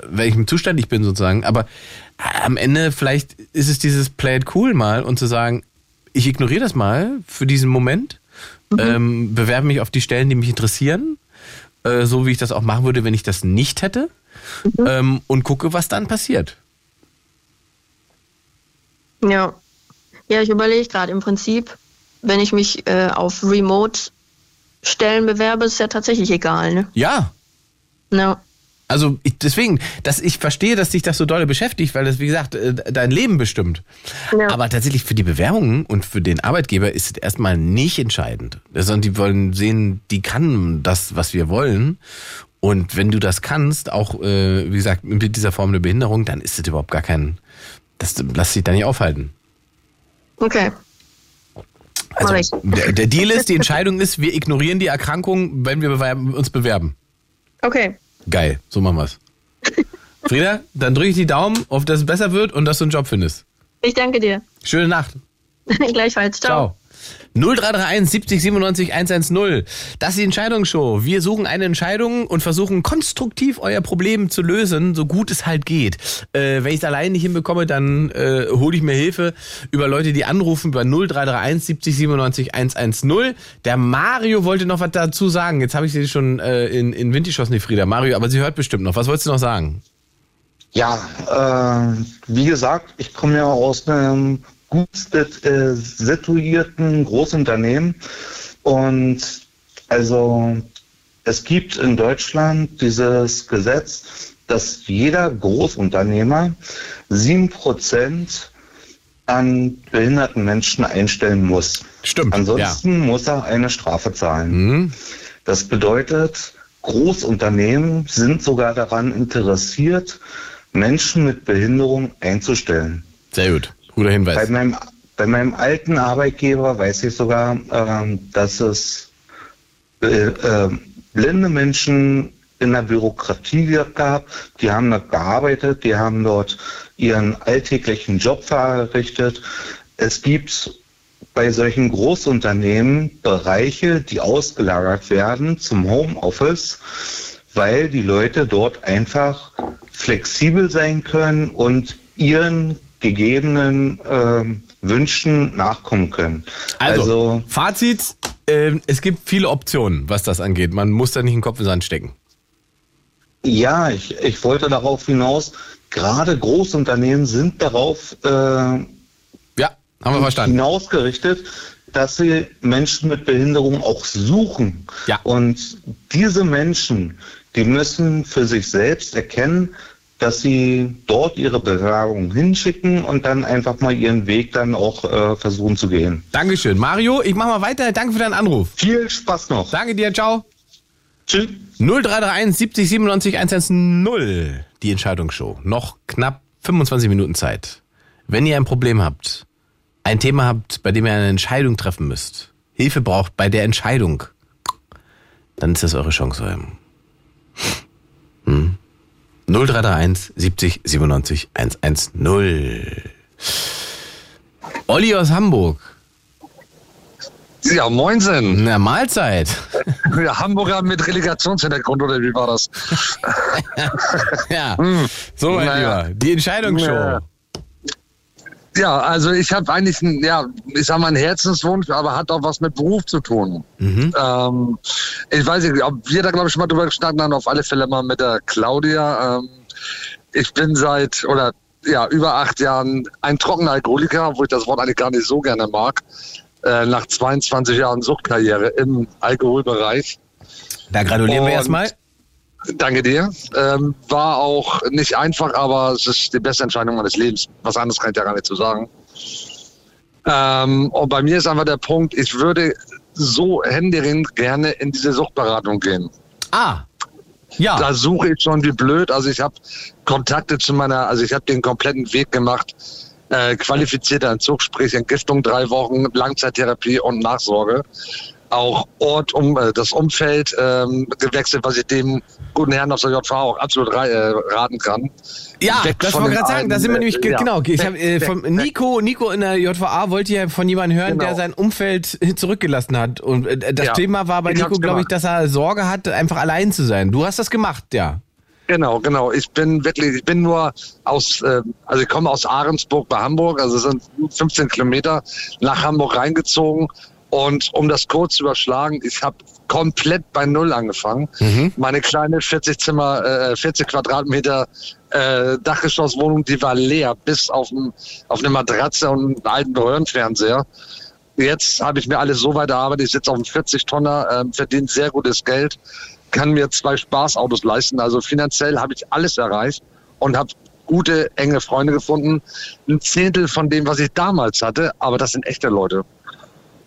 welchem Zustand ich bin sozusagen. Aber am Ende vielleicht ist es dieses Play it cool mal und zu sagen, ich ignoriere das mal für diesen Moment, mhm. ähm, bewerbe mich auf die Stellen, die mich interessieren, äh, so wie ich das auch machen würde, wenn ich das nicht hätte, mhm. ähm, und gucke, was dann passiert. Ja. Ja, ich überlege gerade im Prinzip, wenn ich mich äh, auf Remote-Stellen bewerbe, ist ja tatsächlich egal, ne? Ja. Ja. Also ich, deswegen, dass ich verstehe, dass dich das so doll beschäftigt, weil das, wie gesagt, äh, dein Leben bestimmt. Ja. Aber tatsächlich für die Bewerbungen und für den Arbeitgeber ist es erstmal nicht entscheidend. Sondern die wollen sehen, die kann das, was wir wollen. Und wenn du das kannst, auch, äh, wie gesagt, mit dieser Form der Behinderung, dann ist es überhaupt gar kein, das lass dich da nicht aufhalten. Okay. Also der, der Deal ist, die Entscheidung ist, wir ignorieren die Erkrankung, wenn wir uns bewerben. Okay. Geil, so machen wir's. Frieda, dann drücke ich die Daumen, auf dass es besser wird und dass du einen Job findest. Ich danke dir. Schöne Nacht. <laughs> Gleichfalls. Ciao. Ciao. 0331 70 97 110. Das ist die Entscheidungsshow. Wir suchen eine Entscheidung und versuchen konstruktiv euer Problem zu lösen, so gut es halt geht. Äh, wenn ich es allein nicht hinbekomme, dann äh, hole ich mir Hilfe über Leute, die anrufen über 0331 70 97 110. Der Mario wollte noch was dazu sagen. Jetzt habe ich sie schon äh, in, in Wind geschossen, die Frieda. Mario, aber sie hört bestimmt noch. Was wolltest du noch sagen? Ja, äh, wie gesagt, ich komme ja aus einem gut äh, situierten Großunternehmen. Und also es gibt in Deutschland dieses Gesetz, dass jeder Großunternehmer sieben Prozent an behinderten Menschen einstellen muss. Stimmt. Ansonsten ja. muss er eine Strafe zahlen. Mhm. Das bedeutet, Großunternehmen sind sogar daran interessiert, Menschen mit Behinderung einzustellen. Sehr gut. Guter Hinweis. Bei meinem, bei meinem alten Arbeitgeber weiß ich sogar, ähm, dass es äh, äh, blinde Menschen in der Bürokratie gab. Die haben dort gearbeitet, die haben dort ihren alltäglichen Job verrichtet. Es gibt bei solchen Großunternehmen Bereiche, die ausgelagert werden zum Homeoffice, weil die Leute dort einfach flexibel sein können und ihren gegebenen äh, Wünschen nachkommen können. Also, also Fazit, äh, es gibt viele Optionen, was das angeht. Man muss da nicht den Kopf in den Sand stecken. Ja, ich, ich wollte darauf hinaus, gerade Großunternehmen sind darauf äh, ja, haben wir verstanden. hinausgerichtet, dass sie Menschen mit Behinderung auch suchen. Ja. Und diese Menschen, die müssen für sich selbst erkennen, dass sie dort ihre Bewerbung hinschicken und dann einfach mal ihren Weg dann auch äh, versuchen zu gehen. Dankeschön. Mario, ich mach mal weiter. Danke für deinen Anruf. Viel Spaß noch. Danke dir. Ciao. Tschüss. 0331 70 97 110. Die Entscheidungsshow. Noch knapp 25 Minuten Zeit. Wenn ihr ein Problem habt, ein Thema habt, bei dem ihr eine Entscheidung treffen müsst, Hilfe braucht bei der Entscheidung, dann ist das eure Chance. Hm? 0331 70 97 110. Olli aus Hamburg. Ja, moinsen. Na, Mahlzeit. Ja, Hamburger mit Relegationshintergrund, oder wie war das? <laughs> ja, hm. so mein naja. Lieber, die Entscheidungsshow. Ja. Ja, also ich habe eigentlich, einen, ja, ich sag mal, einen Herzenswunsch, aber hat auch was mit Beruf zu tun. Ähm, ich weiß nicht, ob wir da, glaube ich, schon mal drüber gestanden haben, auf alle Fälle mal mit der Claudia. Ähm, ich bin seit, oder ja, über acht Jahren ein trockener Alkoholiker, obwohl ich das Wort eigentlich gar nicht so gerne mag. Äh, nach 22 Jahren Suchtkarriere im Alkoholbereich. Da gratulieren wir Und- erstmal. Danke dir. Ähm, war auch nicht einfach, aber es ist die beste Entscheidung meines Lebens. Was anderes kann ich ja gar nicht zu sagen. Ähm, und bei mir ist einfach der Punkt, ich würde so händeringend gerne in diese Suchtberatung gehen. Ah, ja. Da suche ich schon wie blöd. Also ich habe Kontakte zu meiner, also ich habe den kompletten Weg gemacht. Äh, qualifizierter Entzug, sprich Entgiftung drei Wochen, Langzeittherapie und Nachsorge. Auch Ort, um äh, das Umfeld ähm, gewechselt, was ich dem guten Herrn aus der JV auch absolut äh, raten kann. Ja, Weg das wollte ich gerade sagen. Da sind wir äh, nämlich, ge- ja. genau. Ich Weg, hab, äh, weg. Nico, Nico in der JVA wollte ja von jemandem hören, Genau. der sein Umfeld <laughs> zurückgelassen hat. Und äh, das Ja. Thema war bei Ich Nico, glaube ich, dass er Sorge hat, einfach allein zu sein. Du hast das gemacht, ja. Genau, genau. Ich bin wirklich, ich bin nur aus, äh, also ich komme aus Ahrensburg bei Hamburg, also es sind gut 15 Kilometer nach Hamburg reingezogen. Und um das kurz zu überschlagen, ich habe komplett bei Null angefangen. Meine kleine 40 Zimmer, äh, 40 Quadratmeter äh, Dachgeschosswohnung, die war leer, bis auf, ein, auf eine Matratze und einen alten Röhrenfernseher. Jetzt habe ich mir alles so weit erarbeitet, ich sitze auf einem 40-Tonner, ähm, verdiene sehr gutes Geld, kann mir zwei Spaßautos leisten. Also finanziell habe ich alles erreicht und habe gute, enge Freunde gefunden. Ein Zehntel von dem, was ich damals hatte, aber das sind echte Leute.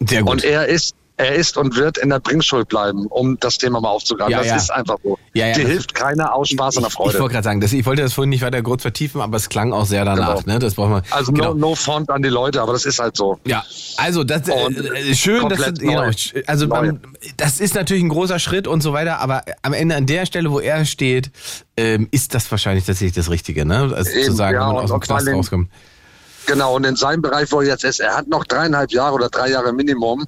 Sehr gut. Und er ist, er ist und wird in der Bringschuld bleiben, um das Thema mal aufzugreifen. Ja, das ja. ist einfach so. Ja, das- hilft keiner aus Spaß und der Ich Freude. wollte gerade sagen, das, ich wollte das vorhin nicht weiter kurz vertiefen, aber es klang auch sehr danach. Genau. Ne? Das brauchen wir. also genau. no, no front an die Leute, aber das ist halt so. Ja, also das Und äh, schön, dass genau, also Neu. beim, das ist natürlich ein großer Schritt und so weiter, aber am Ende an der Stelle, wo er steht, ähm, ist das wahrscheinlich tatsächlich das Richtige, ne? Also zu Eben, sagen, ja, wenn man aus dem Knast rauskommt. Genau, und in seinem Bereich, wo er jetzt ist, er hat noch dreieinhalb Jahre oder drei Jahre Minimum.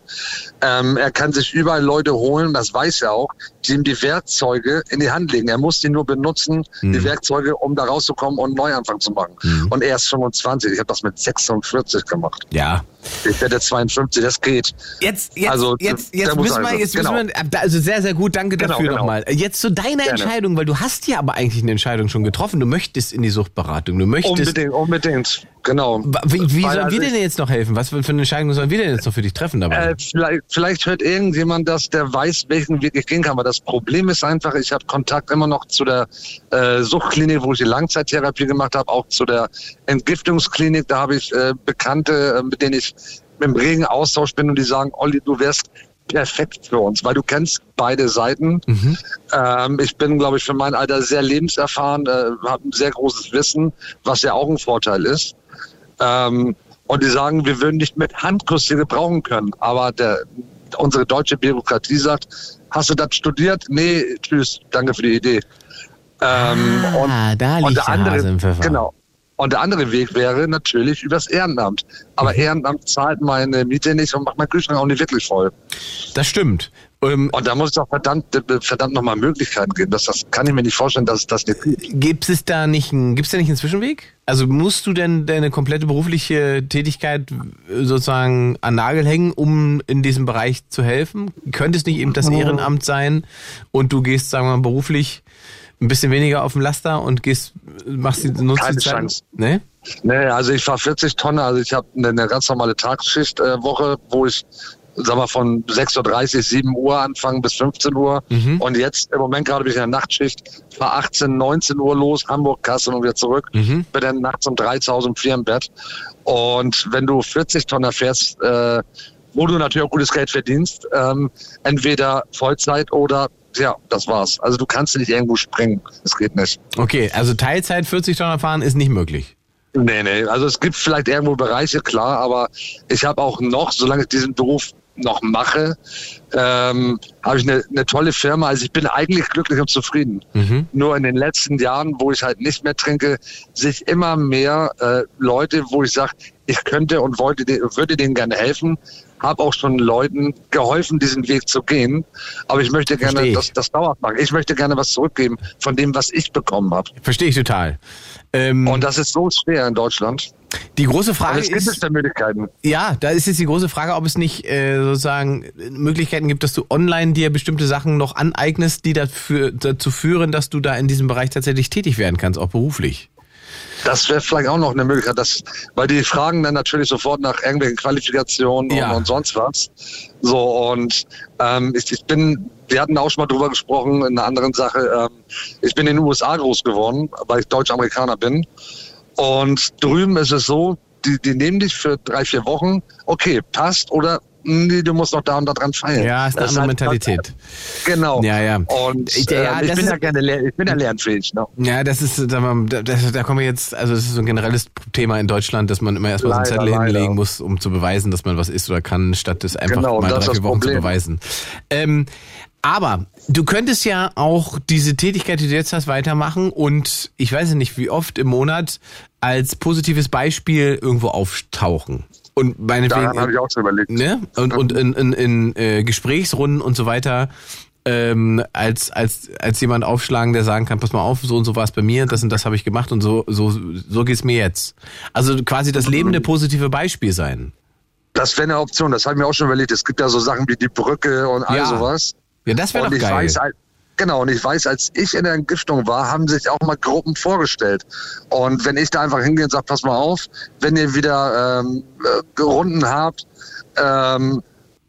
Ähm, er kann sich überall Leute holen, das weiß er auch, die ihm die Werkzeuge in die Hand legen. Er muss die nur benutzen, Mhm. die Werkzeuge, um da rauszukommen und einen Neuanfang zu machen. Und er ist 25, ich habe das mit 46 gemacht. Ja. Ich werde 52, das geht. Jetzt, jetzt, Also, jetzt, jetzt müssen wir, also, jetzt genau. müssen wir, also sehr, sehr gut, danke Genau, dafür genau. nochmal. Jetzt zu deiner Gerne. Entscheidung, weil du hast ja aber eigentlich eine Entscheidung schon getroffen. Du möchtest in die Suchtberatung, du möchtest. Unbedingt, unbedingt, genau. Wie, wie Weil sollen also wir denn jetzt noch helfen? Was für eine Entscheidung sollen wir denn jetzt noch für dich treffen dabei? Äh, vielleicht, vielleicht hört irgendjemand das, der weiß, welchen Weg ich gehen kann. Aber das Problem ist einfach, ich habe Kontakt immer noch zu der äh, Suchtklinik, wo ich die Langzeittherapie gemacht habe, auch zu der Entgiftungsklinik. Da habe ich äh, Bekannte, äh, mit denen ich im regen Austausch bin und die sagen, Olli, du wärst perfekt für uns, weil du kennst beide Seiten. Ähm, ich bin, glaube ich, für mein Alter sehr lebenserfahren, äh, habe ein sehr großes Wissen, was ja auch ein Vorteil ist. Ähm, und die sagen, wir würden nicht mit Handkuss hier gebrauchen können. Aber der, unsere deutsche Bürokratie sagt, hast du das studiert? Nee, tschüss, danke für die Idee. Ähm, ah, da liegt und der der andere, genau. Und der andere Weg wäre natürlich übers Ehrenamt. Aber Mhm. Ehrenamt zahlt meine Miete nicht und macht meinen Kühlschrank auch nicht wirklich voll. Das stimmt. Ähm, Und da muss es doch verdammt, verdammt nochmal Möglichkeiten geben. Das, das kann ich mir nicht vorstellen, dass es das nicht gibt. Gibt es da nicht einen, gibt's da nicht einen Zwischenweg? Also musst du denn deine komplette berufliche Tätigkeit äh, sozusagen an Nagel hängen, um in diesem Bereich zu helfen? Könnte es nicht eben das Ehrenamt sein und du gehst, sagen wir mal, beruflich ein bisschen weniger auf dem Laster und gehst, machst die nutzt Keine die Zeit? Chance. Nee? Nee, also ich fahre 40 Tonnen, also ich habe eine, ganz normale Tagsschichtwoche, äh, wo ich sag mal von 6.30 Uhr, 7 Uhr anfangen bis 15 Uhr. Mhm. Und jetzt im Moment gerade bin ich in der Nachtschicht, fahre 18, 19 Uhr los, Hamburg, Kassel und wieder zurück. Mhm. Bin dann nachts um 3 zu Hause um 4 im Bett. Und wenn du 40 Tonner fährst, äh, wo du natürlich auch gutes Geld verdienst, ähm, entweder Vollzeit oder ja, das war's. Also du kannst nicht irgendwo springen. Das geht nicht. Okay, also Teilzeit 40 Tonnen fahren ist nicht möglich. Nee, nee. Also es gibt vielleicht irgendwo Bereiche, klar, aber ich habe auch noch, solange ich diesen Beruf noch mache, ähm, habe ich eine, eine tolle Firma. Also ich bin eigentlich glücklich und zufrieden. Nur in den letzten Jahren, wo ich halt nicht mehr trinke, sich immer mehr äh, Leute, wo ich sage, ich könnte und wollte, de- würde denen gerne helfen, habe auch schon Leuten geholfen, diesen Weg zu gehen. Aber ich möchte gerne ich. das, das dauerhaft machen. Ich möchte gerne was zurückgeben von dem, was ich bekommen habe. Verstehe ich total. Ähm, Und das ist so schwer in Deutschland. die große Frage es gibt es ist, da Möglichkeiten. ja, da ist jetzt die große Frage, ob es nicht äh, sozusagen Möglichkeiten gibt, dass du online dir bestimmte Sachen noch aneignest, die dafür, dazu führen, dass du da in diesem Bereich tatsächlich tätig werden kannst, auch beruflich. Das wäre vielleicht auch noch eine Möglichkeit, dass, weil die fragen dann natürlich sofort nach irgendwelchen Qualifikationen Ja. und, und sonst was. So, und ähm, ich, ich bin, wir hatten auch schon mal drüber gesprochen, in einer anderen Sache, ähm, ich bin in den USA groß geworden, weil ich Deutsch-Amerikaner bin. Und drüben ist es so, die, die nehmen dich für drei, vier Wochen, okay, passt oder nee, du musst noch da und da dran feilen. Ja, ist eine Das andere halt- Mentalität. Genau. Ja, ja. Und Ich- ja, ähm, ich das bin ist- ja gerne, ich bin ja lernfähig. Ne? Ja, das ist, sag mal, da, kommen wir jetzt, also das ist so ein generelles Thema in Deutschland, dass man immer erstmal so einen Leider, Zettel leider. hinlegen muss, um zu beweisen, dass man was ist oder kann, statt es einfach Genau, mal das drei, vier das Wochen zu beweisen. Ähm, aber du könntest ja auch diese Tätigkeit, die du jetzt hast, weitermachen und ich weiß ja nicht, wie oft im Monat als positives Beispiel irgendwo auftauchen. Und meinetwegen. Daran habe ich auch schon überlegt. Ne? Und, und in, in, in äh, Gesprächsrunden und so weiter ähm, als, als, als jemand aufschlagen, der sagen kann, pass mal auf, so und so war es bei mir, das und das habe ich gemacht und so, so, so geht's mir jetzt. Also quasi das lebende positive Beispiel sein. Das wäre eine Option, das habe ich mir auch schon überlegt. Es gibt ja so Sachen wie die Brücke und all Ja. sowas. Ja, das wäre doch ich geil. weiß, al- genau, und ich weiß, als ich in der Entgiftung war, haben sich auch mal Gruppen vorgestellt. Und wenn ich da einfach hingehe und sage, pass mal auf, wenn ihr wieder ähm, äh, Runden habt, ähm,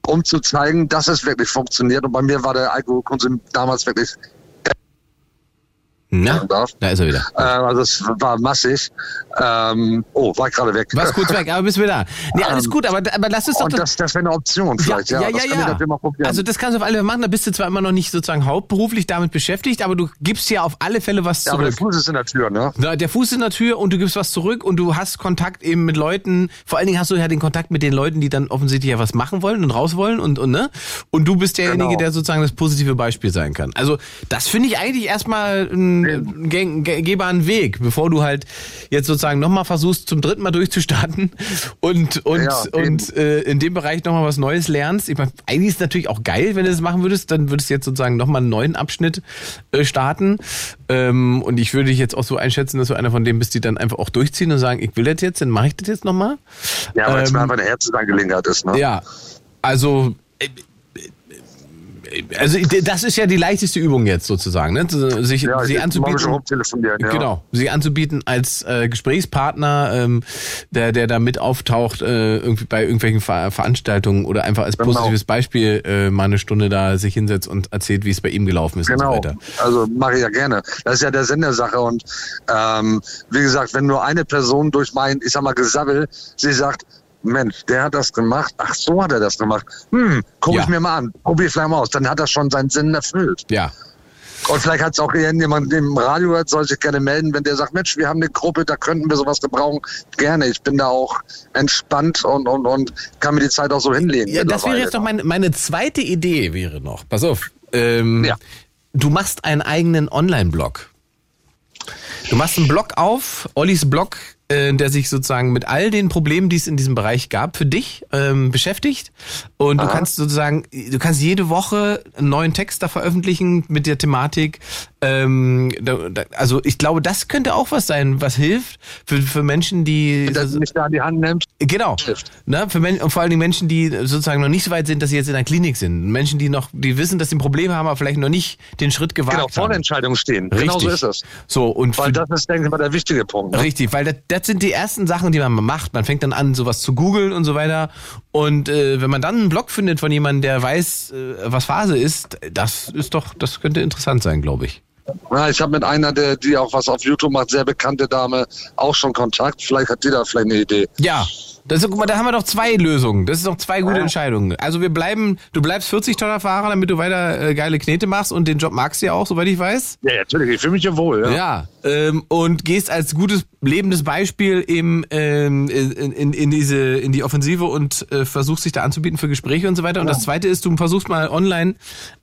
um zu zeigen, dass es wirklich funktioniert. Und bei mir war der Alkoholkonsum damals wirklich Na, da ist er wieder. Äh, also es war massig. Ähm, oh, war gerade weg. Was kurz weg, aber bist du wieder. Nee, alles Ähm, gut, aber, aber lass es doch. Und das, das wäre eine Option vielleicht, ja. ja, ja, das ja. mal probieren. Also das kannst du auf alle Fälle machen. Da bist du zwar immer noch nicht sozusagen hauptberuflich damit beschäftigt, aber du gibst ja auf alle Fälle was ja, aber der zurück. Fuß ist in der Tür, ne? Na, Der Fuß in der Tür und du gibst was zurück und du hast Kontakt eben mit Leuten. Vor allen Dingen hast du ja den Kontakt mit den Leuten, die dann offensichtlich ja was machen wollen und raus wollen und, und ne? Und du bist derjenige, Genau. der sozusagen das positive Beispiel sein kann. Also das finde ich eigentlich erstmal einen gäng- gehbaren Weg, bevor du halt jetzt sozusagen nochmal versuchst, zum dritten Mal durchzustarten und, und, Ja, und äh, in dem Bereich nochmal was Neues lernst. Ich meine, eigentlich ist es natürlich auch geil, wenn du das machen würdest, dann würdest du jetzt sozusagen nochmal einen neuen Abschnitt äh, starten. Ähm, und ich würde dich jetzt auch so einschätzen, dass du einer von denen bist, die dann einfach auch durchziehen und sagen, ich will das jetzt, dann mache ich das jetzt nochmal. Ja, weil es Ähm, mir einfach eine Herzensangelegenheit ist, ne? Ja, also äh, also das ist ja die leichteste Übung jetzt sozusagen, ne? sich Ja, sie anzubieten. ja. Genau, sie anzubieten als äh, Gesprächspartner, ähm, der der da mit auftaucht äh, irgendwie bei irgendwelchen Ver Veranstaltungen oder einfach als Genau. positives Beispiel äh, mal eine Stunde da sich hinsetzt und erzählt, wie es bei ihm gelaufen ist und so Genau, weiter. also mache ich ja gerne. Das ist ja der Sinn der Sache. Und ähm, wie gesagt, wenn nur eine Person durch mein, ich sag mal, Gesabbel, sie sagt, Mensch, der hat das gemacht, ach so hat er das gemacht. Hm, guck Ja. ich mir mal an, probier vielleicht mal aus. Dann hat er schon seinen Sinn erfüllt. Ja. Und vielleicht hat es auch jemand im Radio hört, soll sich gerne melden, wenn der sagt, Mensch, wir haben eine Gruppe, da könnten wir sowas gebrauchen. Gerne. Ich bin da auch entspannt und, und, und kann mir die Zeit auch so hinlegen. Ja, das wäre jetzt noch meine, meine zweite Idee wäre noch. Pass auf. Ähm, Du machst einen eigenen Online-Blog. Du machst einen Blog auf, Ollis Blog, äh, der sich sozusagen mit all den Problemen, die es in diesem Bereich gab, für dich ähm, beschäftigt. Und du Aha. kannst sozusagen, du kannst jede Woche einen neuen Text da veröffentlichen mit der Thematik. Ähm, da, da, also ich glaube, das könnte auch was sein, was hilft für, für Menschen, die Wenn das mich da an die Hand nimmt. Genau. Ne, für Men und vor allen Dingen Menschen, die sozusagen noch nicht so weit sind, dass sie jetzt in der Klinik sind. Menschen, die noch, die wissen, dass sie ein Problem haben, aber vielleicht noch nicht den Schritt gewagt Genau, vor haben. der Entscheidung stehen. Genau so ist es. So, und Weil das ist, denke ich mal, der wichtige Punkt. Ne? Richtig, weil das, das sind die ersten Sachen, die man macht. Man fängt dann an, sowas zu googeln und so weiter. Und äh, wenn man dann einen Blog findet von jemandem, der weiß, äh, was Phase ist, das ist doch, das könnte interessant sein, glaube ich. Ja, ich habe mit einer, der, die auch was auf YouTube macht, sehr bekannte Dame, auch schon Kontakt. Vielleicht hat die da vielleicht eine Idee. Ja. Das ist, guck mal, da haben wir doch zwei Lösungen. Das ist doch zwei gute Entscheidungen. Also wir bleiben, du bleibst 40 Tonner Fahrer, damit du weiter äh, geile Knete machst und den Job magst du ja auch, soweit ich weiß. Ja, natürlich, ich fühle mich ja wohl. Ja. Ja, ähm, und gehst als gutes lebendes Beispiel eben ähm, in, in, in diese in die Offensive und äh, versuchst dich da anzubieten für Gespräche und so weiter. Und das Zweite ist, du versuchst mal online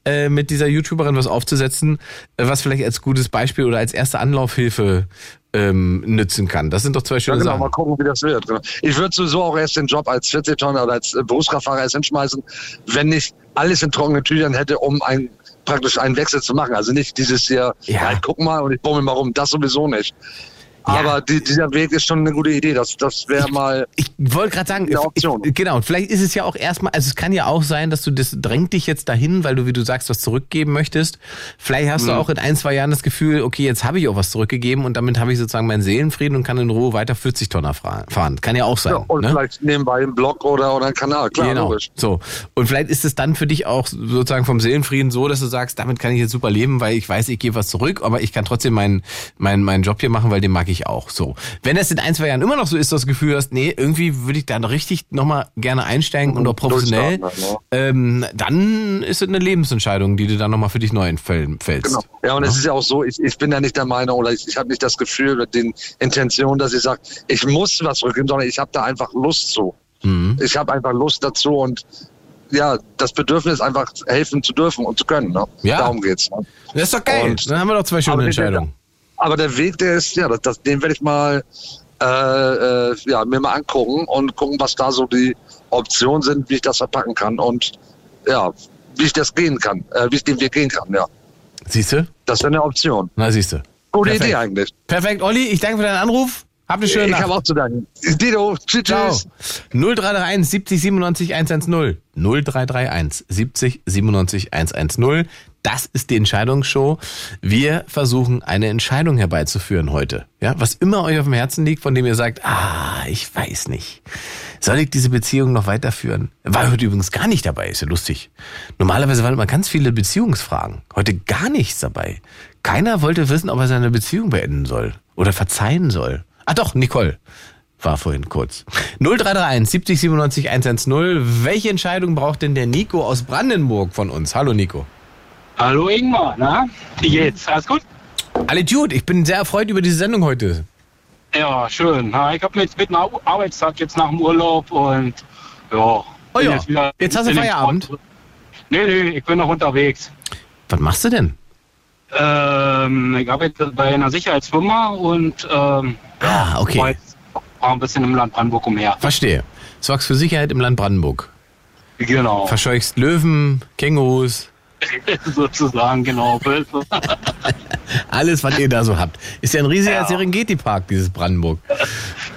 äh, mit dieser YouTuberin was aufzusetzen, äh, was vielleicht als gutes Beispiel oder als erste Anlaufhilfe ähm, nützen kann. Das sind doch zwei schöne ja, genau, Sachen. mal gucken, wie das wird. Ich würde sowieso auch erst den Job als 40 Tonner oder als äh, Berufskraftfahrer erst hinschmeißen, wenn ich alles in trockenen Tüchern hätte, um ein, praktisch einen Wechsel zu machen. Also nicht dieses hier, ja. ich guck mal und ich bummel mal rum. Das sowieso nicht. Aber die, dieser Weg ist schon eine gute Idee. Das, das wäre mal. Ich wollte gerade sagen, eine Option. Ich, genau, vielleicht ist es ja auch erstmal, also es kann ja auch sein, dass du das drängt dich jetzt dahin, weil du, wie du sagst, was zurückgeben möchtest. Vielleicht hast Mhm. du auch in ein, zwei Jahren das Gefühl, okay, jetzt habe ich auch was zurückgegeben und damit habe ich sozusagen meinen Seelenfrieden und kann in Ruhe weiter 40 Tonner fahren. Kann ja auch sein. Ja, und ne? vielleicht nebenbei einen Blog oder, oder einen Kanal, klar, genau. logisch. So. Und vielleicht ist es dann für dich auch sozusagen vom Seelenfrieden so, dass du sagst, damit kann ich jetzt super leben, weil ich weiß, ich gebe was zurück, aber ich kann trotzdem meinen, meinen, meinen Job hier machen, weil den mag ich auch. So. Wenn das in ein, zwei Jahren immer noch so ist, das Gefühl hast, nee, irgendwie würde ich da richtig nochmal gerne einsteigen und auch professionell, ähm, dann ist es eine Lebensentscheidung, die du dann nochmal für dich neu fällst. Genau. Ja, und es ist ja auch so, ich, ich bin ja nicht der Meinung oder ich, ich habe nicht das Gefühl mit den Intentionen, dass ich sage, ich muss was rückgeben, sondern ich habe da einfach Lust zu. Mhm. Ich habe einfach Lust dazu und ja, das Bedürfnis einfach helfen zu dürfen und zu können. Ne? Ja. Darum geht's. Ne? Das ist doch geil. Und- dann haben wir doch zwei schöne Entscheidungen. Aber der Weg, der ist, ja, das, das, den werde ich mal äh, äh, ja, mir mal angucken und gucken, was da so die Optionen sind, wie ich das verpacken kann und ja, wie ich das gehen kann, äh, wie ich den Weg gehen kann, ja. Siehst du? Das wäre eine Option. Na, siehst du. Gute Perfekt. Idee eigentlich. Perfekt, Olli, ich danke für deinen Anruf. Habt eine schöne Ich Nacht. habe auch zu danken. Dito, tschüss, Ciao. tschüss. 0331 70 97 110. 0331 70 97 110. Das ist die Entscheidungsshow. Wir versuchen eine Entscheidung herbeizuführen heute. Ja, was immer euch auf dem Herzen liegt, von dem ihr sagt, ah, ich weiß nicht. Soll ich diese Beziehung noch weiterführen? War heute übrigens gar nicht dabei, ist ja lustig. Normalerweise waren immer ganz viele Beziehungsfragen. Heute gar nichts dabei. Keiner wollte wissen, ob er seine Beziehung beenden soll oder verzeihen soll. Ah doch, Nicole war vorhin kurz. 0331 70 97 110. Welche Entscheidung braucht denn der Nico aus Brandenburg von uns? Hallo Nico. Hallo Ingmar, na? Wie geht's? Alles gut? Alle Dude, ich bin sehr erfreut über diese Sendung heute. Ja, schön. Ich habe jetzt mit einem Arbeitstag jetzt nach dem Urlaub und ja. Oh ja, jetzt, wieder jetzt hast du Feierabend? Nee, nee, ich bin noch unterwegs. Was machst du denn? Ähm, ich arbeite bei einer Sicherheitsfirma und ähm, Ah, okay. war jetzt war ein bisschen im Land Brandenburg umher. Verstehe. Sorgst für Sicherheit im Land Brandenburg. Genau. Verscheuchst Löwen, Kängurus, <laughs> Sozusagen, genau. <laughs> Alles, was ihr da so habt. Ist ja ein riesiger Serengeti-Park, dieses Brandenburg.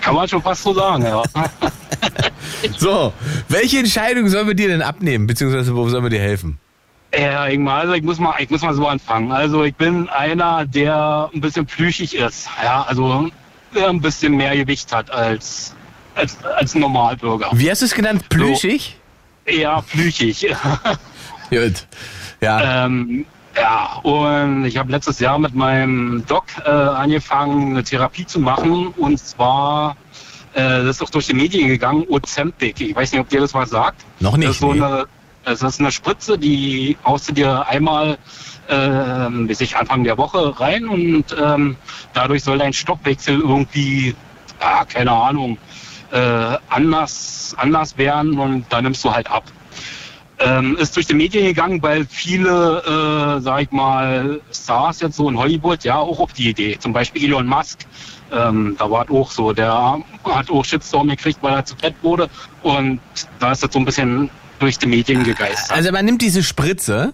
Kann man schon fast so sagen, ja. <laughs> So, welche Entscheidung sollen wir dir denn abnehmen? Beziehungsweise wo sollen wir dir helfen? Ja, Ingmar, also ich muss mal, ich muss mal so anfangen. Also ich bin einer, der ein bisschen plüschig ist. Ja, also der ein bisschen mehr Gewicht hat als, als, als ein Normalbürger. Wie hast du es genannt? Plüschig? Eher plüchig. Gut. Ja. ähm, ja, und ich habe letztes Jahr mit meinem Doc äh, angefangen, eine Therapie zu machen. Und zwar, äh, das ist auch durch die Medien gegangen, Ozempic. Ich weiß nicht, ob dir das was sagt. Noch nicht, Das ist, so nee. eine, es ist eine Spritze, die haust du dir einmal ähm, bis ich Anfang der Woche rein und ähm, dadurch soll dein Stoffwechsel irgendwie, ja, keine Ahnung, äh, anders, anders werden und dann nimmst du halt ab. Ähm, ist durch die Medien gegangen, weil viele, äh, sag ich mal, Stars jetzt so in Hollywood ja auch auf die Idee. Zum Beispiel Elon Musk. Ähm, da war es auch so. Der hat auch Shitstorm gekriegt, weil er zu fett wurde. Und da ist das so ein bisschen durch die Medien gegeistert. Also man nimmt diese Spritze.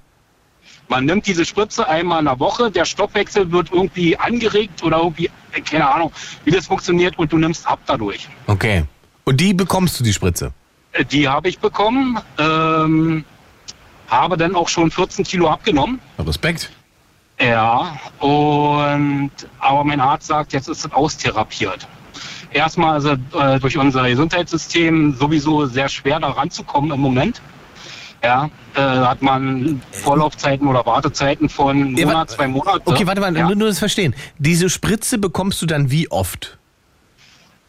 Man nimmt diese Spritze einmal in der Woche, der Stoffwechsel wird irgendwie angeregt oder irgendwie, keine Ahnung, wie das funktioniert und du nimmst ab dadurch. Okay. Und die bekommst du, die Spritze? Die habe ich bekommen, ähm, habe dann auch schon 14 Kilo abgenommen. Respekt. Ja, und aber mein Arzt sagt, jetzt ist es austherapiert. Erstmal es äh, durch unser Gesundheitssystem sowieso sehr schwer da ranzukommen im Moment. Ja, äh, hat man Vorlaufzeiten oder Wartezeiten von Monat, zwei Monate. Okay, warte mal, Ja. nur, nur das verstehen. Diese Spritze bekommst du dann wie oft?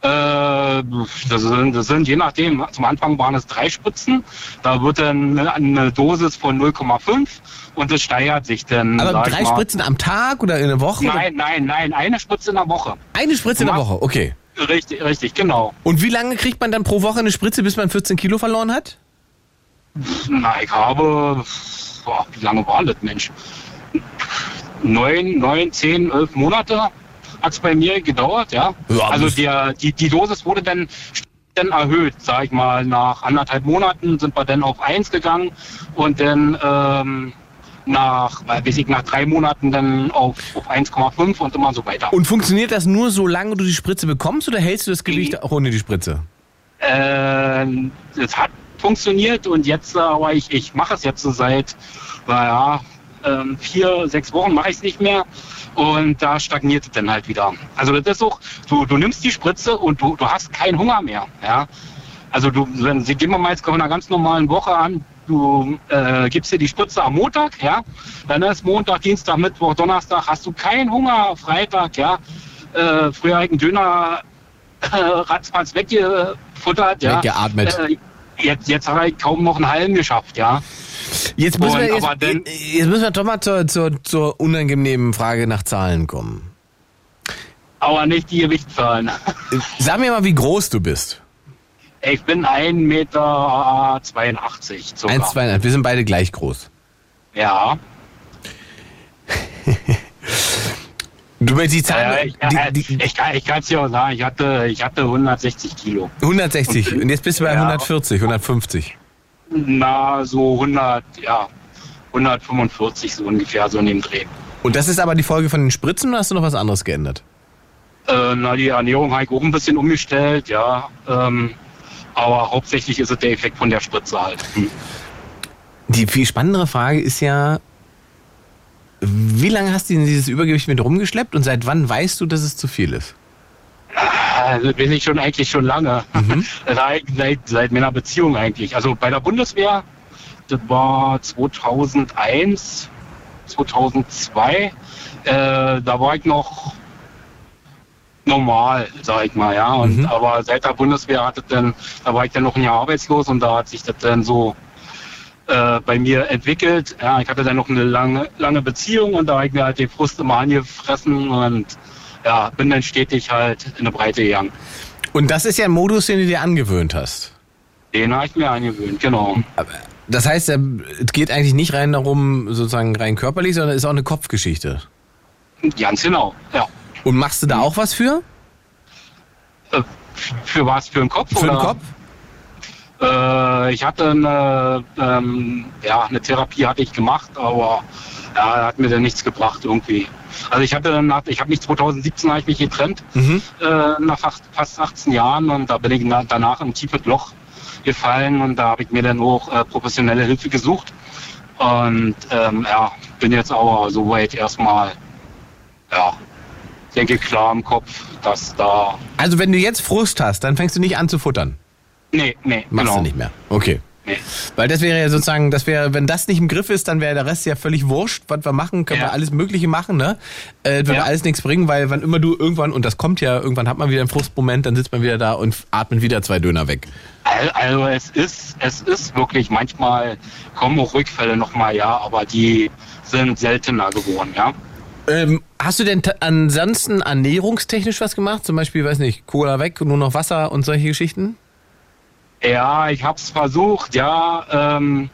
Äh, das, sind, das sind je nachdem, zum Anfang waren es drei Spritzen, da wird dann eine Dosis von 0,5 und es steigert sich dann. Aber drei mal. Spritzen am Tag oder in der Woche? Nein, nein, nein, eine Spritze in der Woche. Eine Spritze in der. Woche, okay. Richtig, richtig, genau. Und wie lange kriegt man dann pro Woche eine Spritze, bis man 14 Kilo verloren hat? Na, ich habe, boah, wie lange war das, Mensch? Neun, neun, zehn, elf Monate hat's bei mir gedauert, ja. Ja, also der, die, die Dosis wurde dann, dann erhöht, sag ich mal. Nach anderthalb Monaten sind wir dann auf eins gegangen und dann ähm, nach, äh, weiß ich, nach drei Monaten dann auf, auf 1,5 und immer so weiter. Und funktioniert das nur, solange du die Spritze bekommst oder hältst du das Gewicht auch ohne die Spritze? Ähm, es hat funktioniert und jetzt, äh, aber ich, ich mache es jetzt so seit, naja, ähm, vier, sechs Wochen mache ich es nicht mehr und da stagniert es dann halt wieder. Also das ist auch, du, du nimmst die Spritze und du, du hast keinen Hunger mehr, ja. Also du, wenn, sie gehen wir mal jetzt von einer ganz normalen Woche an, du äh, gibst dir die Spritze am Montag, ja, dann ist Montag, Dienstag, Mittwoch, Donnerstag, hast du keinen Hunger, Freitag, ja. Äh, früher einen Döner äh, ratzfatz weggefuttert, ja. Weggeatmet. Äh, jetzt, jetzt habe ich kaum noch einen halben geschafft, ja. Jetzt müssen, wir, Und aber jetzt, dann- jetzt müssen wir doch mal zur, zur, zur unangenehmen Frage nach Zahlen kommen. Aber nicht die Gewichtszahlen. Sag mir mal, wie groß du bist. Ich bin 1,82 Meter circa. 1,2, wir sind beide gleich groß. Ja. Du willst die Ja, Zahlen. ich, ja, ich, kann, ich kann es dir auch sagen, ich hatte, ich hatte 160 Kilo. 160 und jetzt bist du bei Ja. 140, 150. Na, so 100, ja, 145 so ungefähr, so in dem Dreh. Und das ist aber die Folge von den Spritzen oder hast du noch was anderes geändert? Äh, na, die Ernährung habe ich auch ein bisschen umgestellt, ja. Ähm, aber hauptsächlich ist es der Effekt von der Spritze halt. Hm. Die viel spannendere Frage ist ja, wie lange hast du denn dieses Übergewicht mit rumgeschleppt und seit wann weißt du, dass es zu viel ist? Also bin ich schon eigentlich schon lange. <laughs> seit, seit, seit meiner Beziehung eigentlich. Also bei der Bundeswehr, das war 2001, 2002. Äh, da war ich noch normal, sag ich mal, ja. Und, Aber seit der Bundeswehr hatte dann, da war ich dann noch ein Jahr arbeitslos und da hat sich das dann so äh, bei mir entwickelt. Ja, ich hatte dann noch eine lange, lange Beziehung und da habe ich mir halt den Frust immer angefressen und ja, bin dann stetig halt in eine Breite gegangen. Und das ist ja ein Modus, den du dir angewöhnt hast. Den habe ich mir angewöhnt, genau. Das heißt, äh, es geht eigentlich nicht rein darum, sozusagen rein körperlich, sondern ist auch eine Kopfgeschichte. Ganz genau, ja. Und machst du da auch was für? Äh, Für was? Für den Kopf? Für den oder? Kopf? Äh, ich hatte eine, ähm, ja, eine Therapie hatte ich gemacht, aber ja, hat mir dann nichts gebracht irgendwie. Also ich hatte nach, ich habe mich 2017 habe ich mich getrennt Mhm. äh, nach fast, fast 18 Jahren und da bin ich na, danach in ein tiefes Loch gefallen und da habe ich mir dann auch äh, professionelle Hilfe gesucht und ähm, ja, bin jetzt aber soweit erstmal ja, denke klar im Kopf, dass da Also wenn du jetzt Frust hast, dann fängst du nicht an zu futtern. Nee, nee, Machst genau. du nicht mehr. Okay. Nee. Weil das wäre ja sozusagen, das wäre, wenn das nicht im Griff ist, dann wäre der Rest ja völlig wurscht. Was wir machen, können wir alles Mögliche machen, ne? Äh, würde Ja. alles nichts bringen, weil wann immer du irgendwann, und das kommt ja, irgendwann hat man wieder einen Frustmoment, dann sitzt man wieder da und atmet wieder zwei Döner weg. Al- Also es ist, es ist wirklich, manchmal kommen auch Rückfälle nochmal, ja, aber die sind seltener geworden, ja. Ähm, hast du denn ansonsten ernährungstechnisch was gemacht? Zum Beispiel, weiß nicht, Cola weg, nur noch Wasser und solche Geschichten? Ja, ich hab's versucht, ja, ähm,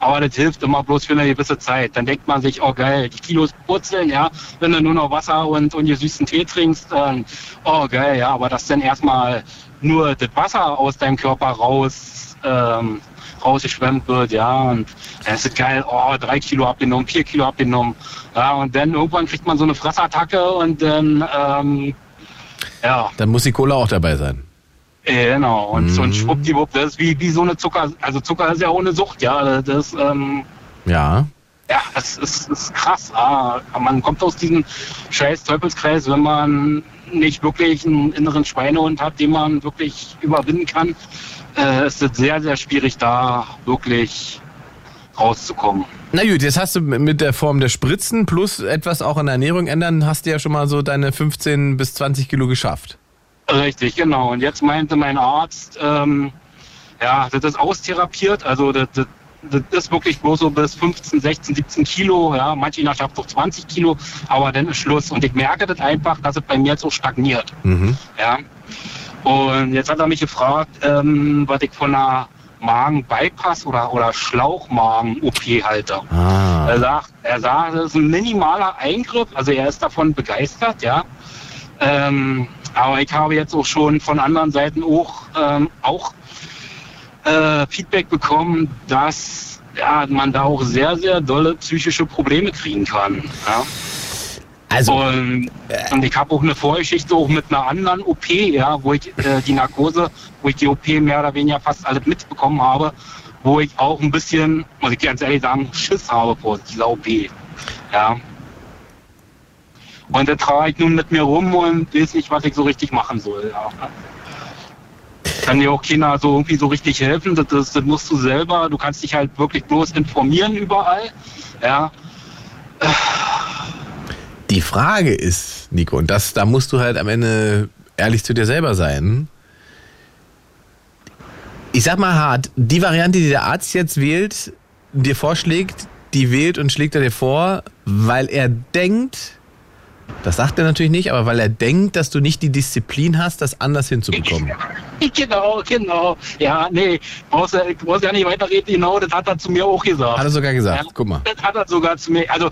aber das hilft immer bloß für eine gewisse Zeit. Dann denkt man sich, oh geil, die Kilos purzeln, ja, wenn du nur noch Wasser und, und süßen Tee trinkst, dann, oh geil, ja, aber dass dann erstmal nur das Wasser aus deinem Körper raus, ähm, rausgeschwemmt wird, ja, und dann ist es geil, oh, drei Kilo abgenommen, vier Kilo abgenommen, ja, und dann irgendwann kriegt man so eine Fressattacke und dann, ähm, ja, Dann muss die Cola auch dabei sein. Äh, Genau, und so ein Mhm. Schwuppdiwupp, das ist wie, wie so eine Zucker, also Zucker ist ja ohne Sucht, ja, das, ähm, Ja. ja, das ist, ist krass. Ah, man kommt aus diesem scheiß Teufelskreis, wenn man nicht wirklich einen inneren Schweinehund hat, den man wirklich überwinden kann, äh, ist es sehr, sehr schwierig, da wirklich rauszukommen. Na gut, jetzt hast du mit der Form der Spritzen plus etwas auch an der Ernährung ändern, hast du ja schon mal so deine 15 bis 20 Kilo geschafft. Richtig, genau. Und jetzt meinte mein Arzt, ähm, ja, das ist austherapiert, also das, das, das ist wirklich bloß so bis 15, 16, 17 Kilo, ja, manche schafft auch 20 Kilo, aber dann ist Schluss. Und ich merke das einfach, dass es bei mir jetzt so stagniert, Mhm. ja. Und jetzt hat er mich gefragt, ähm, was ich von einer Magen-Bypass oder, oder Schlauchmagen-OP halte. Ah. Er sagt, er sagt, das ist ein minimaler Eingriff, also er ist davon begeistert, ja. Ähm, aber ich habe jetzt auch schon von anderen Seiten auch, ähm, auch äh, Feedback bekommen, dass ja, man da auch sehr, sehr dolle psychische Probleme kriegen kann. Ja? Also, und, und ich habe auch eine Vorgeschichte auch mit einer anderen OP, ja, wo ich äh, die Narkose, wo ich die OP mehr oder weniger fast alles mitbekommen habe, wo ich auch ein bisschen, muss ich ganz ehrlich sagen, Schiss habe vor dieser OP. Ja. Und da trage ich nun mit mir rum und weiß nicht, was ich so richtig machen soll. Ja. Kann dir auch keiner so irgendwie so richtig helfen. Das, das, das musst du selber. Du kannst dich halt wirklich bloß informieren überall. Ja. Die Frage ist, Nico, und das, da musst du halt am Ende ehrlich zu dir selber sein. Ich sag mal hart, die Variante, die der Arzt jetzt wählt, dir vorschlägt, die wählt und schlägt er dir vor, weil er denkt, das sagt er natürlich nicht, aber weil er denkt, dass du nicht die Disziplin hast, das anders hinzubekommen. <laughs> Genau, genau. Ja, nee, brauchst du brauchst ja nicht weiterreden. Genau, das hat er zu mir auch gesagt. Hat er sogar gesagt, Ja, guck mal. Das hat er sogar zu mir. Also,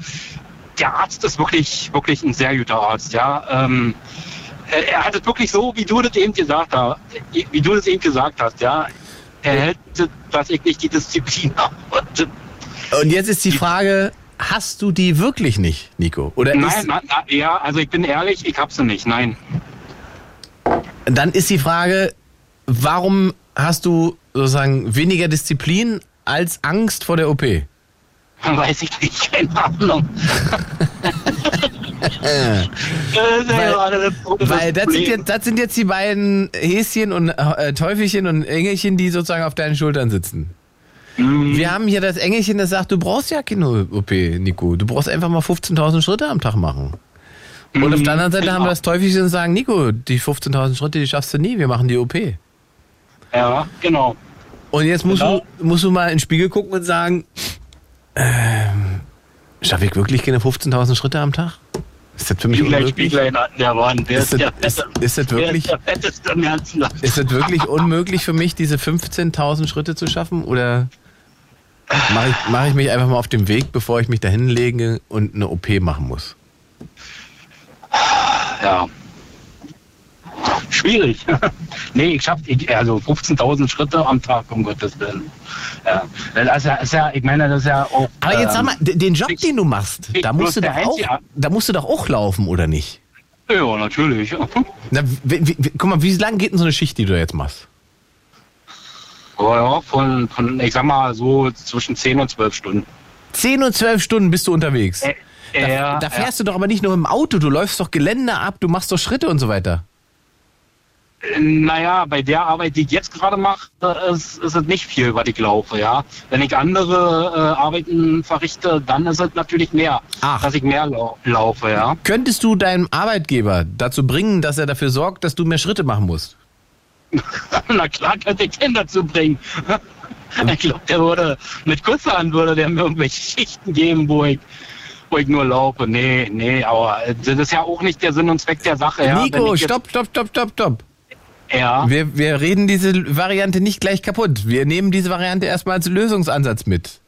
der Arzt ist wirklich, wirklich ein sehr guter Arzt, ja. Ähm, er, hat es wirklich so, wie du das eben gesagt hast, wie du das eben gesagt hast, ja. Er hält, dass ich nicht die Disziplin <laughs> habe. Und jetzt ist die Frage, hast du die wirklich nicht, Nico? Oder nein, na, na, ja, also ich bin ehrlich, ich habe sie nicht, nein. dann ist die Frage, warum hast du sozusagen weniger Disziplin als Angst vor der OP? <laughs> Weiß ich nicht, keine Ahnung. <laughs> Weil, weil das, sind jetzt, das sind jetzt die beiden Häschen und äh, Teufelchen und Engelchen, die sozusagen auf deinen Schultern sitzen. Mhm. Wir haben hier das Engelchen, das sagt, du brauchst ja keine OP, Nico. Du brauchst einfach mal 15.000 Schritte am Tag machen. Und auf der anderen Seite haben wir das Teufelchen und sagen, Nico, die 15.000 Schritte, die schaffst du nie, wir machen die OP. Ja, genau. Und jetzt musst, Genau. du, musst du mal in den Spiegel gucken und sagen, ähm, schaffe ich wirklich keine 15.000 Schritte am Tag? Ist das für mich Spieglein, unmöglich? Spieglein an der Wand. Wer Ist ist, das- der ist- ist das wirklich- ist der Fetteste im ganzen Land? Ist es wirklich unmöglich für mich, diese 15.000 Schritte zu schaffen? Oder mache ich, mach ich mich einfach mal auf den Weg, bevor ich mich da hinlege und eine OP machen muss? Ja. Schwierig. <laughs> nee, ich schaff ich, also 15.000 Schritte am Tag, um Gottes Willen. Ja. Das ist ja, ist ja, ich meine, das ist ja auch. Aber jetzt sag ähm, mal, d- den Job, den du machst, da musst, du doch auch, da musst du doch auch laufen, oder nicht? Ja, natürlich. <laughs> Na, wie, wie, guck mal, wie lange geht denn so eine Schicht, die du jetzt machst? Ja, von, von, ich sag mal, so zwischen 10 und 12 Stunden. 10 und 12 Stunden bist du unterwegs. Äh, da, ja, da fährst du doch aber nicht nur im Auto, du läufst doch Gelände ab, du machst doch Schritte und so weiter. Naja, bei der Arbeit, die ich jetzt gerade mache, ist, ist es nicht viel, was ich laufe, ja. Wenn ich andere äh, Arbeiten verrichte, dann ist es natürlich mehr, dass ich mehr lau laufe, ja. Könntest du deinem Arbeitgeber dazu bringen, dass er dafür sorgt, dass du mehr Schritte machen musst? <laughs> Na klar könnte ich den dazu bringen. <laughs> Ich glaube, der würde mit Kusshand würde der mir irgendwelche Schichten geben, wo ich, wo ich nur laufe. Nee, nee, aber das ist ja auch nicht der Sinn und Zweck der Sache. Ja. Nico, stopp, stopp, stopp, stopp, stopp. Ja. Wir, wir reden diese Variante nicht gleich kaputt. Wir nehmen diese Variante erstmal als Lösungsansatz mit.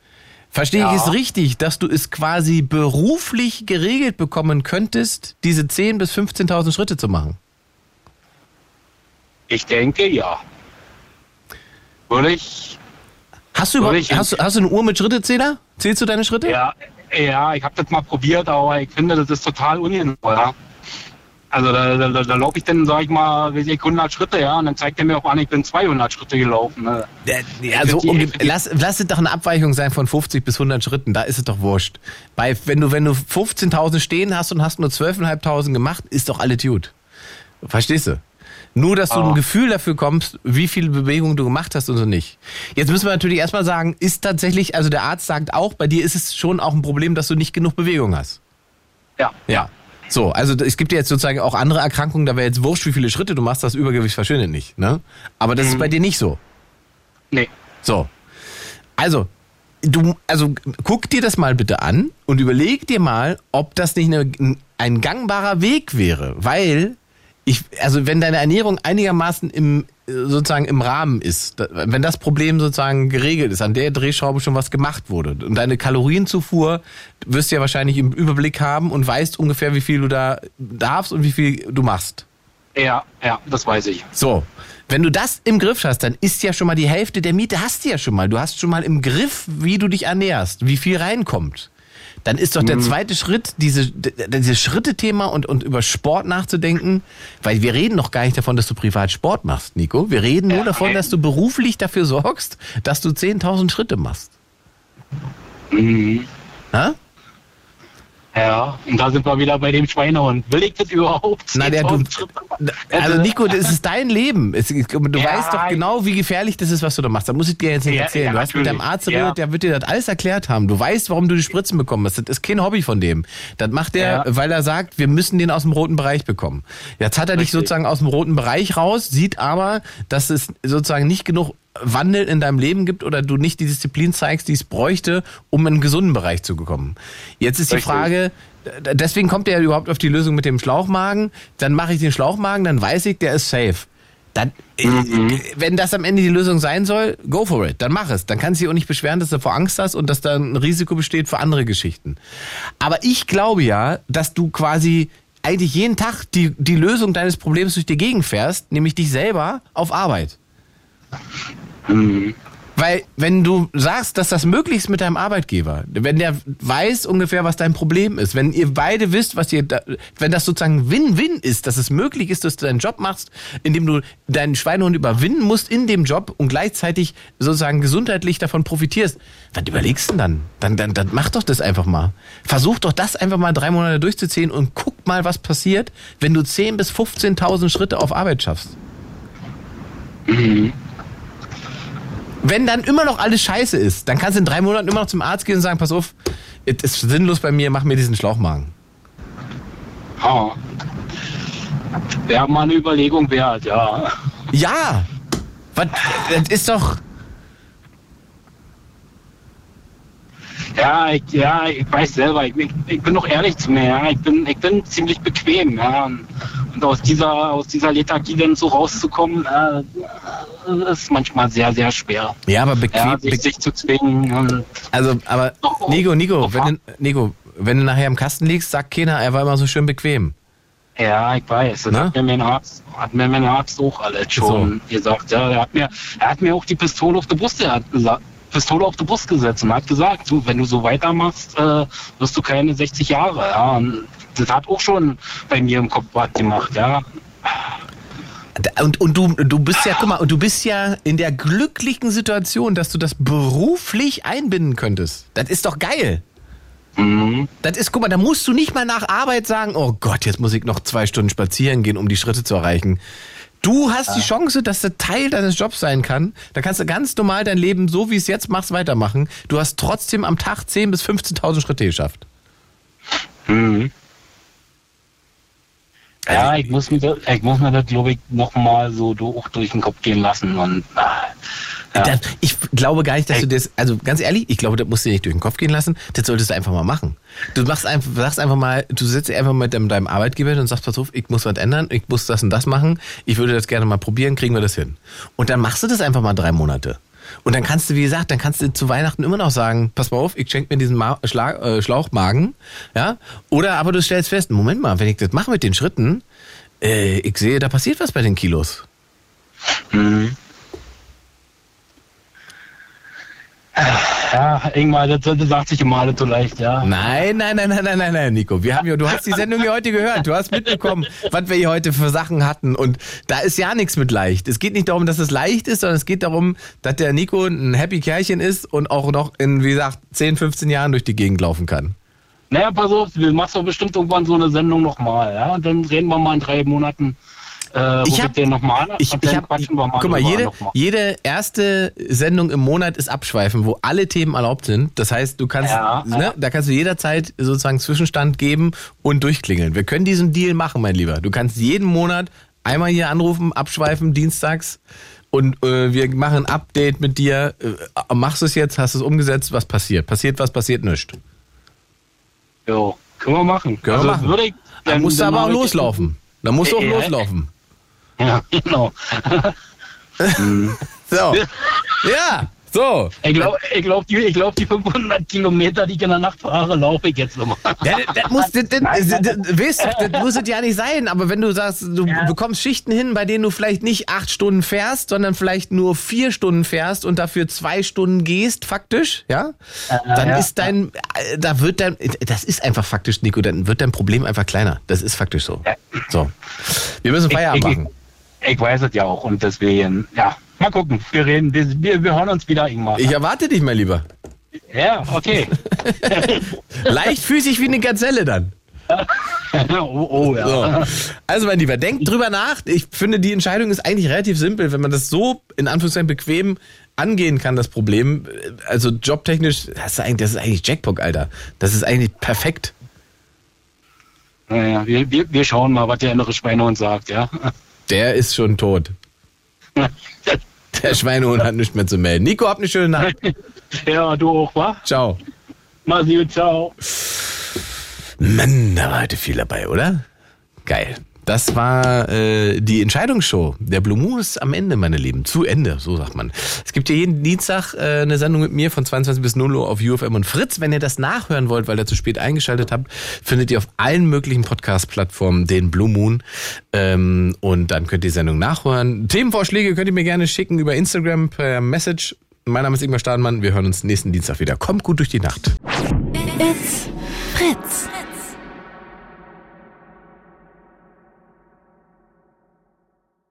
Verstehe Ja. ich es richtig, dass du es quasi beruflich geregelt bekommen könntest, diese 10.000 bis 15.000 Schritte zu machen? Ich denke, ja. Würde ich. Hast du, überhaupt, hast, hast du eine Uhr mit Schrittezähler? Zählst du deine Schritte? Ja, ja ich habe das mal probiert, aber ich finde, das ist total unsinnvoll. Ja. Also da, da, da, da laufe ich dann, sag ich mal, weiß ich, 100 Schritte, ja, und dann zeigt er mir auch an, ich bin 200 Schritte gelaufen. Ne. Ja, so um, lass, lass es doch eine Abweichung sein von 50 bis 100 Schritten, da ist es doch wurscht. Bei, wenn du, wenn du 15.000 stehen hast und hast nur 12.500 gemacht, ist doch alles gut. Verstehst du? Nur, dass du Ah. ein Gefühl dafür kommst, wie viel Bewegung du gemacht hast und so nicht. Jetzt müssen wir natürlich erstmal sagen, ist tatsächlich, also der Arzt sagt auch, bei dir ist es schon auch ein Problem, dass du nicht genug Bewegung hast. Ja. Ja. So, also es gibt ja jetzt sozusagen auch andere Erkrankungen, da wäre jetzt wurscht, wie viele Schritte du machst, das Übergewicht verschwindet nicht. Ne? Aber das ist bei dir nicht so. Nee. So. Also, du, also guck dir das mal bitte an und überleg dir mal, ob das nicht eine, ein gangbarer Weg wäre. Weil ich, also wenn deine Ernährung einigermaßen im, sozusagen im Rahmen ist, wenn das Problem sozusagen geregelt ist, an der Drehschraube schon was gemacht wurde und deine Kalorienzufuhr wirst du ja wahrscheinlich im Überblick haben und weißt ungefähr, wie viel du da darfst und wie viel du machst. Ja, ja, das weiß ich. So, wenn du das im Griff hast, dann ist ja schon mal die Hälfte der Miete hast du ja schon mal. Du hast schon mal im Griff, wie du dich ernährst, wie viel reinkommt. Dann ist doch der Mhm. zweite Schritt, diese, dieses Schritte-Thema und, und über Sport nachzudenken, weil wir reden noch gar nicht davon, dass du privat Sport machst, Nico. Wir reden nur davon, dass du beruflich dafür sorgst, dass du 10.000 Schritte machst. Mhm. Ha? Ja, und da sind wir wieder bei dem Schweinehund. Will ich das überhaupt? Na, der, du, 10.000 Schritte? also Nico, das ist dein Leben. Es, du Ja, weißt doch genau, wie gefährlich das ist, was du da machst. Da muss ich dir jetzt nicht Ja, erzählen. ja, du hast mit deinem natürlich. Arzt geredet, der wird dir das alles erklärt haben. Du weißt, warum du die Spritzen bekommen hast. Das ist kein Hobby von dem. Das macht er, weil er sagt, wir müssen den aus dem roten Bereich bekommen. Jetzt hat er dich Richtig. sozusagen aus dem roten Bereich raus, sieht aber, dass es sozusagen nicht genug Wandel in deinem Leben gibt oder du nicht die Disziplin zeigst, die es bräuchte, um in einen gesunden Bereich zu kommen. Jetzt ist die Richtig. Frage, d- deswegen kommt er überhaupt auf die Lösung mit dem Schlauchmagen. Dann mache ich den Schlauchmagen, dann weiß ich, der ist safe. Dann, äh, wenn das am Ende die Lösung sein soll, go for it. Dann mach es. Dann kannst du dich auch nicht beschweren, dass du vor Angst hast und dass da ein Risiko besteht für andere Geschichten. Aber ich glaube ja, dass du quasi eigentlich jeden Tag die, die Lösung deines Problems durch die Gegend fährst, nämlich dich selber auf Arbeit. Weil, wenn du sagst, dass das möglich ist mit deinem Arbeitgeber, wenn der weiß ungefähr, was dein Problem ist, wenn ihr beide wisst, was ihr, da, wenn das sozusagen Win-Win ist, dass es möglich ist, dass du deinen Job machst, indem du deinen Schweinehund überwinden musst in dem Job und gleichzeitig sozusagen gesundheitlich davon profitierst, was überlegst du denn dann? Dann, dann, dann mach doch das einfach mal. Versuch doch das einfach mal drei Monate durchzuziehen und guck mal, was passiert, wenn du 10.000 bis 15.000 Schritte auf Arbeit schaffst. Wenn dann immer noch alles scheiße ist, dann kannst du in drei Monaten immer noch zum Arzt gehen und sagen, pass auf, es ist sinnlos bei mir, mach mir diesen Schlauchmagen. Ja. Wäre mal eine Überlegung wert, ja. Ja! Was, das ist doch... Ja, ich, ja, ich weiß selber, ich, ich, ich bin doch ehrlich zu mir, ja. Ich bin, ich bin ziemlich bequem, ja. Und aus dieser, aus dieser Lethargie dann so rauszukommen, äh, ist manchmal sehr, sehr schwer. Ja, aber bequem... Ja, sich, sich zu zwingen. Also, aber Nico, Nico, wenn du, Nico, wenn du nachher im Kasten liegst, sagt keiner, er war immer so schön bequem. Ja, ich weiß. Das Na? hat mir mein Arzt, hat mir mein Arzt auch alles schon gesagt. Ja, er hat mir, er hat mir auch die Pistole auf die Brust, gesagt, Pistole auf die Brust gesetzt und hat gesagt, du, wenn du so weitermachst, äh, wirst du keine 60 Jahre. Ja, und das hat auch schon bei mir im Kopf was gemacht. Ja, Und, und du, du bist ja, guck mal, und du bist ja in der glücklichen Situation, dass du das beruflich einbinden könntest. Das ist doch geil. Das ist, guck mal, da musst du nicht mal nach Arbeit sagen, oh Gott, jetzt muss ich noch zwei Stunden spazieren gehen, um die Schritte zu erreichen. Du hast die Chance, dass das Teil deines Jobs sein kann. Da kannst du ganz normal dein Leben, so wie es jetzt machst, weitermachen. Du hast trotzdem am Tag 10.000 bis 15.000 Schritte geschafft. Mhm. Ja, ich muss mir das, ich muss mir das, glaube ich, nochmal so durch, den Kopf gehen lassen. Und, ah, ja. Das, ich glaube gar nicht, dass du das, also ganz ehrlich, ich glaube, das musst du dir nicht durch den Kopf gehen lassen. Das solltest du einfach mal machen. Du machst einfach, sagst einfach mal, du sitzt einfach mit deinem, deinem Arbeitgeber und sagst, pass auf, ich muss was ändern, ich muss das und das machen, ich würde das gerne mal probieren, kriegen wir das hin. Und dann machst du das einfach mal drei Monate. Und dann kannst du, wie gesagt, dann kannst du zu Weihnachten immer noch sagen, pass mal auf, ich schenke mir diesen Ma Schlag, äh, Schlauchmagen, ja. Oder aber du stellst fest, Moment mal, wenn ich das mache mit den Schritten, äh, ich sehe, da passiert was bei den Kilos. Mhm. Ja, irgendwann, das, das sagt sich immer alles so leicht, ja. Nein, nein, nein, nein, nein, nein, nein, Nico. Wir haben ja, du hast die Sendung ja heute gehört. Du hast mitbekommen, was wir hier heute für Sachen hatten. Und da ist ja nichts mit leicht. Es geht nicht darum, dass es leicht ist, sondern es geht darum, dass der Nico ein happy Kerlchen ist und auch noch in, wie gesagt, 10, 15 Jahren durch die Gegend laufen kann. Naja, pass auf, wir machen doch bestimmt irgendwann so eine Sendung nochmal, ja. Und dann reden wir mal in drei Monaten, äh, Ich ich hab- den nochmal. Ich, ich hab, quatschen wir mal guck mal, jede, mal. jede erste Sendung im Monat ist Abschweifen, wo alle Themen erlaubt sind. Das heißt, du kannst, Ja, ne, ja. da kannst du jederzeit sozusagen Zwischenstand geben und durchklingeln. Wir können diesen Deal machen, mein Lieber. Du kannst jeden Monat einmal hier anrufen, abschweifen, dienstags. Und äh, wir machen ein Update mit dir. Äh, machst du es jetzt? Hast du es umgesetzt? Was passiert? Passiert was? Passiert nichts. Jo, können wir machen. Können wir Also machen. Würde ich, Dann musst du aber auch habe loslaufen. Dann musst du auch Ja, loslaufen. <laughs> Ja, genau. <laughs> so. Ja. So. Ich glaube, ich glaub, die, ich glaub, die 500 Kilometer, die ich in der Nacht fahre, laufe ich jetzt nochmal. Ja, das, muss, das, das, das, das, weißt du, das muss es ja nicht sein, aber wenn du sagst, du bekommst Schichten hin, bei denen du vielleicht nicht acht Stunden fährst, sondern vielleicht nur vier Stunden fährst und dafür zwei Stunden gehst, faktisch, ja, dann ja, ist dein, äh, da wird dein, das ist einfach faktisch, Nico, dann wird dein Problem einfach kleiner. Das ist faktisch so. So. Wir müssen Feierabend ich, ich, machen. Ich weiß es ja auch und deswegen, ja, mal gucken. Wir reden, wir, wir, wir hören uns wieder irgendwann. Ich erwarte dich, mein Lieber. Ja, okay. <laughs> Leichtfüßig wie eine Gazelle dann. <laughs> oh, oh, ja. So. Also, mein Lieber, denk drüber nach. Ich finde, die Entscheidung ist eigentlich relativ simpel, wenn man das so in Anführungszeichen bequem angehen kann, das Problem. Also jobtechnisch, das ist eigentlich, das ist eigentlich Jackpot, Alter. Das ist eigentlich perfekt. Naja, wir, wir, wir schauen mal, was der innere Schweinehund sagt, ja. Der ist schon tot. Der Schweinehund hat nichts mehr zu melden. Nico, hab eine schöne Nacht. Ja, du auch, wa? Ciao. Mach's gut, ciao. Mann, da war heute viel dabei, oder? Geil. Das war äh, die Entscheidungsshow. Der Blue Moon ist am Ende, meine Lieben. Zu Ende, so sagt man. Es gibt ja jeden Dienstag äh, eine Sendung mit mir von 22 bis 0 Uhr auf UFM und Fritz. Wenn ihr das nachhören wollt, weil ihr zu spät eingeschaltet habt, findet ihr auf allen möglichen Podcast-Plattformen den Blue Moon. Ähm, und dann könnt ihr die Sendung nachhören. Themenvorschläge könnt ihr mir gerne schicken über Instagram per Message. Mein Name ist Ingmar Stahlmann. Wir hören uns nächsten Dienstag wieder. Kommt gut durch die Nacht. It's Fritz.